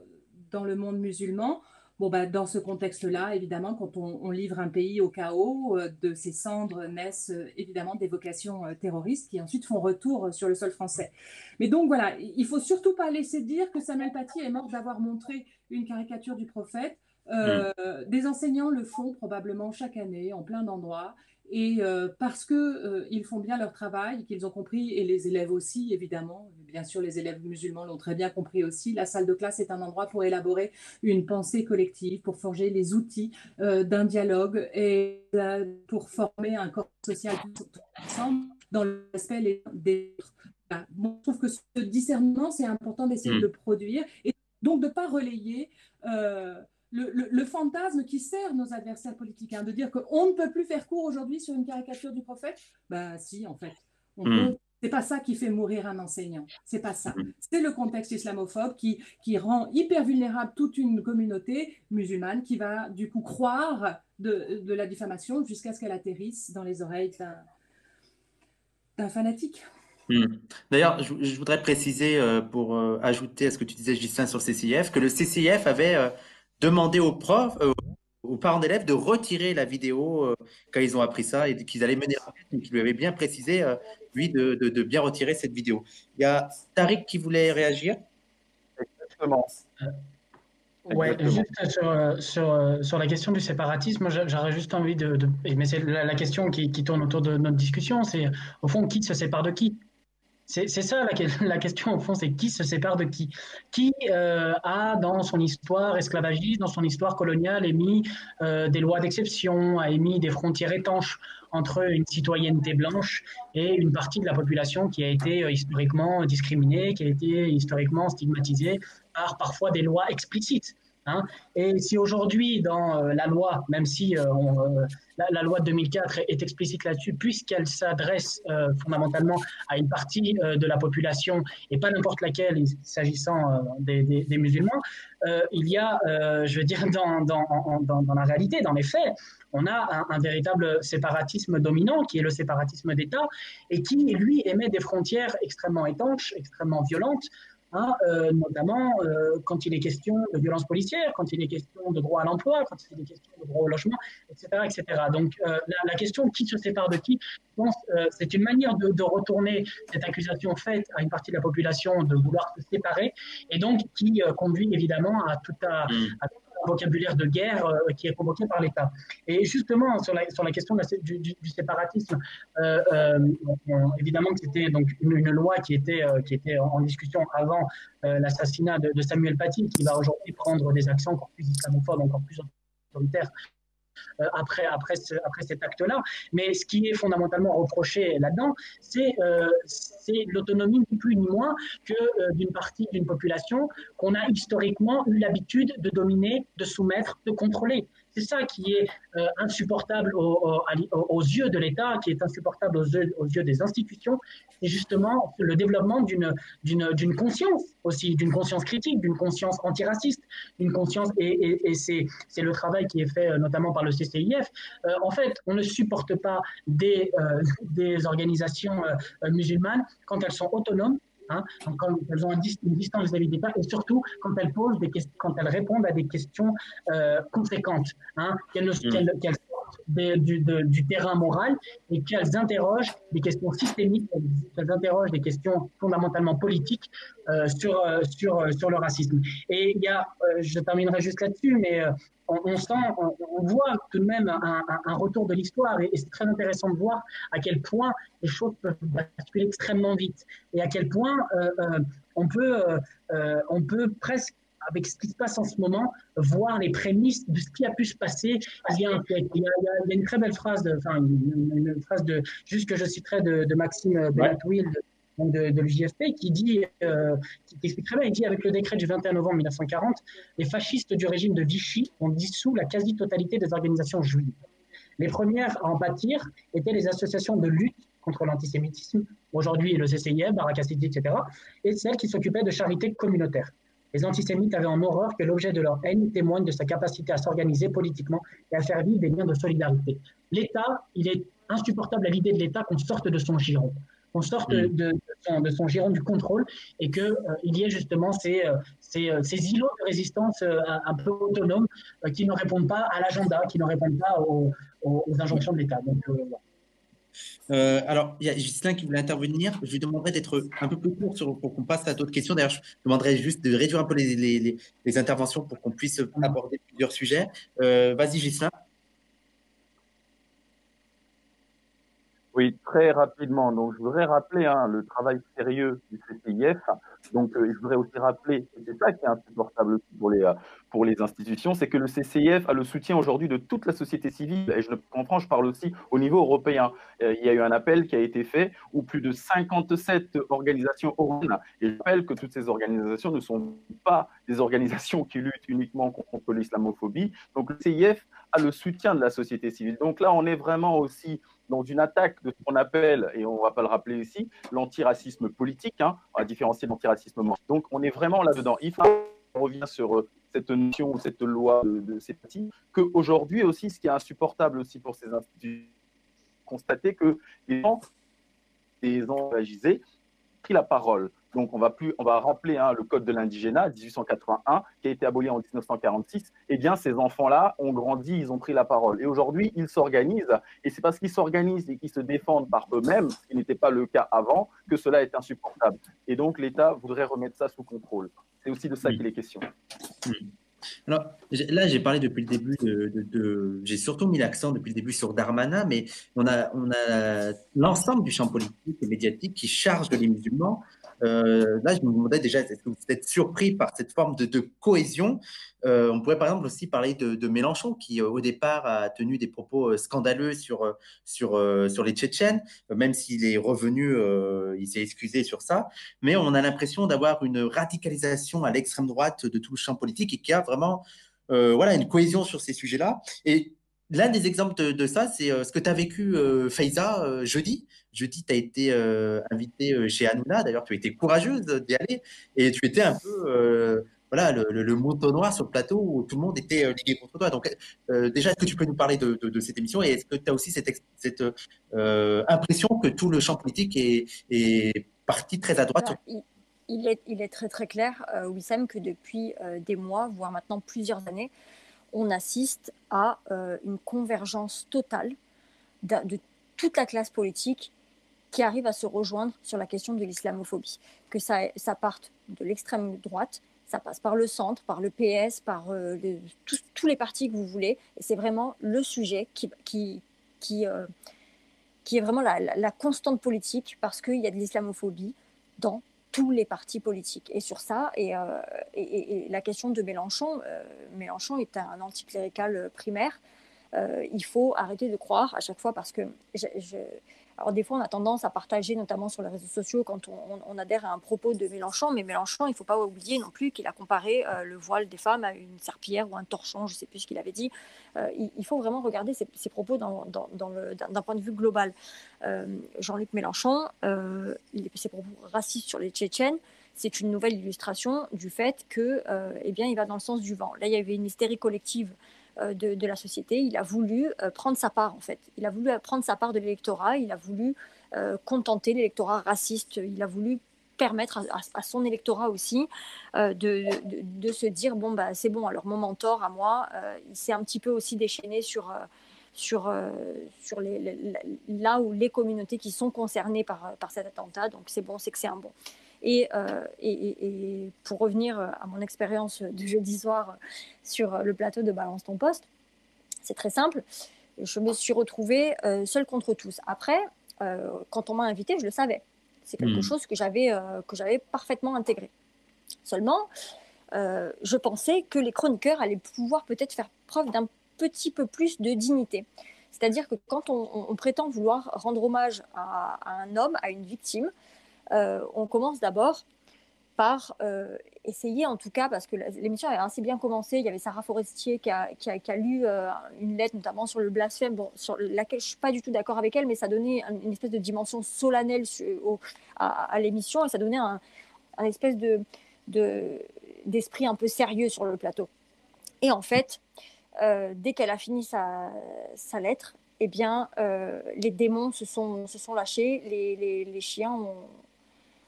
dans le monde musulman. Bon, bah, dans ce contexte-là, évidemment, quand on, livre un pays au chaos, euh, de ses cendres naissent euh, évidemment des vocations terroristes qui ensuite font retour sur le sol français. Mais donc voilà, il faut surtout pas laisser dire que Samuel Paty est mort d'avoir montré une caricature du prophète. Mm. Des enseignants le font probablement chaque année en plein d'endroits et euh, parce qu'ils euh, font bien leur travail, qu'ils ont compris, et les élèves aussi, évidemment, bien sûr, les élèves musulmans l'ont très bien compris aussi, la salle de classe est un endroit pour élaborer une pensée collective, pour forger les outils euh, d'un dialogue et pour former un corps social ensemble dans le respect des autres. je trouve que ce discernement, c'est important d'essayer mmh. de le produire et donc de ne pas relayer le, fantasme qui sert nos adversaires politiques, hein, de dire qu'on ne peut plus faire court aujourd'hui sur une caricature du prophète. Ben si, en fait. Hmm. C'est pas ça qui fait mourir un enseignant. C'est pas ça. Hmm. C'est le contexte islamophobe qui, qui rend hyper vulnérable toute une communauté musulmane qui va du coup croire de, de la diffamation jusqu'à ce qu'elle atterrisse dans les oreilles d'un fanatique. Hmm. D'ailleurs, je, voudrais préciser euh, pour euh, ajouter à ce que tu disais, Justin, sur le CCIF, que le CCIF avait euh, demander aux profs, euh, aux parents d'élèves de retirer la vidéo euh, quand ils ont appris ça et qu'ils allaient mener l'enquête. Il lui avait bien précisé, euh, lui, de, de, bien retirer cette vidéo. Il y a Tariq qui voulait réagir? Exactement. Ouais, juste sur, sur, sur, la question du séparatisme, j'aurais juste envie de, mais c'est la, la, question qui, qui, tourne autour de notre discussion, c'est au fond qui se sépare de qui? C'est ça la, question au fond, c'est qui se sépare de qui? Qui euh, a dans son histoire esclavagiste, dans son histoire coloniale, émis euh, des lois d'exception, a émis des frontières étanches entre une citoyenneté blanche et une partie de la population qui a été euh, historiquement discriminée, qui a été historiquement stigmatisée par parfois des lois explicites. Hein. Et si aujourd'hui, dans la loi, même si on, la, loi de 2004 est, explicite là-dessus, puisqu'elle s'adresse euh, fondamentalement à une partie euh, de la population et pas n'importe laquelle, s'agissant euh, des, musulmans. il y a, je veux dire, dans, la réalité, dans les faits, on a un, véritable séparatisme dominant qui est le séparatisme d'État et qui, lui, émet des frontières extrêmement étanches, extrêmement violentes Hein, euh, notamment euh, quand il est question de violence policière, quand il est question de droit à l'emploi, quand il est question de droit au logement, etc. etc. Donc euh, la, question qui se sépare de qui, c'est une manière de, retourner cette accusation faite à une partie de la population de vouloir se séparer, et donc qui conduit évidemment à tout à, mm. Vocabulaire de guerre qui est convoqué par l'État. Et justement, sur la, question du, séparatisme, évidemment que c'était donc une, loi qui était, qui était en discussion avant l'assassinat de, de, Samuel Paty, qui va aujourd'hui prendre des accents encore plus islamophobes, encore plus autoritaires euh, après, cet acte-là. Mais ce qui est fondamentalement reproché là-dedans, c'est euh, l'autonomie ni plus ni moins que euh, d'une partie d'une population qu'on a historiquement eu l'habitude de dominer, de soumettre, de contrôler. C'est ça qui est euh, insupportable aux, yeux de l'État, qui est insupportable aux yeux, des institutions, c'est justement le développement d'une conscience aussi, d'une conscience critique, d'une conscience antiraciste, d'une conscience, et, c'est le travail qui est fait euh, notamment par le CCIF. Euh, en fait, on ne supporte pas des, des organisations musulmanes quand elles sont autonomes, Hein, quand elles ont une distance vis-à-vis des et surtout quand elles posent des questions, quand elles répondent à des questions euh, conséquentes, hein, qu'elles. Du, du, terrain moral et qu'elles interrogent des questions systémiques, qu'elles interrogent des questions fondamentalement politiques euh, sur, euh, sur, sur le racisme. Et il y a, je terminerai juste là-dessus, mais on, sent, on, voit tout de même un, retour de l'histoire et, c'est très intéressant de voir à quel point les choses peuvent basculer extrêmement vite et à quel point euh, euh, on, peut, euh, on peut presque avec ce qui se passe en ce moment, voir les prémices de ce qui a pu se passer. Il y a, il y a, une très belle phrase, de, enfin, une, phrase de, juste que je citerai de, de Maxime Bellatoil, de, de l'UJFP, qui dit, euh, qui explique très bien, il dit avec le décret du 21 novembre 1940, les fascistes du régime de Vichy ont dissous la quasi-totalité des organisations juives. Les premières à en pâtir étaient les associations de lutte contre l'antisémitisme, aujourd'hui le CCIF, Barakasidi, etc., et celles qui s'occupaient de charité communautaire. Les antisémites avaient en horreur que l'objet de leur haine témoigne de sa capacité à s'organiser politiquement et à faire vivre des liens de solidarité. L'État, il est insupportable à l'idée de l'État qu'on sorte de son giron qu'on sorte mm. de, de, son, giron du contrôle et qu'il euh, y ait justement ces, euh, ces, euh, ces, îlots de résistance un peu autonomes qui ne répondent pas à l'agenda, qui ne répondent pas aux, injonctions de l'État. Donc, alors, il y a Justin qui voulait intervenir. Je lui demanderai d'être un peu plus court sur, pour qu'on passe à d'autres questions. D'ailleurs, je demanderai juste de réduire un peu les, les, les interventions pour qu'on puisse aborder plusieurs sujets. Vas-y, Justin. Oui, très rapidement. Donc, je voudrais rappeler hein, le travail sérieux du CCIF. Donc, euh, je voudrais aussi rappeler, et c'est ça qui est insupportable pour les, euh, pour les institutions, c'est que le CCIF a le soutien aujourd'hui de toute la société civile. Et je comprends, je parle aussi au niveau européen. Euh, il y a eu un appel qui a été fait où plus de 57 organisations européennes, et je rappelle que toutes ces organisations ne sont pas des organisations qui luttent uniquement contre l'islamophobie. Donc, le CCIF a le soutien de la société civile. Donc là, on est vraiment aussi dans une attaque de ce qu'on appelle, et on ne va pas le rappeler ici, l'antiracisme politique, hein, à différencier de l'antiracisme Donc on est vraiment là-dedans. Il faut revient sur euh, cette notion ou cette loi de, de ces partis, qu'aujourd'hui aussi, ce qui est insupportable aussi pour ces instituts, constater que les gens, les engagisés, pris la parole. Donc, on va, plus, on va rappeler hein, le code de l'indigénat, 1881, qui a été aboli en 1946. Eh bien, ces enfants-là ont grandi, ils ont pris la parole. Et aujourd'hui, ils s'organisent. Et c'est parce qu'ils s'organisent et qu'ils se défendent par eux-mêmes, ce qui n'était pas le cas avant, que cela est insupportable. Et donc, l'État voudrait remettre ça sous contrôle. C'est aussi de ça qu'il est question. Alors là, j'ai parlé depuis le début de, j'ai surtout mis l'accent depuis le début sur Darmanin, mais on a, on a l'ensemble du champ politique et médiatique qui charge les musulmans. Euh, là, je me demandais déjà, est-ce que vous êtes surpris par cette forme de, cohésion? Euh, On pourrait par exemple aussi parler de, Mélenchon, qui euh, au départ a tenu des propos scandaleux sur, sur, sur les Tchétchènes, même s'il est revenu, il s'est excusé sur ça. Mais on a l'impression d'avoir une radicalisation à l'extrême droite de tout le champ politique et qu'il y a vraiment voilà, une cohésion sur ces sujets-là. Et L'un des exemples de, ça, c'est ce que tu as vécu, Faiza, jeudi, Jeudi, tu as été euh, invité euh, chez Hanouna. D'ailleurs, tu as été courageuse d'y aller. Et tu étais un peu euh, voilà, le, le, moto noir sur le plateau où tout le monde était ligué contre toi. Donc, déjà, est-ce que tu peux nous parler de, cette émission Et est-ce que tu as aussi cette, cette impression que tout le champ politique est, parti très à droite il, est, il est très très clair, Wissam, que depuis des mois, voire maintenant plusieurs années, on assiste à une convergence totale de, toute la classe politique qui arrivent à se rejoindre sur la question de l'islamophobie. Que ça parte de l'extrême droite Ça passe par le centre, par le PS, par tous les partis que vous voulez. Et c'est vraiment le sujet qui, qui, qui, qui est vraiment la, constante politique parce qu'il y a de l'islamophobie dans tous les partis politiques. Et sur ça, et, euh, la question de Mélenchon, euh, Mélenchon est un anticlérical primaire. Euh, il faut arrêter de croire à chaque fois parce que alors des fois, on a tendance à partager, notamment sur les réseaux sociaux, quand on, adhère à un propos de Mélenchon. Mais Mélenchon, il ne faut pas oublier non plus qu'il a comparé euh, le voile des femmes à une serpillière ou un torchon, je ne sais plus ce qu'il avait dit. Euh, il, faut vraiment regarder ses, propos d'un point de vue global. Euh, Jean-Luc Mélenchon, ses propos racistes sur les Tchétchènes, c'est une nouvelle illustration du fait que, eh bien, il va dans le sens du vent. Là, il y avait une hystérie collective euh, de, la société. Il a voulu euh, prendre sa part, en fait. Il a voulu prendre sa part de l'électorat. Il a voulu euh, contenter l'électorat raciste. Il a voulu permettre à, son électorat aussi de, de, se dire bon bah c'est bon alors mon mentor à moi il s'est un petit peu aussi déchaîné sur sur, sur là où les communautés qui sont concernées par, par cet attentat donc c'est bon c'est que c'est un bon euh, et, et, pour revenir à mon expérience de jeudi soir sur le plateau de Balance ton poste, c'est très simple. Je me suis retrouvée euh, seule contre tous. Après, euh, quand on m'a invité, je le savais. C'est quelque hmm. chose que j'avais j'avais parfaitement intégré. Seulement, je pensais que les chroniqueurs allaient pouvoir peut-être faire preuve d'un petit peu plus de dignité. C'est-à-dire que quand on, prétend vouloir rendre hommage à, un homme, à une victime, euh, on commence d'abord par euh, essayer, en tout cas, parce que l'émission avait assez bien commencé. Il y avait Sarah Forestier qui a, lu euh, une lettre, notamment sur le blasphème, bon, sur laquelle je ne suis pas du tout d'accord avec elle, mais ça donnait une espèce de dimension solennelle à, l'émission et ça donnait un, espèce de, d'esprit un peu sérieux sur le plateau. Et en fait, dès qu'elle a fini sa, lettre, eh bien, les démons se sont, lâchés, les chiens ont,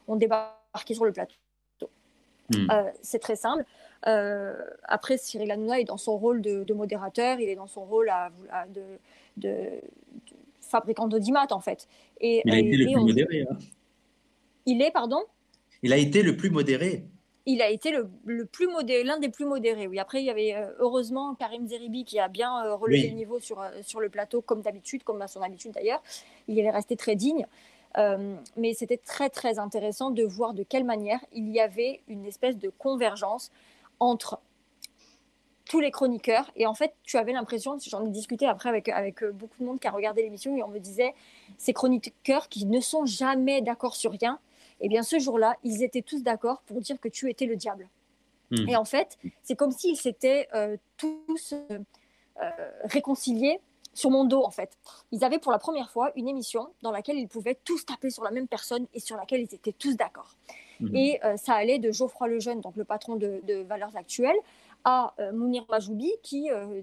ont débarqué sur le plateau. Hmm. Euh, c'est très simple. Euh, après, Cyril Hanouna est dans son rôle de, modérateur, il est dans son rôle à, de, de, fabricant d'audimat, en fait. Et, il a été le plus modéré. Hein. Il est, pardon? Il a été le plus modéré. Il a été le, le plus modéré, l'un des plus modérés. Oui. Après, il y avait euh, heureusement Karim Zeribi qui a bien relevé le niveau sur, sur le plateau, comme d'habitude, comme à son habitude d'ailleurs. Il est resté très digne. Euh, mais c'était très très intéressant de voir de quelle manière il y avait une espèce de convergence entre tous les chroniqueurs. Et en fait, tu avais l'impression, j'en ai discuté après avec, avec euh, beaucoup de monde qui a regardé l'émission, et on me disait, ces chroniqueurs qui ne sont jamais d'accord sur rien, et eh bien ce jour-là, ils étaient tous d'accord pour dire que tu étais le diable. Hmm. Et en fait, c'est comme s'ils s'étaient euh, tous réconciliés sur mon dos en fait. Ils avaient pour la première fois une émission dans laquelle ils pouvaient tous taper sur la même personne et sur laquelle ils étaient tous d'accord. Mhm. Et euh, ça allait de Geoffroy Lejeune, donc le patron de, de Valeurs Actuelles, à euh, Mounir Majoubi, qui, euh,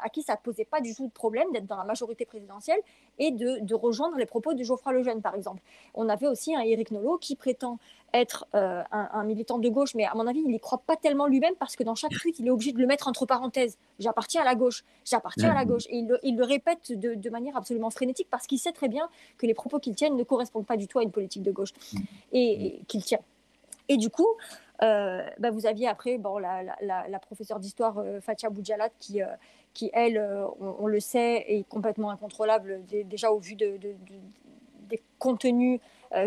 à qui ça ne posait pas du tout de problème d'être dans la majorité présidentielle et de, de, rejoindre les propos de Geoffroy Lejeune, par exemple. On avait aussi un Éric Nolot qui prétend être euh, un, militant de gauche, mais à mon avis, il n'y croit pas tellement lui-même parce que dans chaque tweet, il est obligé de le mettre entre parenthèses. J'appartiens à la gauche, j'appartiens à la gauche. Et il le, il le répète de, de, manière absolument frénétique parce qu'il sait très bien que les propos qu'il tient ne correspondent pas du tout à une politique de gauche et, et qu'il tient. Et du coup, bah, vous aviez après bon, la, la, professeure d'histoire euh, Fatia Boudjalat qui, euh, qui elle, on, le sait, est complètement incontrôlable déjà au vu de, des contenus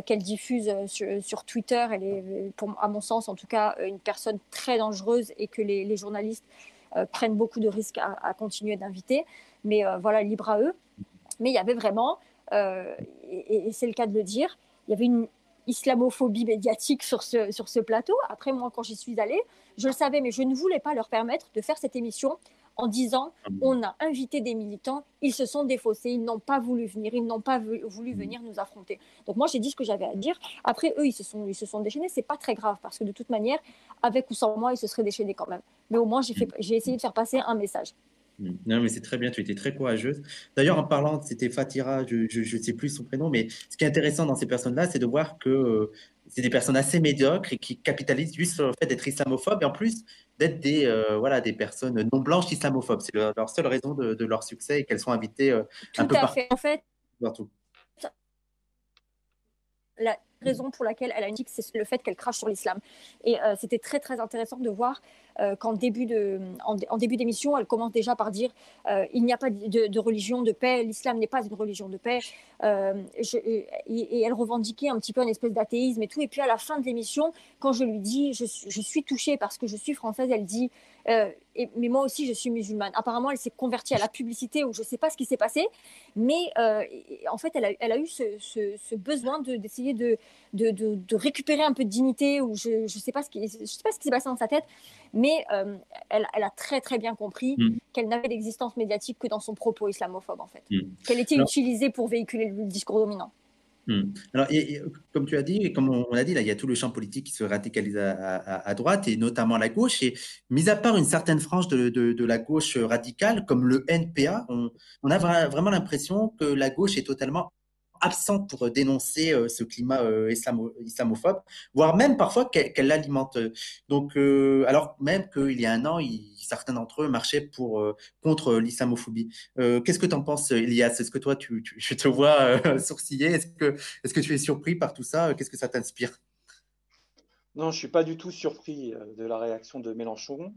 qu'elle diffuse sur, Twitter. Elle est, à mon sens en tout cas, une personne très dangereuse et que les, journalistes prennent beaucoup de risques à, continuer d'inviter. Mais voilà, libre à eux. Mais il y avait vraiment, et c'est le cas de le dire, il y avait une, islamophobie médiatique sur ce, sur ce plateau. Après, moi, quand j'y suis allée, je le savais, mais je ne voulais pas leur permettre de faire cette émission en disant ah on a invité des militants, ils se sont défaussés, ils n'ont pas voulu venir, ils n'ont pas voulu venir nous affronter. Donc moi j'ai dit ce que j'avais à dire. Après eux ils se sont ils se sont déchaînés, c'est pas très grave parce que de toute manière avec ou sans moi ils se seraient déchaînés quand même. Mais au moins j'ai fait j'ai essayé de faire passer un message. Non, mais c'est très bien, tu étais très courageuse. D'ailleurs, en parlant, c'était Fatira, je ne sais plus son prénom, mais ce qui est intéressant dans ces personnes-là, c'est de voir que euh, c'est des personnes assez médiocres et qui capitalisent juste sur le fait d'être islamophobes et en plus d'être des, euh, voilà, des personnes non blanches islamophobes. C'est leur, seule raison de, leur succès et qu'elles sont invitées euh, un peu partout. En fait, partout. raison pour laquelle elle a une c'est le fait qu'elle crache sur l'islam. Et c'était très très intéressant de voir qu'en début de, en, début d'émission, elle commence déjà par dire il n'y a pas de, religion de paix, l'islam n'est pas une religion de paix. et, et, elle revendiquait un petit peu une espèce d'athéisme et tout. Et puis à la fin de l'émission, quand je lui dis je, suis touchée parce que je suis française, elle dit euh, mais moi aussi, je suis musulmane. Apparemment, elle s'est convertie à la publicité ou je ne sais pas ce qui s'est passé. Mais euh, en fait, elle a, elle a eu ce, besoin d'essayer de, de, de, récupérer un peu de dignité ou je ne je sais pas ce qui s'est passé dans sa tête. Mais euh, elle, elle, a très, très bien compris mm. qu'elle n'avait d'existence médiatique que dans son propos islamophobe, en fait. Mm. Qu'elle était utilisée pour véhiculer le discours dominant. Hmm. Alors, comme tu as dit, et comme on, a dit, là, il y a tout le champ politique qui se radicalise à, droite et notamment à la gauche. Et mis à part une certaine frange de, la gauche radicale, comme le NPA, on, on a vraiment l'impression que la gauche est totalement absente pour dénoncer euh, ce climat euh, islamophobe, voire même parfois qu'elle l'alimente. Donc, euh, alors même qu'il y a un an, certains d'entre eux marchaient pour, contre l'islamophobie. Qu'est-ce que tu en penses, Elias? Est-ce que toi, tu, je te vois sourciller? Est-ce que, est que tu es surpris par tout ça? Qu'est-ce que ça t'inspire? Non, je ne suis pas du tout surpris de la réaction de Mélenchon.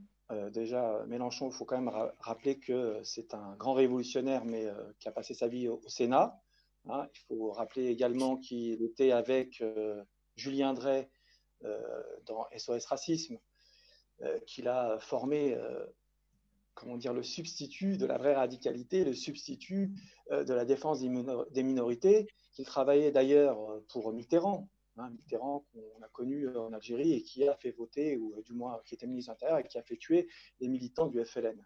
déjà, Mélenchon, il faut quand même rappeler que c'est un grand révolutionnaire, mais qui a passé sa vie au Sénat. Hein, il faut rappeler également qu'il était avec euh, Julien Drey euh, dans SOS Racisme, euh, qu'il a formé comment dire, le substitut de la vraie radicalité, le substitut de la défense des minorités, qu'il travaillait d'ailleurs pour Mitterrand, hein, qu'on a connu en Algérie et qui a fait voter, ou du moins qui était ministre de l'Intérieur et qui a fait tuer les militants du FLN.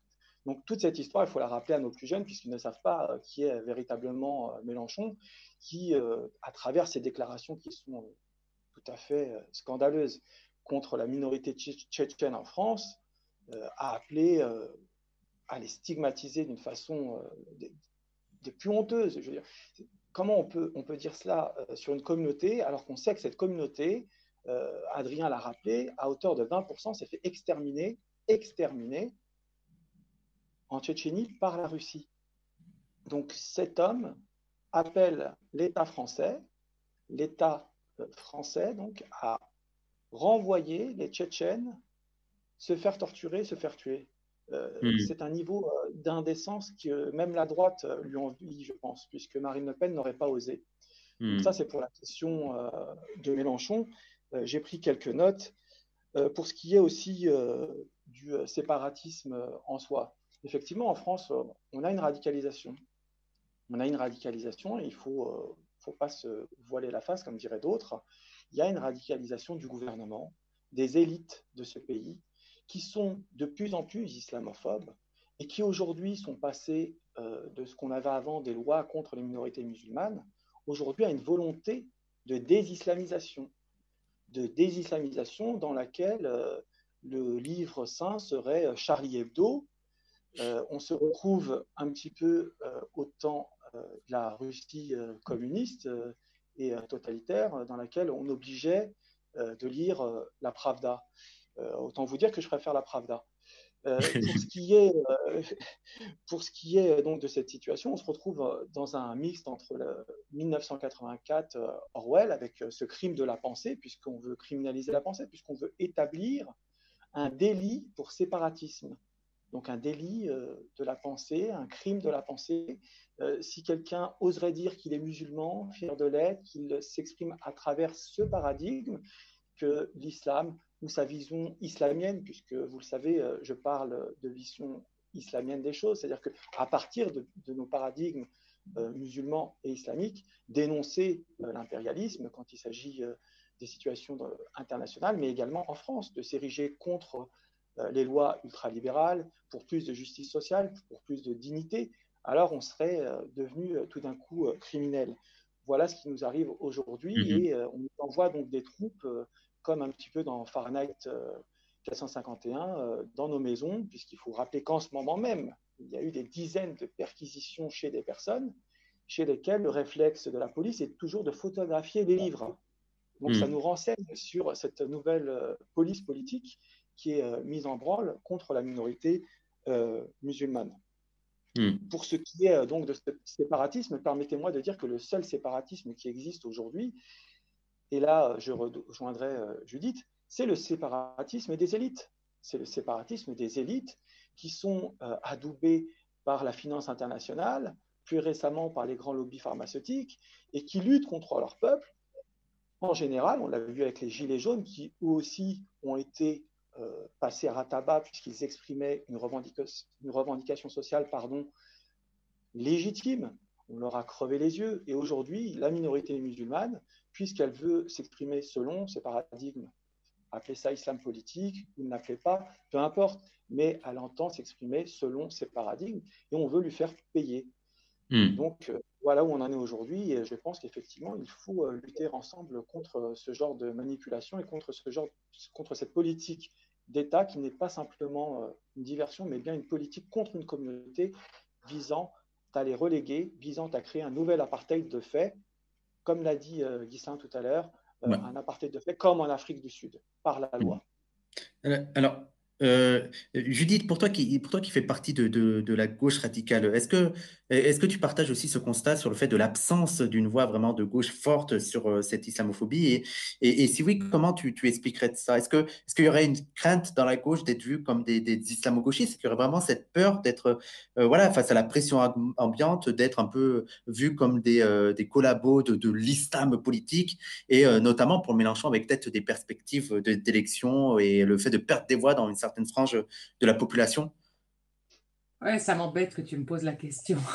Donc toute cette histoire, il faut la rappeler à nos plus jeunes, puisqu'ils ne savent pas euh, qui est véritablement euh, Mélenchon, qui, euh, à travers ses déclarations qui sont tout à fait scandaleuses contre la minorité tchétchène en France, a appelé à les stigmatiser d'une façon des, plus honteuses. Je veux dire, comment on peut, on peut dire cela sur une communauté alors qu'on sait que cette communauté, Adrien l'a rappelé, à hauteur de 20%, s'est fait exterminer, exterminer en Tchétchénie par la Russie. Donc cet homme appelle l'État français, l'État euh, français donc à renvoyer les Tchétchènes se faire torturer, se faire tuer. Euh, hmm. C'est un niveau euh, d'indécence que même la droite lui envie, je pense, puisque Marine Le Pen n'aurait pas osé. Hmm. ça, c'est pour la question de Mélenchon. J'ai pris quelques notes. pour ce qui est aussi du séparatisme en soi, effectivement, en France, euh, on a une radicalisation. On a une radicalisation et il faut, euh, faut pas se voiler la face, comme diraient d'autres. Il y a une radicalisation du gouvernement, des élites de ce pays, qui sont de plus en plus islamophobes et qui aujourd'hui sont passés euh, de ce qu'on avait avant des lois contre les minorités musulmanes, aujourd'hui à une volonté de désislamisation, de désislamisation dans laquelle le livre saint serait Charlie Hebdo, euh, on se retrouve un petit peu euh, au temps euh, de la Russie communiste et totalitaire, dans laquelle on obligeait de lire la Pravda. autant vous dire que je préfère la Pravda. pour ce qui est, pour ce qui est donc de cette situation, on se retrouve dans un mixte entre le 1984 Orwell avec ce crime de la pensée, puisqu'on veut criminaliser la pensée, puisqu'on veut établir un délit pour séparatisme donc un délit euh, de la pensée, un crime de la pensée. Euh, si quelqu'un oserait dire qu'il est musulman, fier de l'être, qu'il s'exprime à travers ce paradigme, que l'islam ou sa vision islamienne, puisque vous le savez, euh, je parle de vision islamienne des choses, c'est-à-dire qu'à partir de, nos paradigmes musulmans et islamiques, dénoncer l'impérialisme quand il s'agit des situations internationales, mais également en France, de s'ériger contre les lois ultralibérales, pour plus de justice sociale, pour plus de dignité, alors on serait euh, devenu euh, tout d'un coup criminel. Voilà ce qui nous arrive aujourd'hui mhm. et on envoie donc des troupes comme un petit peu dans Fahrenheit 451 dans nos maisons, puisqu'il faut rappeler qu'en ce moment même, il y a eu des dizaines de perquisitions chez des personnes chez lesquelles le réflexe de la police est toujours de photographier les livres. Donc ça mhm. nous renseigne sur cette nouvelle police politique qui est euh, mise en branle contre la minorité euh, musulmane. Hmm. Pour ce qui est euh, donc de ce séparatisme, permettez-moi de dire que le seul séparatisme qui existe aujourd'hui, et là je rejoindrai Judith, c'est le séparatisme des élites. C'est le séparatisme des élites qui sont adoubées par la finance internationale, plus récemment par les grands lobbies pharmaceutiques, et qui luttent contre leur peuple. En général, on l'a vu avec les Gilets jaunes, qui eux aussi ont été euh, passés à tabac puisqu'ils exprimaient une, une, revendication sociale pardon, légitime. On leur a crevé les yeux. Et aujourd'hui, la minorité musulmane, puisqu'elle veut s'exprimer selon ses paradigmes, appelez ça islam politique ou n'appelez pas, peu importe, mais elle entend s'exprimer selon ses paradigmes et on veut lui faire payer. Hmm. Donc euh, voilà où on en est aujourd'hui et je pense qu'effectivement il faut euh, lutter ensemble contre ce genre de manipulation et contre ce genre, contre cette politique d'État qui n'est pas simplement une diversion mais bien une politique contre une communauté visant à les reléguer, visant à créer un nouvel apartheid de fait, comme l'a dit Guissin tout à l'heure, un apartheid de fait comme en Afrique du Sud par la loi. Alors, euh, Judith, pour toi qui, pour toi qui fais partie de, de, la gauche radicale, est-ce que, est que tu partages aussi ce constat sur le fait de l'absence d'une voix vraiment de gauche forte sur euh, cette islamophobie? Et, si oui, comment tu, expliquerais ça? Est-ce qu'il y aurait une crainte dans la gauche d'être vu comme des, des islamo-gauchistes? Est-ce qu'il y aurait vraiment cette peur d'être, euh, voilà, face à la pression ambiante, d'être un peu vu comme des, des collabos de, l'islam politique? Et notamment pour Mélenchon avec peut-être des perspectives d'élection et le fait de perdre des voix dans une certaine franges de la population? Ouais, ça m'embête que tu me poses la question.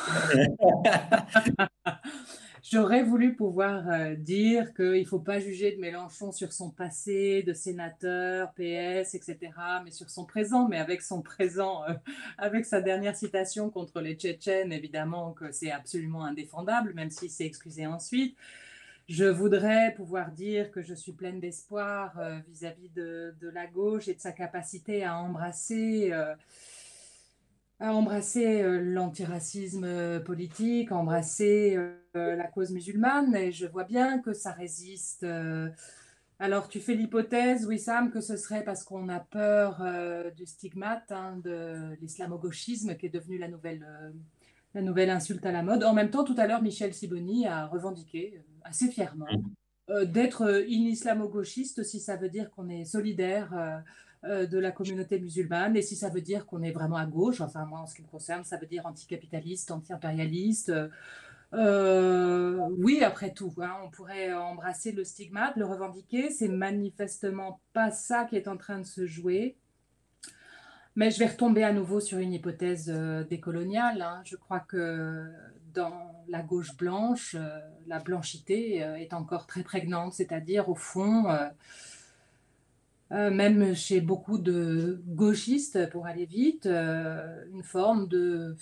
J'aurais voulu pouvoir euh, dire qu'il ne faut pas juger de Mélenchon sur son passé de sénateur, PS, etc., mais sur son présent. Mais avec son présent, euh, avec sa dernière citation contre les Tchétchènes, évidemment que c'est absolument indéfendable, même s'il s'est excusé ensuite. Je voudrais pouvoir dire que je suis pleine d'espoir euh, vis-à-vis de, la gauche et de sa capacité à embrasser, à embrasser euh, l'antiracisme politique, embrasser la cause musulmane. Et je vois bien que ça résiste. alors, tu fais l'hypothèse, Wissam, que ce serait parce qu'on a peur du stigmate hein, de l'islamo-gauchisme qui est devenu la nouvelle la nouvelle insulte à la mode. En même temps, tout à l'heure, Michel Siboni a revendiqué euh, assez fièrement euh, d'être euh, in-islamo-gauchiste si ça veut dire qu'on est solidaire de la communauté musulmane et si ça veut dire qu'on est vraiment à gauche. Enfin, moi, en ce qui me concerne, ça veut dire anticapitaliste, anti-impérialiste. oui, après tout, hein, on pourrait embrasser le stigmate, le revendiquer. C'est manifestement pas ça qui est en train de se jouer. Mais je vais retomber à nouveau sur une hypothèse euh, décoloniale. Hein. Je crois que dans la gauche blanche, euh, la blanchité euh, est encore très prégnante, c'est-à-dire au fond, même chez beaucoup de gauchistes, pour aller vite, une forme de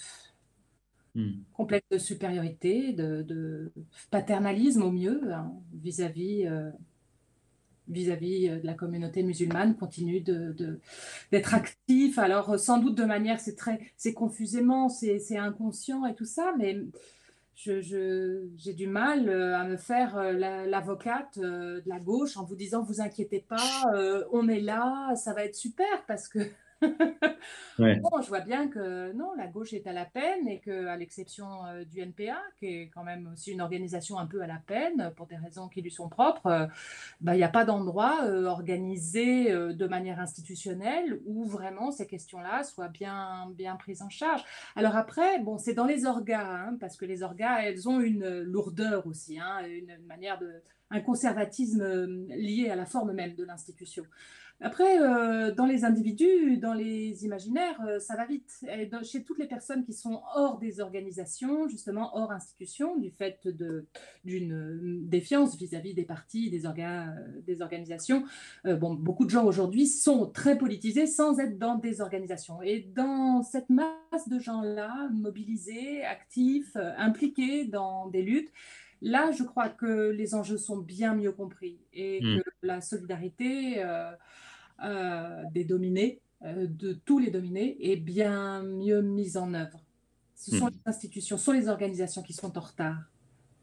hmm. complexe de supériorité, de, paternalisme au mieux hein, vis-à-vis vis-à-vis euh, de la communauté musulmane continue d'être de, d'être actif. Alors, euh, sans doute de manière, c'est très, c'est confusément, c'est inconscient et tout ça, mais j'ai du mal euh, à me faire l'avocate de la gauche en vous disant, vous inquiétez pas, on est là, ça va être super parce que Bon, je vois bien que non, la gauche est à la peine et que, à l'exception euh, du NPA, qui est quand même aussi une organisation un peu à la peine pour des raisons qui lui sont propres, euh, bah, il n'y a pas d'endroit euh, organisé de manière institutionnelle où vraiment ces questions-là soient bien, bien prises en charge. Alors après, bon, c'est dans les orgas, hein, parce que les orgas, elles ont une lourdeur aussi, hein, une manière de un conservatisme lié à la forme même de l'institution. Après, euh, dans les individus, dans les imaginaires, euh, ça va vite. Et chez toutes les personnes qui sont hors des organisations, justement hors institutions, du fait d'une défiance vis-à-vis des partis, des, des organisations, euh, bon, beaucoup de gens aujourd'hui sont très politisés sans être dans des organisations. Et dans cette masse de gens-là, mobilisés, actifs, impliqués dans des luttes, Là, je crois que les enjeux sont bien mieux compris et mmh. que la solidarité euh, des dominés, euh, de tous les dominés, est bien mieux mise en œuvre. Ce sont hmm. les institutions, ce sont les organisations qui sont en retard,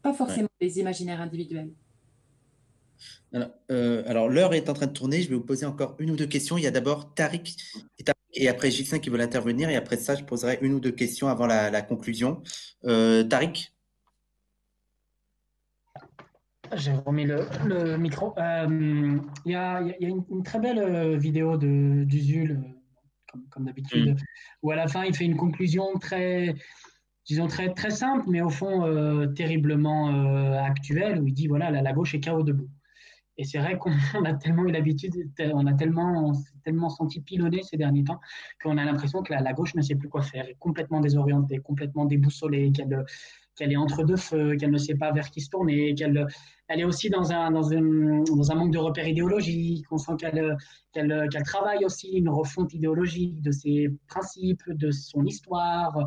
pas forcément les imaginaires individuels. Euh, alors, l'heure est en train de tourner. Je vais vous poser encore une ou deux questions. Il y a d'abord Tariq et, après Gixin qui veulent intervenir. Et après ça, je poserai une ou deux questions avant la, conclusion. Tariq J'ai remis le, micro. Il y, a, une, très belle vidéo d'Usul, comme, comme d'habitude, mm. où à la fin il fait une conclusion très, disons très, très simple, mais au fond terriblement actuelle, où il dit voilà, la, la gauche est chaos debout. Et c'est vrai qu'on a tellement eu l'habitude, on a tellement, tellement senti pilonner ces derniers temps qu'on a l'impression que la, gauche ne sait plus quoi faire, est complètement désorientée, complètement déboussolée, qu'elle qu'elle est entre deux feux, qu'elle ne sait pas vers qui se tourner, qu'elle elle est aussi dans un, dans, dans un manque de repères idéologiques. On sent qu'elle travaille aussi une refonte idéologique de ses principes, de son histoire,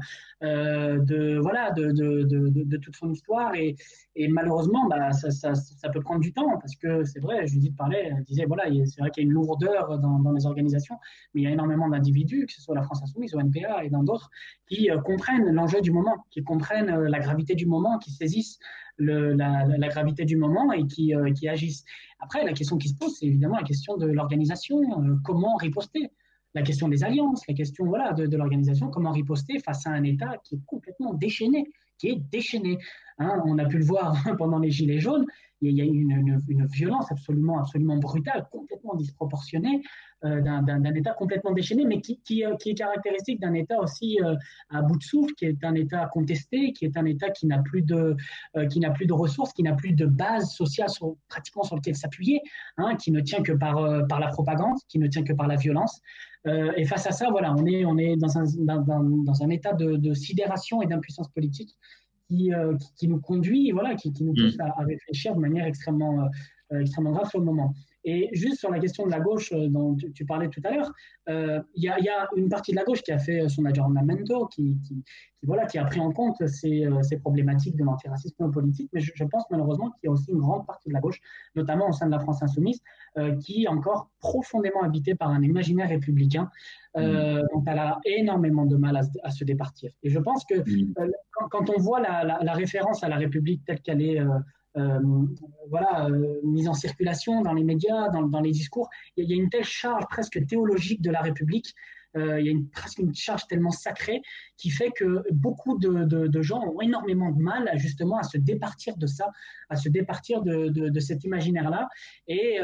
euh, de, voilà, de, de, de, toute son histoire. Et, et malheureusement, bah, ça, ça, ça, peut prendre du temps parce que c'est vrai, Judith parlait, elle disait voilà, c'est vrai qu'il y a une lourdeur dans, dans, les organisations, mais il y a énormément d'individus, que ce soit la France Insoumise, au NPA et dans d'autres, qui euh, comprennent l'enjeu du moment, qui comprennent euh, la gravité du moment, qui saisissent la, gravité du moment et qui, euh, qui, agissent. Après, la question qui se pose, c'est évidemment la question de l'organisation, euh, comment riposter la question des alliances, la question voilà, de, l'organisation, comment riposter face à un État qui est complètement déchaîné, qui est déchaîné. Hein. on a pu le voir pendant les Gilets jaunes, il y a une, violence absolument, absolument brutale, complètement disproportionnée, euh, d'un État complètement déchaîné, mais qui, euh, est caractéristique d'un État aussi euh, à bout de souffle, qui est un État contesté, qui est un État qui n'a plus de, ressources, qui n'a plus de base sociale sur, pratiquement sur lequel s'appuyer, hein, qui ne tient que par, la propagande, qui ne tient que par la violence. et face à ça, voilà, on est, dans, un, état de sidération et d'impuissance politique qui, qui, nous conduit, voilà, qui, qui nous pousse mm. à, à, réfléchir de manière extrêmement, extrêmement grave sur le moment. Et juste sur la question de la gauche euh, dont tu, parlais tout à l'heure, euh, il y, a une partie de la gauche qui a fait son aggiornamento, qui, qui, voilà, qui a pris en compte ces, euh, ces problématiques de l'antiracisme politique, mais je, pense malheureusement qu'il y a aussi une grande partie de la gauche, notamment au sein de la France insoumise, qui est encore profondément habitée par un imaginaire républicain euh, mmh. dont elle a énormément de mal à, se départir. Et je pense que mmh. quand, on voit la, la, référence à la République telle qu'elle est euh, voilà, euh, mise en circulation dans les médias, dans, les discours. Il y a une telle charge presque théologique de la République euh, il y a une, presque une charge tellement sacrée qui fait que beaucoup de, gens ont énormément de mal justement à se départir de ça, à se départir de, cet imaginaire-là et,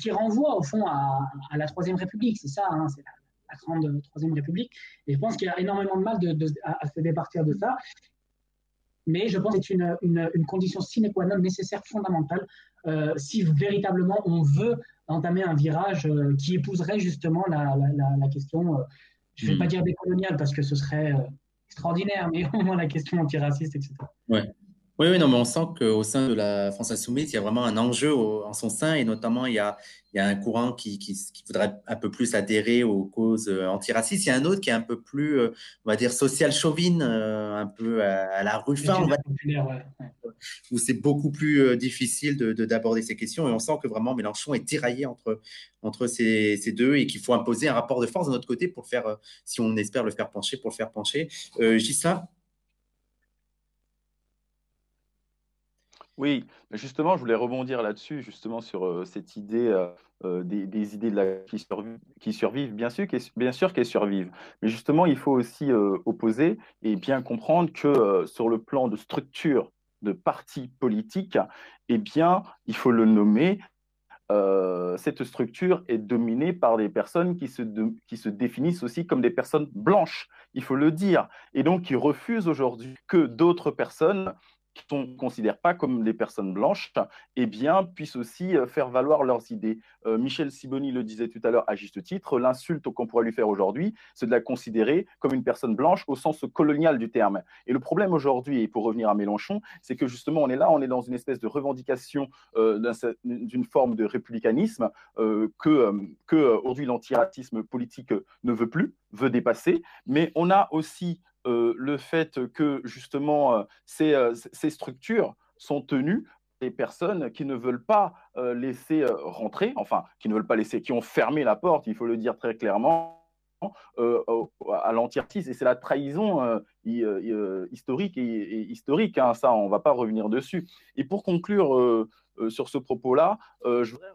qui renvoie au fond à, à la Troisième République. C'est ça, hein, c'est la, grande Troisième République. Et je pense qu'il y a énormément de mal à, à, se départir de ça mais je pense que c'est une, une, condition sine qua non nécessaire, fondamentale, euh, si véritablement on veut entamer un virage euh, qui épouserait justement la, la, question, euh, je ne vais pas hmm. dire décoloniale parce que ce serait extraordinaire, mais au moins la question antiraciste, etc. Ouais. Oui, oui, non, mais on sent qu'au sein de la France insoumise, il y a vraiment un enjeu en son sein, et notamment, il y a, il y a un courant qui, qui, voudrait un peu plus adhérer aux causes euh, antiracistes. Il y a un autre qui est un peu plus, euh, on va dire, social chauvine, euh, un peu à, la Ruffin, on va où c'est beaucoup plus difficile d'aborder de, d'aborder ces questions, et on sent que vraiment Mélenchon est tiraillé entre, entre ces, ces deux, et qu'il faut imposer un rapport de force de notre côté pour le faire, si on espère le faire pencher, pour le faire pencher. Euh, Gislain Oui, justement, je voulais rebondir là-dessus, justement sur cette idée des, idées de la, qui, survivent, bien sûr, bien sûr qu'elles survivent. Mais justement, il faut aussi opposer et bien comprendre que sur le plan de structure de partis politiques, eh bien, il faut le nommer, cette structure est dominée par des personnes qui se, qui se définissent aussi comme des personnes blanches, il faut le dire, et donc qui refusent aujourd'hui que d'autres personnes qu'on ne considère pas comme des personnes blanches, eh bien, puissent aussi euh, faire valoir leurs idées. Euh, Michel Siboni le disait tout à l'heure à juste titre, l'insulte qu'on pourrait lui faire aujourd'hui, c'est de la considérer comme une personne blanche au sens colonial du terme. Et le problème aujourd'hui, et pour revenir à Mélenchon, c'est que justement, on est là, on est dans une espèce de revendication euh, d'une forme de républicanisme que, que aujourd'hui l'antiracisme politique ne veut plus, veut dépasser, mais on a aussi le fait que justement euh, euh, ces, structures sont tenues des personnes qui ne veulent pas laisser rentrer, enfin qui ne veulent pas laisser, qui ont fermé la porte, il faut le dire très clairement, à l'antiracisme. Et c'est la trahison historique et, historique, hein, ça, on ne va pas revenir dessus. Et pour conclure sur ce propos-là, je voudrais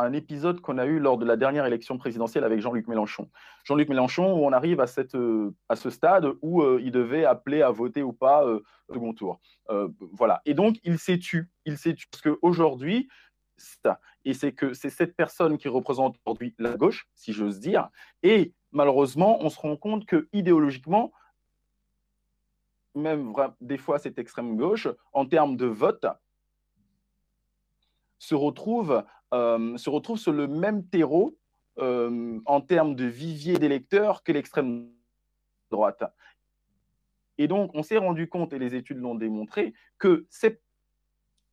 un épisode qu'on a eu lors de la dernière élection présidentielle avec Jean-Luc Mélenchon. Jean-Luc Mélenchon, où on arrive à, cette, à ce stade où il devait appeler à voter ou pas au second tour. voilà. Et donc, il s'est tué. Il s'est tué parce qu'aujourd'hui, et c'est que c'est cette personne qui représente aujourd'hui la gauche, si j'ose dire. Et malheureusement, on se rend compte que idéologiquement, même des fois cette extrême gauche, en termes de vote, se retrouve, euh, se retrouve sur le même terreau euh, en termes de vivier d'électeurs que l'extrême droite. Et donc, on s'est rendu compte, et les études l'ont démontré, que ces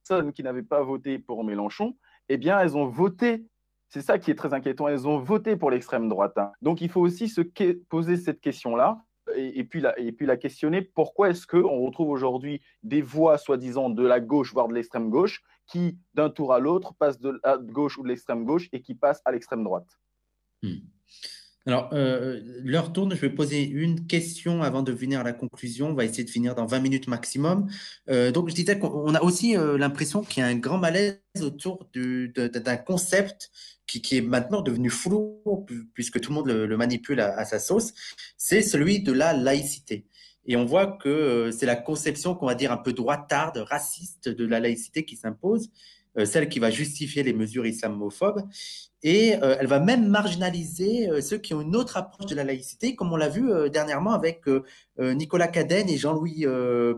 personnes qui n'avaient pas voté pour Mélenchon, eh bien, elles ont voté. C'est ça qui est très inquiétant. Elles ont voté pour l'extrême droite. Donc, il faut aussi se poser cette question-là et, puis la, questionner. Pourquoi est-ce qu'on retrouve aujourd'hui des voix, soi-disant, de la gauche, voire de l'extrême gauche, qui, d'un tour à l'autre, passent de la gauche ou de l'extrême gauche et qui passent à l'extrême droite? Hmm. Alors, euh, l'heure tourne, je vais poser une question avant de venir à la conclusion. On va essayer de finir dans 20 minutes maximum. Euh, donc, je disais qu'on a aussi euh, l'impression qu'il y a un grand malaise autour d'un concept qui, est maintenant devenu flou, puisque tout le monde le, manipule à, sa sauce, c'est celui de la laïcité. Et on voit que c'est la conception qu'on va dire un peu droitarde, raciste de la laïcité qui s'impose, celle qui va justifier les mesures islamophobes. Et euh, elle va même marginaliser euh, ceux qui ont une autre approche de la laïcité, comme on l'a vu euh, dernièrement avec Nicolas Cadenne et Jean-Louis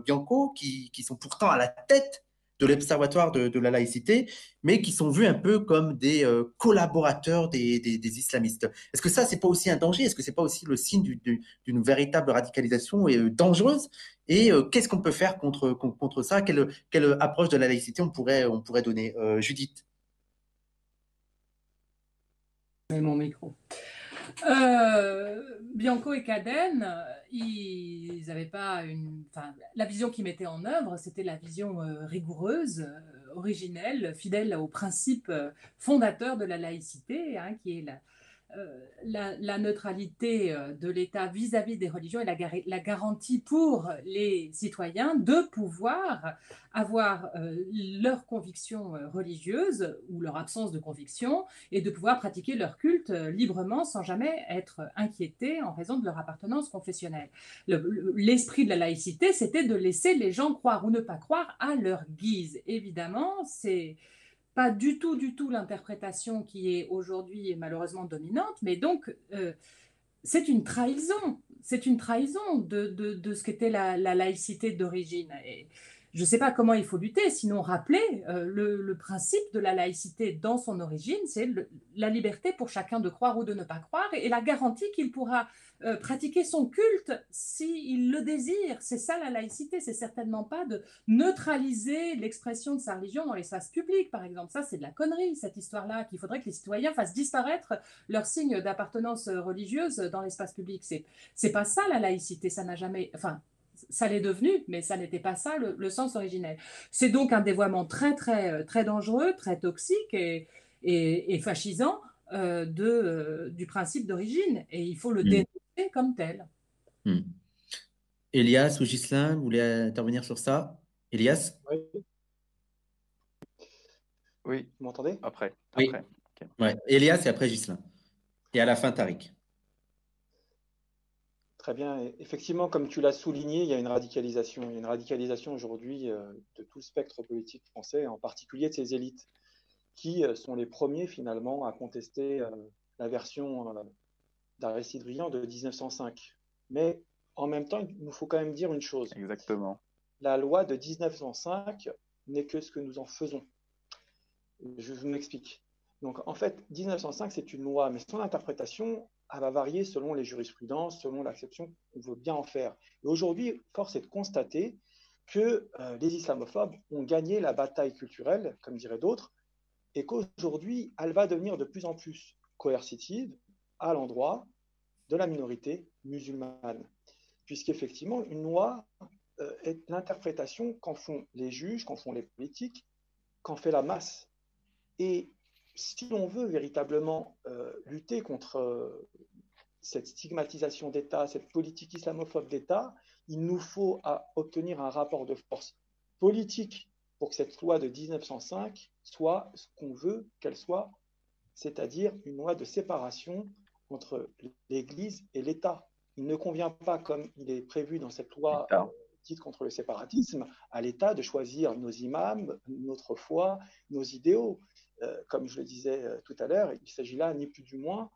Bianco, qui, qui, sont pourtant à la tête de l'Observatoire de, la laïcité, mais qui sont vus un peu comme des collaborateurs des, islamistes. Est-ce que ça, c'est pas aussi un danger? Est-ce que c'est pas aussi le signe d'une véritable radicalisation et, dangereuse? Et qu'est-ce qu'on peut faire contre, ça? Quelle, quelle, approche de la laïcité on pourrait, on pourrait donner? Judith. Mon micro. Euh, Bianco et Caden, ils n'avaient pas une. Enfin, la vision qu'ils mettaient en œuvre, c'était la vision euh, rigoureuse, euh, originelle, fidèle aux principes fondateurs de la laïcité, hein, qui est la, euh, la, neutralité euh, de l'État vis-à-vis des religions et la, garantie pour les citoyens de pouvoir avoir euh, leur conviction religieuse ou leur absence de conviction et de pouvoir pratiquer leur culte librement sans jamais être inquiétés en raison de leur appartenance confessionnelle. L'esprit de la laïcité, c'était de laisser les gens croire ou ne pas croire à leur guise. Évidemment, c'est du tout, du tout l'interprétation qui est aujourd'hui malheureusement dominante, mais donc euh, c'est une trahison, c'est une trahison de, de, ce qu'était la, la, laïcité d'origine. Et je ne sais pas comment il faut lutter, sinon rappeler euh, le, principe de la laïcité dans son origine, c'est la liberté pour chacun de croire ou de ne pas croire et, la garantie qu'il pourra euh, pratiquer son culte s'il le désire. C'est ça la laïcité, c'est certainement pas de neutraliser l'expression de sa religion dans l'espace public, par exemple. Ça, c'est de la connerie, cette histoire-là, qu'il faudrait que les citoyens fassent disparaître leur signe d'appartenance religieuse dans l'espace public. C'est, pas ça la laïcité, ça n'a jamais. Enfin, ça l'est devenu, mais ça n'était pas ça le, sens originel. C'est donc un dévoiement très, très, euh, très dangereux, très toxique et, et, fascisant euh, de, euh, du principe d'origine. Et il faut le mm. dénoncer comme tel. Mm. Elias ou Ghislain, vous voulez intervenir sur ça? Elias? Oui. Oui, vous m'entendez? Après. Oui. Ouais. Elias et après Ghislain. Et à la fin, Tariq. Très bien. Effectivement, comme tu l'as souligné, il y a une radicalisation. Il y a une radicalisation aujourd'hui euh, de tout le spectre politique français, en particulier de ces élites, qui euh, sont les premiers finalement à contester euh, la version d'Aristide Briand de 1905. Mais en même temps, il nous faut quand même dire une chose. Exactement. La loi de 1905 n'est que ce que nous en faisons. Je vous m'explique. Donc en fait, 1905, c'est une loi, mais son interprétation, elle va varier selon les jurisprudences, selon l'acception qu'on veut bien en faire. Et aujourd'hui, force est de constater que euh, les islamophobes ont gagné la bataille culturelle, comme diraient d'autres, et qu'aujourd'hui, elle va devenir de plus en plus coercitive à l'endroit de la minorité musulmane. Puisqu'effectivement, une loi euh, est l'interprétation qu'en font les juges, qu'en font les politiques, qu'en fait la masse. Et si l'on veut véritablement euh, lutter contre euh, cette stigmatisation d'État, cette politique islamophobe d'État, il nous faut obtenir un rapport de force politique pour que cette loi de 1905 soit ce qu'on veut qu'elle soit c'est-à-dire une loi de séparation entre l'Église et l'État. Il ne convient pas, comme il est prévu dans cette loi euh, dite contre le séparatisme, à l'État de choisir nos imams, notre foi, nos idéaux. Euh, comme je le disais euh, tout à l'heure, il s'agit là ni plus du moins,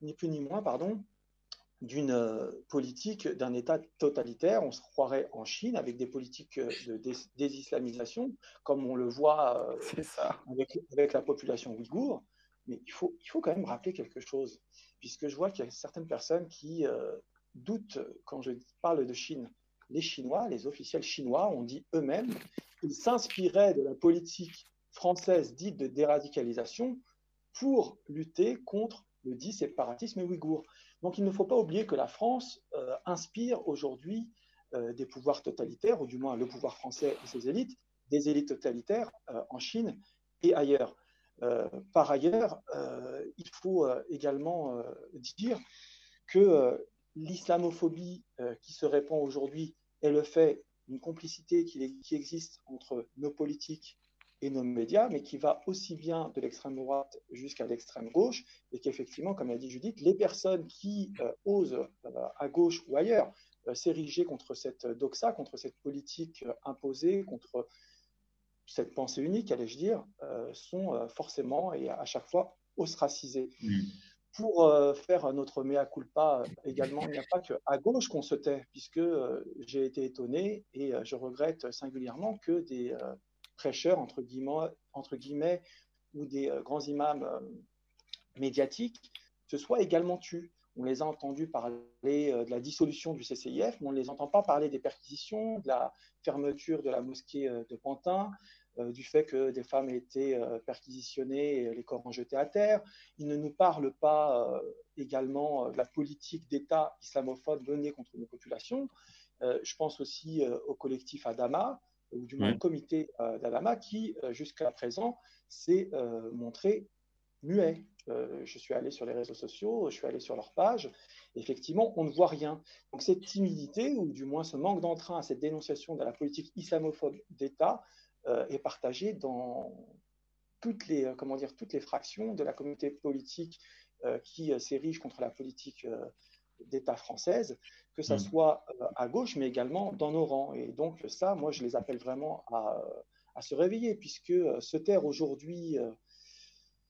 ni plus ni moins, pardon, d'une politique d'un État totalitaire. On se croirait en Chine avec des politiques de désislamisation, comme on le voit Avec, avec, la population ouïghour. Mais il faut, il faut quand même rappeler quelque chose, puisque je vois qu'il y a certaines personnes qui euh, doutent quand je parle de Chine. Les Chinois, les officiels chinois ont dit eux-mêmes qu'ils s'inspiraient de la politique française dite de déradicalisation pour lutter contre le dit séparatisme ouïghour. Donc il ne faut pas oublier que la France euh, inspire aujourd'hui euh, des pouvoirs totalitaires, ou du moins le pouvoir français et ses élites, des élites totalitaires en Chine et ailleurs. Euh, par ailleurs, euh, il faut euh, également dire que l'islamophobie qui se répand aujourd'hui est le fait d'une complicité qui, existe entre nos politiques et nos médias, mais qui va aussi bien de l'extrême droite jusqu'à l'extrême gauche, et qu'effectivement, comme l'a dit Judith, les personnes qui osent, à gauche ou ailleurs, s'ériger contre cette doxa, contre cette politique imposée, contre cette pensée unique, allais-je dire, euh, sont euh, forcément et à chaque fois ostracisés. Mm. Pour euh, faire notre mea culpa également, il n'y a pas qu'à gauche qu'on se tait, puisque j'ai été étonné et je regrette singulièrement que des prêcheurs, entre guillemets, ou des grands imams médiatiques se soient également tus. On les a entendus parler de la dissolution du CCIF, mais on ne les entend pas parler des perquisitions, de la fermeture de la mosquée de Pantin, euh, du fait que des femmes été euh, perquisitionnées et les corps jetés à terre. Il ne nous parle pas euh, également de la politique d'État islamophobe menée contre nos populations. je pense aussi au collectif Adama, ou du moins au comité d'Adama, qui jusqu'à présent s'est montré muet. je suis allé sur les réseaux sociaux, je suis allé sur leur page. Effectivement, on ne voit rien. Donc cette timidité, ou du moins ce manque d'entrain à cette dénonciation de la politique islamophobe d'État, euh, est partagé dans toutes les, euh, comment dire, toutes les fractions de la communauté politique euh, qui s'érige contre la politique d'État française, que ce mm. soit à gauche, mais également dans nos rangs. Et donc ça, moi, je les appelle vraiment à, à se réveiller, puisque se taire aujourd'hui,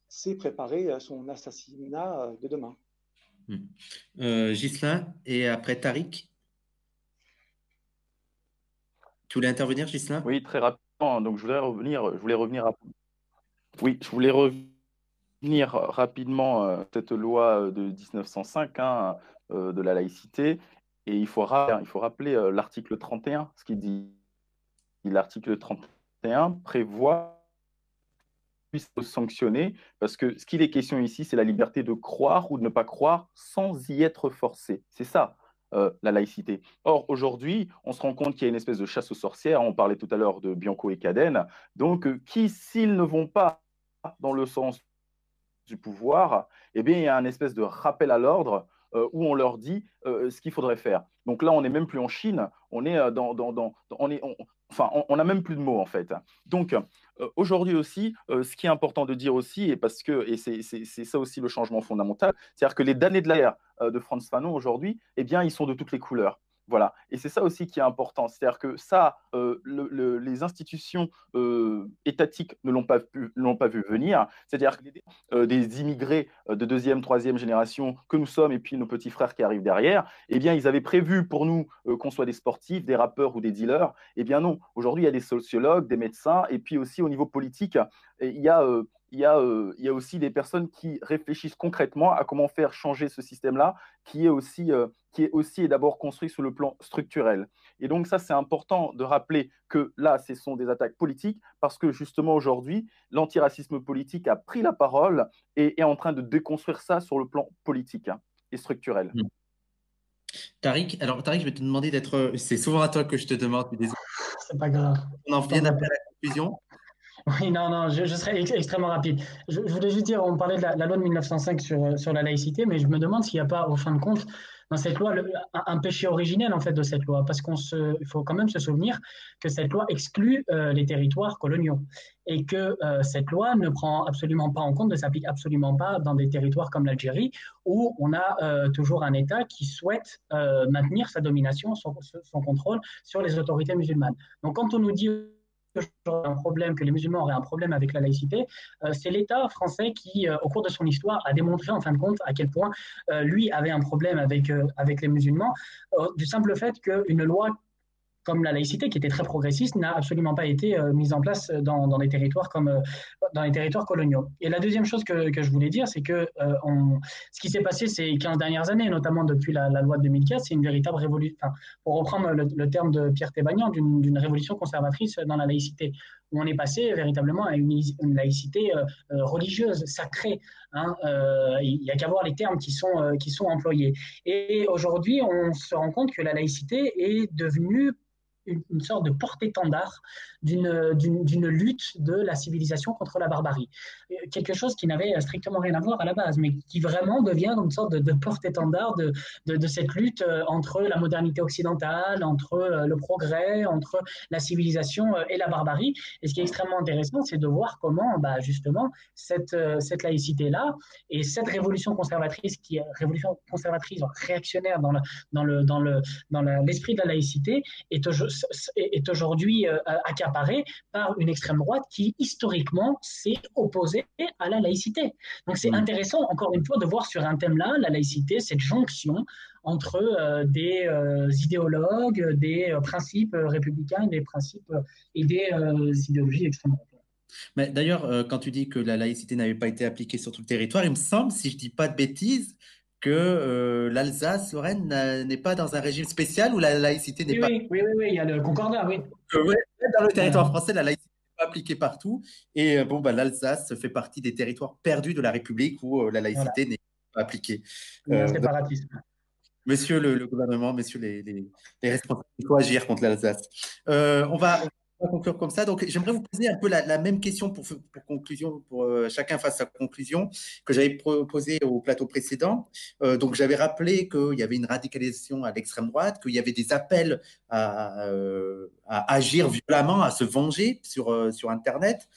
c'est préparer son assassinat de demain. Gislain, et après Tariq? Tu voulais intervenir, Gislain Oui, très rapide. Donc, je voulais revenir, je voulais revenir à... Oui, je voulais revenir rapidement à cette loi de 1905 hein, euh, de la laïcité. Et il faut, rappeler euh, l'article 31, ce qui dit. L'article 31 prévoit puisse sanctionner, parce que ce qu'il est question ici, c'est la liberté de croire ou de ne pas croire sans y être forcé. C'est ça, euh, la laïcité. Or, aujourd'hui, on se rend compte qu'il y a une espèce de chasse aux sorcières. On parlait tout à l'heure de Bianco et Cadenne. Donc, euh, qui, s'ils ne vont pas dans le sens du pouvoir, eh bien, il y a un espèce de rappel à l'ordre euh, où on leur dit ce qu'il faudrait faire. Donc là, on n'est même plus en Chine, on est dans, dans, dans on est, enfin, on n'a même plus de mots en fait. Donc aujourd'hui aussi, ce qui est important de dire aussi, et parce que et c'est ça aussi le changement fondamental, c'est-à-dire que les damnés de la de Franz Fanon aujourd'hui, eh bien, ils sont de toutes les couleurs. Voilà. Et c'est ça aussi qui est important. C'est-à-dire que ça, euh, les institutions euh, étatiques ne l'ont pas, vu venir. C'est-à-dire que euh, des immigrés de deuxième, troisième génération que nous sommes et puis nos petits frères qui arrivent derrière, eh bien, ils avaient prévu pour nous qu'on soit des sportifs, des rappeurs ou des dealers. Eh bien non. Aujourd'hui, il y a des sociologues, des médecins et puis aussi au niveau politique, il y a il y, a, il y, a, aussi des personnes qui réfléchissent concrètement à comment faire changer ce système-là, qui est aussi qui est aussi d'abord construit sur le plan structurel. Et donc ça, c'est important de rappeler que là, ce sont des attaques politiques parce que justement aujourd'hui, l'antiracisme politique a pris la parole et est en train de déconstruire ça sur le plan politique hein, et structurel. Mmh. Tariq, alors Tariq, je vais te demander d'être. C'est souvent à toi que je te demande. C'est pas grave. On en vient d'appeler la conclusion. Oui, non, non, je, serai extrêmement rapide. Je, voulais juste dire, on parlait de la, loi de 1905 sur, sur la laïcité, mais je me demande s'il n'y a pas, au fin de compte, dans cette loi un, péché originel en fait de cette loi, parce qu'on se, il faut quand même se souvenir que cette loi exclut euh, les territoires coloniaux et que euh, cette loi ne prend absolument pas en compte, ne s'applique absolument pas dans des territoires comme l'Algérie où on a euh, toujours un État qui souhaite maintenir sa domination, son, son contrôle sur les autorités musulmanes. Donc quand on nous dit que les musulmans auraient un problème avec la laïcité, euh, c'est l'État français qui, euh, au cours de son histoire, a démontré en fin de compte à quel point euh, lui avait un problème avec, avec les musulmans, du simple fait qu'une loi comme la laïcité, qui était très progressiste, n'a absolument pas été euh, mise en place dans, dans, des territoires comme euh, dans les territoires coloniaux. Et la deuxième chose que, je voulais dire, c'est que euh, ce qui s'est passé ces 15 dernières années, notamment depuis la, loi de 2004, c'est une véritable révolution, pour reprendre le, terme de Pierre Thévagnan, d'une révolution conservatrice dans la laïcité, où on est passé véritablement à une, une laïcité religieuse, sacrée. Hein, il n'y a qu'à voir les termes qui sont, qui sont employés. Et aujourd'hui, on se rend compte que la laïcité est devenue une, sorte de porte-étendard d'une lutte de la civilisation contre la barbarie. Euh, quelque chose qui n'avait strictement rien à voir à la base, mais qui vraiment devient une sorte de, porte-étendard de, de, cette lutte euh, entre la modernité occidentale, entre euh, le progrès, entre la civilisation et la barbarie. Et ce qui est extrêmement intéressant, c'est de voir comment, bah, justement, cette, cette laïcité-là et cette révolution conservatrice, qui révolution conservatrice réactionnaire dans le, dans le, dans le, dans l'esprit de la laïcité, est, est aujourd'hui accaparée par une extrême droite qui, historiquement, s'est opposée à la laïcité. Donc c'est intéressant, encore une fois, de voir sur un thème-là, la laïcité, cette jonction entre euh, des euh, idéologues, des euh, principes républicains, des principes et des idéologies extrêmes droite. Mais d'ailleurs, quand tu dis que la laïcité n'avait pas été appliquée sur tout le territoire, il me semble, si je dis pas de bêtises, que l'Alsace, Lorraine, n'est pas dans un régime spécial où la laïcité n'est pas. Oui, oui, oui, il y a le concordat, oui dans le territoire français, la laïcité n'est pas appliquée partout. Et euh, bon, bah, l'Alsace fait partie des territoires perdus de la République où euh, la laïcité n'est pas appliquée. Euh, séparatisme. Monsieur le, gouvernement, messieurs les, les, les, responsables, il faut agir contre l'Alsace. on va, conclure comme ça. Donc, j'aimerais vous poser un peu la, même question pour, conclusion, pour euh, chacun fasse sa conclusion, que j'avais posée au plateau précédent. Euh, donc, j'avais rappelé qu'il y avait une radicalisation à l'extrême droite, qu'il y avait des appels à, euh, à, agir violemment, à se venger sur, sur Internet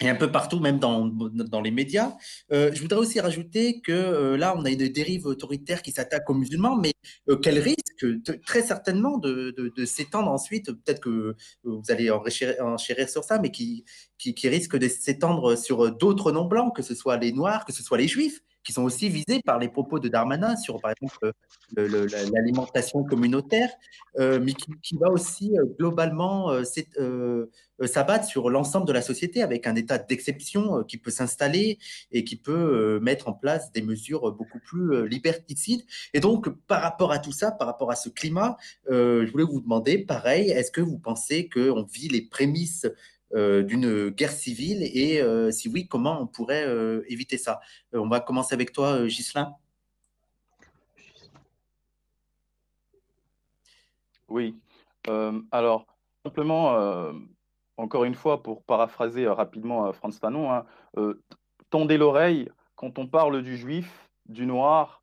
et un peu partout, même dans, dans les médias. Euh, je voudrais aussi rajouter que euh, là, on a une dérive autoritaire qui s'attaque aux musulmans, mais euh, quel risque, très certainement, de, s'étendre ensuite, peut-être que vous allez enchérir, sur ça, mais qui, qui, qui risque de s'étendre sur d'autres non-blancs, que ce soit les Noirs, que ce soit les Juifs qui sont aussi visés par les propos de Darmanin sur, par exemple, l'alimentation communautaire, euh, mais qui, va aussi euh, globalement euh, s'abattre sur l'ensemble de la société avec un état d'exception qui peut s'installer et qui peut mettre en place des mesures beaucoup plus liberticides. Et donc, par rapport à tout ça, par rapport à ce climat, je voulais vous demander, pareil, est-ce que vous pensez qu'on vit les prémices euh, d'une guerre civile et euh, si oui, comment on pourrait euh, éviter ça? On va commencer avec toi, Ghislain. Oui. alors, simplement, encore une fois, pour paraphraser rapidement Franz Fanon, hein, tendez l'oreille quand on parle du juif, du noir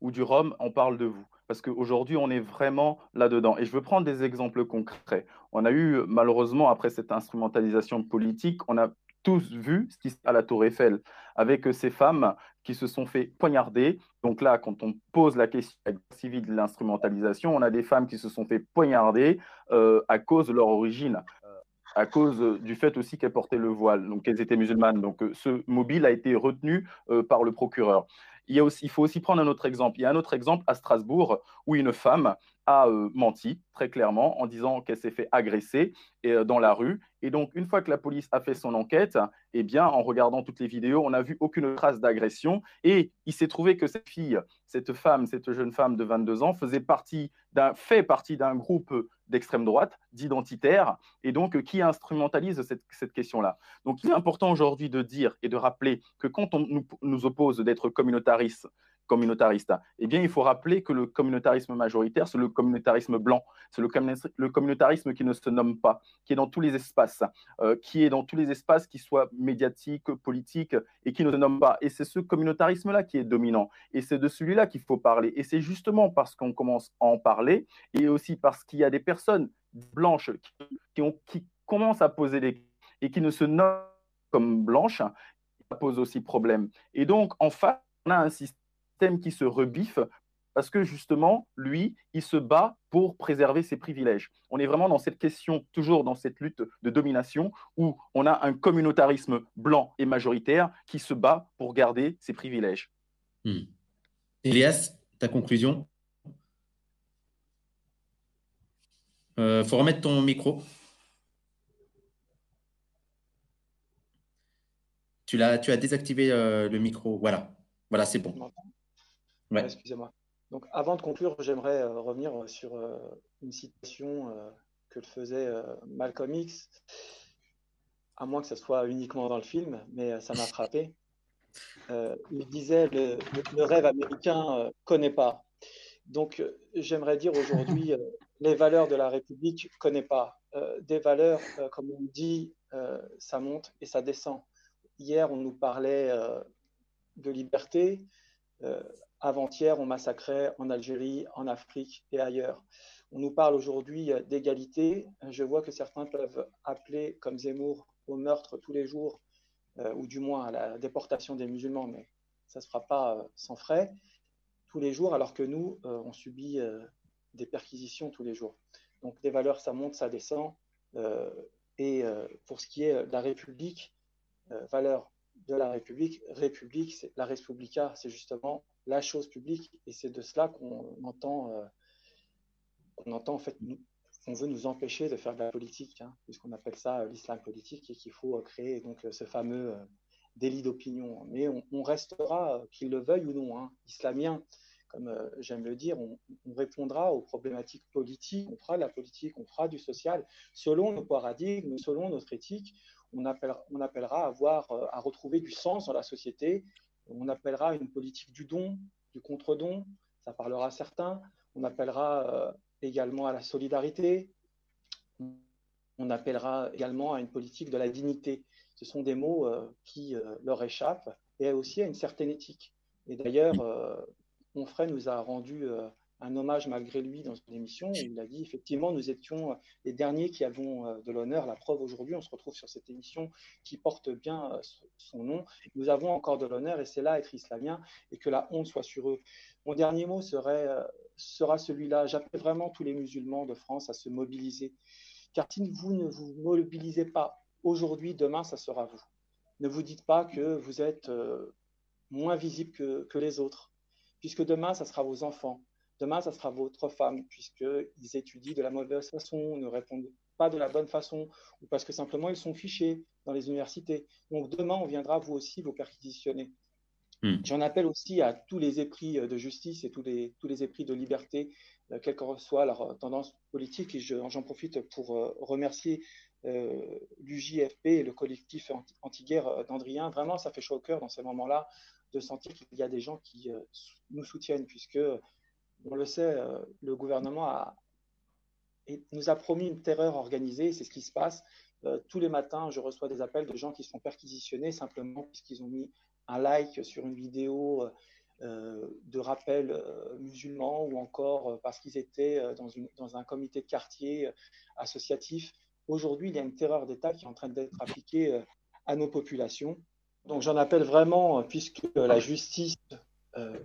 ou du rhum, on parle de vous parce qu'aujourd'hui, on est vraiment là-dedans. Et je veux prendre des exemples concrets. On a eu, malheureusement, après cette instrumentalisation politique, on a tous vu ce qui se passe à la Tour Eiffel avec ces femmes qui se sont fait poignarder. Donc là, quand on pose la question civile de l'instrumentalisation, on a des femmes qui se sont fait poignarder euh, à cause de leur origine euh, à cause du fait aussi qu'elles portaient le voile, donc qu'elles étaient musulmanes. Donc euh, ce mobile a été retenu par le procureur. Il, aussi, il faut aussi prendre un autre exemple. Il y a un autre exemple à Strasbourg où une femme a euh, menti très clairement en disant qu'elle s'est fait agresser euh, dans la rue. Et donc, une fois que la police a fait son enquête, eh bien, en regardant toutes les vidéos, on n'a vu aucune trace d'agression. Et il s'est trouvé que cette fille, cette femme, cette jeune femme de 22 ans, faisait partie fait partie d'un groupe d'extrême droite, d'identitaires, et donc qui instrumentalise cette, question-là. Donc, il est important aujourd'hui de dire et de rappeler que quand on nous, nous oppose d'être communautaristes, communautariste Eh bien, il faut rappeler que le communautarisme majoritaire, c'est le communautarisme blanc, c'est le, communautarisme qui ne se nomme pas, qui est dans tous les espaces, euh, qui est dans tous les espaces qui soient médiatiques, politiques, et qui ne se nomme pas. Et c'est ce communautarisme-là qui est dominant. Et c'est de celui-là qu'il faut parler. Et c'est justement parce qu'on commence à en parler, et aussi parce qu'il y a des personnes blanches qui, qui commencent à poser des et qui ne se nomment comme blanches, ça pose aussi problème. Et donc, en face, on a un système qui se rebiffe parce que justement, lui, il se bat pour préserver ses privilèges. On est vraiment dans cette question, toujours dans cette lutte de domination, où on a un communautarisme blanc et majoritaire qui se bat pour garder ses privilèges. Hmm. Elias, ta conclusion? Il euh, faut remettre ton micro. Tu, as, tu as désactivé euh, le micro. Voilà, voilà c'est bon. Excusez-moi. Donc, avant de conclure, j'aimerais euh, revenir sur une citation que faisait Malcolm X, à moins que ce soit uniquement dans le film, mais ça m'a frappé. il disait le, le rêve américain connaît pas. Donc, j'aimerais dire aujourd'hui les valeurs de la République ne connaît pas. Euh, des valeurs, euh, comme on dit, euh, ça monte et ça descend. Hier, on nous parlait de liberté. Avant-hier, on massacrait en Algérie, en Afrique et ailleurs. On nous parle aujourd'hui d'égalité. Je vois que certains peuvent appeler, comme Zemmour, au meurtre tous les jours, ou du moins à la déportation des musulmans, mais ça ne se fera pas sans frais, tous les jours, alors que nous, on subit des perquisitions tous les jours. Donc des valeurs, ça monte, ça descend. Euh, et euh, pour ce qui est de la République, euh, valeur de la République, République, la Respublica, c'est justement la chose publique, et c'est de cela qu'on entend, qu'on entend en fait, on veut nous empêcher de faire de la politique, hein, puisqu'on appelle ça l'islam politique, et qu'il faut créer donc ce fameux délit d'opinion. Mais on, restera, qu'il le veuille ou non, hein, islamien comme euh, j'aime le dire, on, répondra aux problématiques politiques, on fera de la politique, on fera du social, selon nos paradigmes, selon notre éthique. On appellera, à, avoir, euh, à retrouver du sens dans la société. On appellera une politique du don, du contre-don, ça parlera à certains. On appellera euh, également à la solidarité. On appellera également à une politique de la dignité. Ce sont des mots qui leur échappent et aussi à une certaine éthique. Et d'ailleurs, Onfray nous a rendu euh, un hommage malgré lui dans une émission il a dit effectivement nous étions euh, les derniers qui avons euh, de l'honneur. La preuve aujourd'hui, on se retrouve sur cette émission qui porte bien son nom. Nous avons encore de l'honneur et c'est là être islamien et que la honte soit sur eux. Mon dernier mot serait, sera celui-là. J'appelle vraiment tous les musulmans de France à se mobiliser. Car si vous ne vous mobilisez pas aujourd'hui, demain, ça sera vous. Ne vous dites pas que vous êtes moins visible que, que les autres puisque demain, ça sera vos enfants. Demain, ça sera votre femme, puisqu'ils étudient de la mauvaise façon, ne répondent pas de la bonne façon, ou parce que simplement ils sont fichés dans les universités. Donc demain, on viendra vous aussi vous perquisitionner. Hmm. J'en appelle aussi à tous les épris de justice et tous les, tous les épris de liberté, euh, quelle que soit leur tendance politique. Et j'en profite pour euh, remercier euh, l'UJFP et le collectif anti-guerre euh, d'Andrien. Vraiment, ça fait chaud au cœur dans ces moments-là de sentir qu'il y a des gens qui euh, nous soutiennent, puisque, on le sait, euh, le gouvernement nous a promis une terreur organisée, c'est ce qui se passe. Euh, tous les matins, je reçois des appels de gens qui sont perquisitionnés simplement puisqu'ils ont mis un like sur une vidéo de rappel musulman ou encore parce qu'ils étaient dans, dans, un comité de quartier associatif. Aujourd'hui, il y a une terreur d'État qui est en train d'être appliquée à nos populations. Donc j'en appelle vraiment, euh, puisque la justice, euh,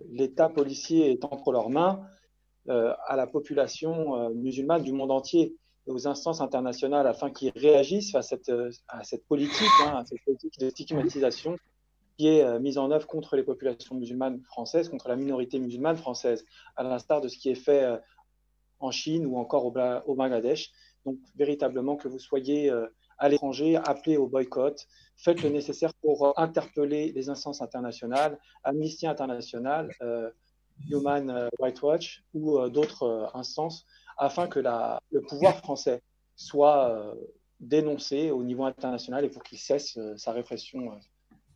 l'État policier est entre leurs mains, euh, à la population musulmane du monde entier et aux instances internationales afin qu'ils réagissent à cette, politique, hein, à cette politique de stigmatisation qui est mise en œuvre contre les populations musulmanes françaises, contre la minorité musulmane française, à l'instar de ce qui est fait en Chine ou encore au Bangladesh. Donc véritablement que vous soyez à l'étranger, appelez au boycott, faites le nécessaire pour interpeller les instances internationales, Amnesty International, euh, Human Rights Watch ou euh, d'autres euh, instances, afin que le pouvoir français soit dénoncé au niveau international et pour qu'il cesse sa répression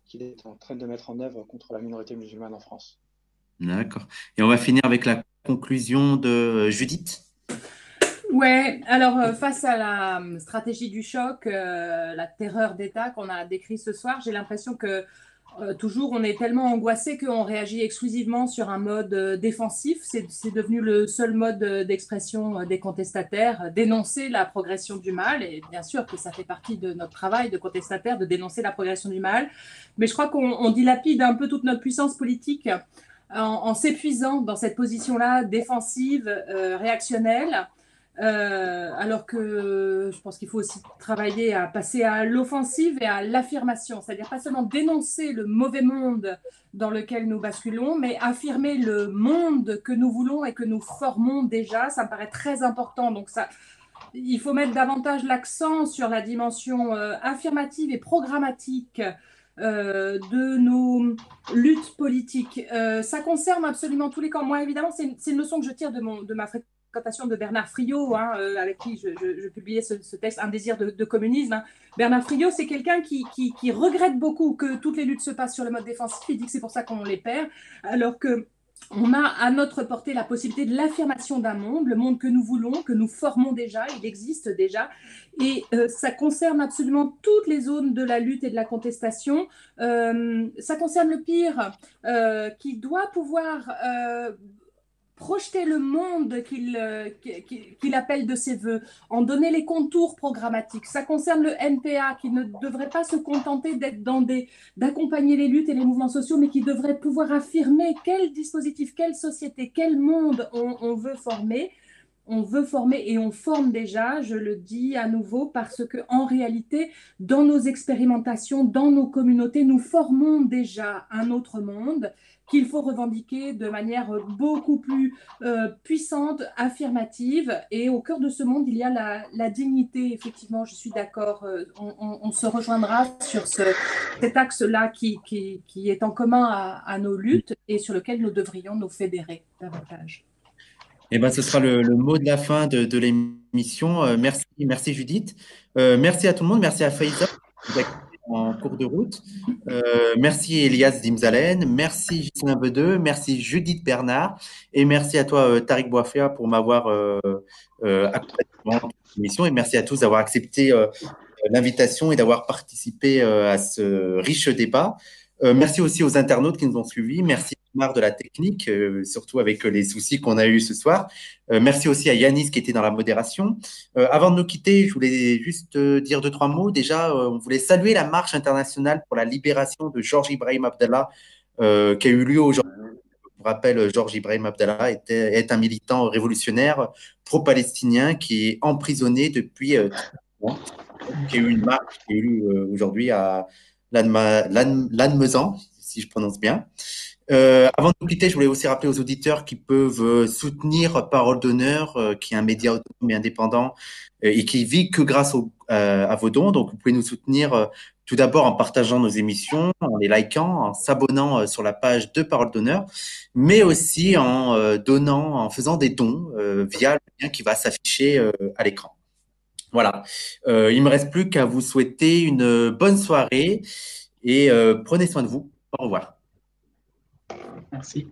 qu'il est en train de mettre en œuvre contre la minorité musulmane en France. D'accord. Et on va finir avec la conclusion de Judith? Ouais, alors face à la stratégie du choc, la terreur d'État qu'on a décrit ce soir, j'ai l'impression que euh, toujours, on est tellement angoissé qu'on réagit exclusivement sur un mode euh, défensif. C'est devenu le seul mode euh, d'expression des contestataires, dénoncer la progression du mal. Et bien sûr que ça fait partie de notre travail de contestataire de dénoncer la progression du mal. Mais je crois qu'on dilapide un peu toute notre puissance politique en, s'épuisant dans cette position-là défensive, réactionnelle. Euh, alors que je pense qu'il faut aussi travailler à passer à l'offensive et à l'affirmation, c'est-à-dire pas seulement dénoncer le mauvais monde dans lequel nous basculons, mais affirmer le monde que nous voulons et que nous formons déjà. Ça me paraît très important. Donc ça, il faut mettre davantage l'accent sur la dimension euh, affirmative et programmatique euh, de nos luttes politiques. ça concerne absolument tous les camps. Moi, évidemment, c'est une leçon que je tire de, mon, de ma fréquence de Bernard Friot, hein, euh, avec qui je, publiais ce, texte, Un désir de, communisme. Hein. Bernard Friot, c'est quelqu'un qui, regrette beaucoup que toutes les luttes se passent sur le mode défensif. Il dit que c'est pour ça qu'on les perd, alors que on a à notre portée la possibilité de l'affirmation d'un monde, le monde que nous voulons, que nous formons déjà, il existe déjà, et euh, ça concerne absolument toutes les zones de la lutte et de la contestation. Euh, ça concerne le pire, qui doit pouvoir projeter le monde euh, qu'il appelle de ses voeux, en donner les contours programmatiques. Ça concerne le NPA qui ne devrait pas se contenter d'accompagner les luttes et les mouvements sociaux, mais qui devrait pouvoir affirmer quel dispositif, quelle société, quel monde on, veut former. On veut former et on forme déjà, je le dis à nouveau, parce que en réalité, dans nos expérimentations, dans nos communautés, nous formons déjà un autre monde qu'il faut revendiquer de manière beaucoup plus euh, puissante, affirmative. Et au cœur de ce monde, il y a la, dignité. Effectivement, je suis d'accord. Euh, on, se rejoindra sur ce, cet axe-là qui, est en commun à, nos luttes et sur lequel nous devrions nous fédérer davantage. Eh ben, ce sera le, mot de la fin de, l'émission. Euh, merci, merci Judith. merci à tout le monde. Merci à Faïza en cours de route. Euh, merci Elias Dimzalen, merci Gislain Bedeux, merci Judith Bernard et merci à toi euh, Tariq Boafia pour m'avoir euh, accompagné dans l'émission et merci à tous d'avoir accepté l'invitation et d'avoir participé à ce riche débat. Merci aussi aux internautes qui nous ont suivis. Merci Marc de la technique, euh, surtout avec les soucis qu'on a eus ce soir. Euh, merci aussi à Yanis qui était dans la modération. avant de nous quitter, je voulais juste dire deux, trois mots. Déjà, on voulait saluer la marche internationale pour la libération de Georges Ibrahim Abdallah qui a eu lieu aujourd'hui. Je vous rappelle, Georges Ibrahim Abdallah était, est un militant révolutionnaire pro-palestinien qui est emprisonné depuis qui a eu une marche qui a eu lieu aujourd'hui à Lannemezan, si je prononce bien. Euh, avant de nous quitter, je voulais aussi rappeler aux auditeurs qui peuvent euh, soutenir Parole d'honneur, euh, qui est un média autonome et indépendant et qui vit que grâce à vos dons. Donc, vous pouvez nous soutenir tout d'abord en partageant nos émissions, en les likant, en s'abonnant sur la page de Parole d'honneur, mais aussi en donnant, en faisant des dons via le lien qui va s'afficher à l'écran. Voilà. Euh, il me reste plus qu'à vous souhaiter une bonne soirée et euh, prenez soin de vous. Au revoir. Merci.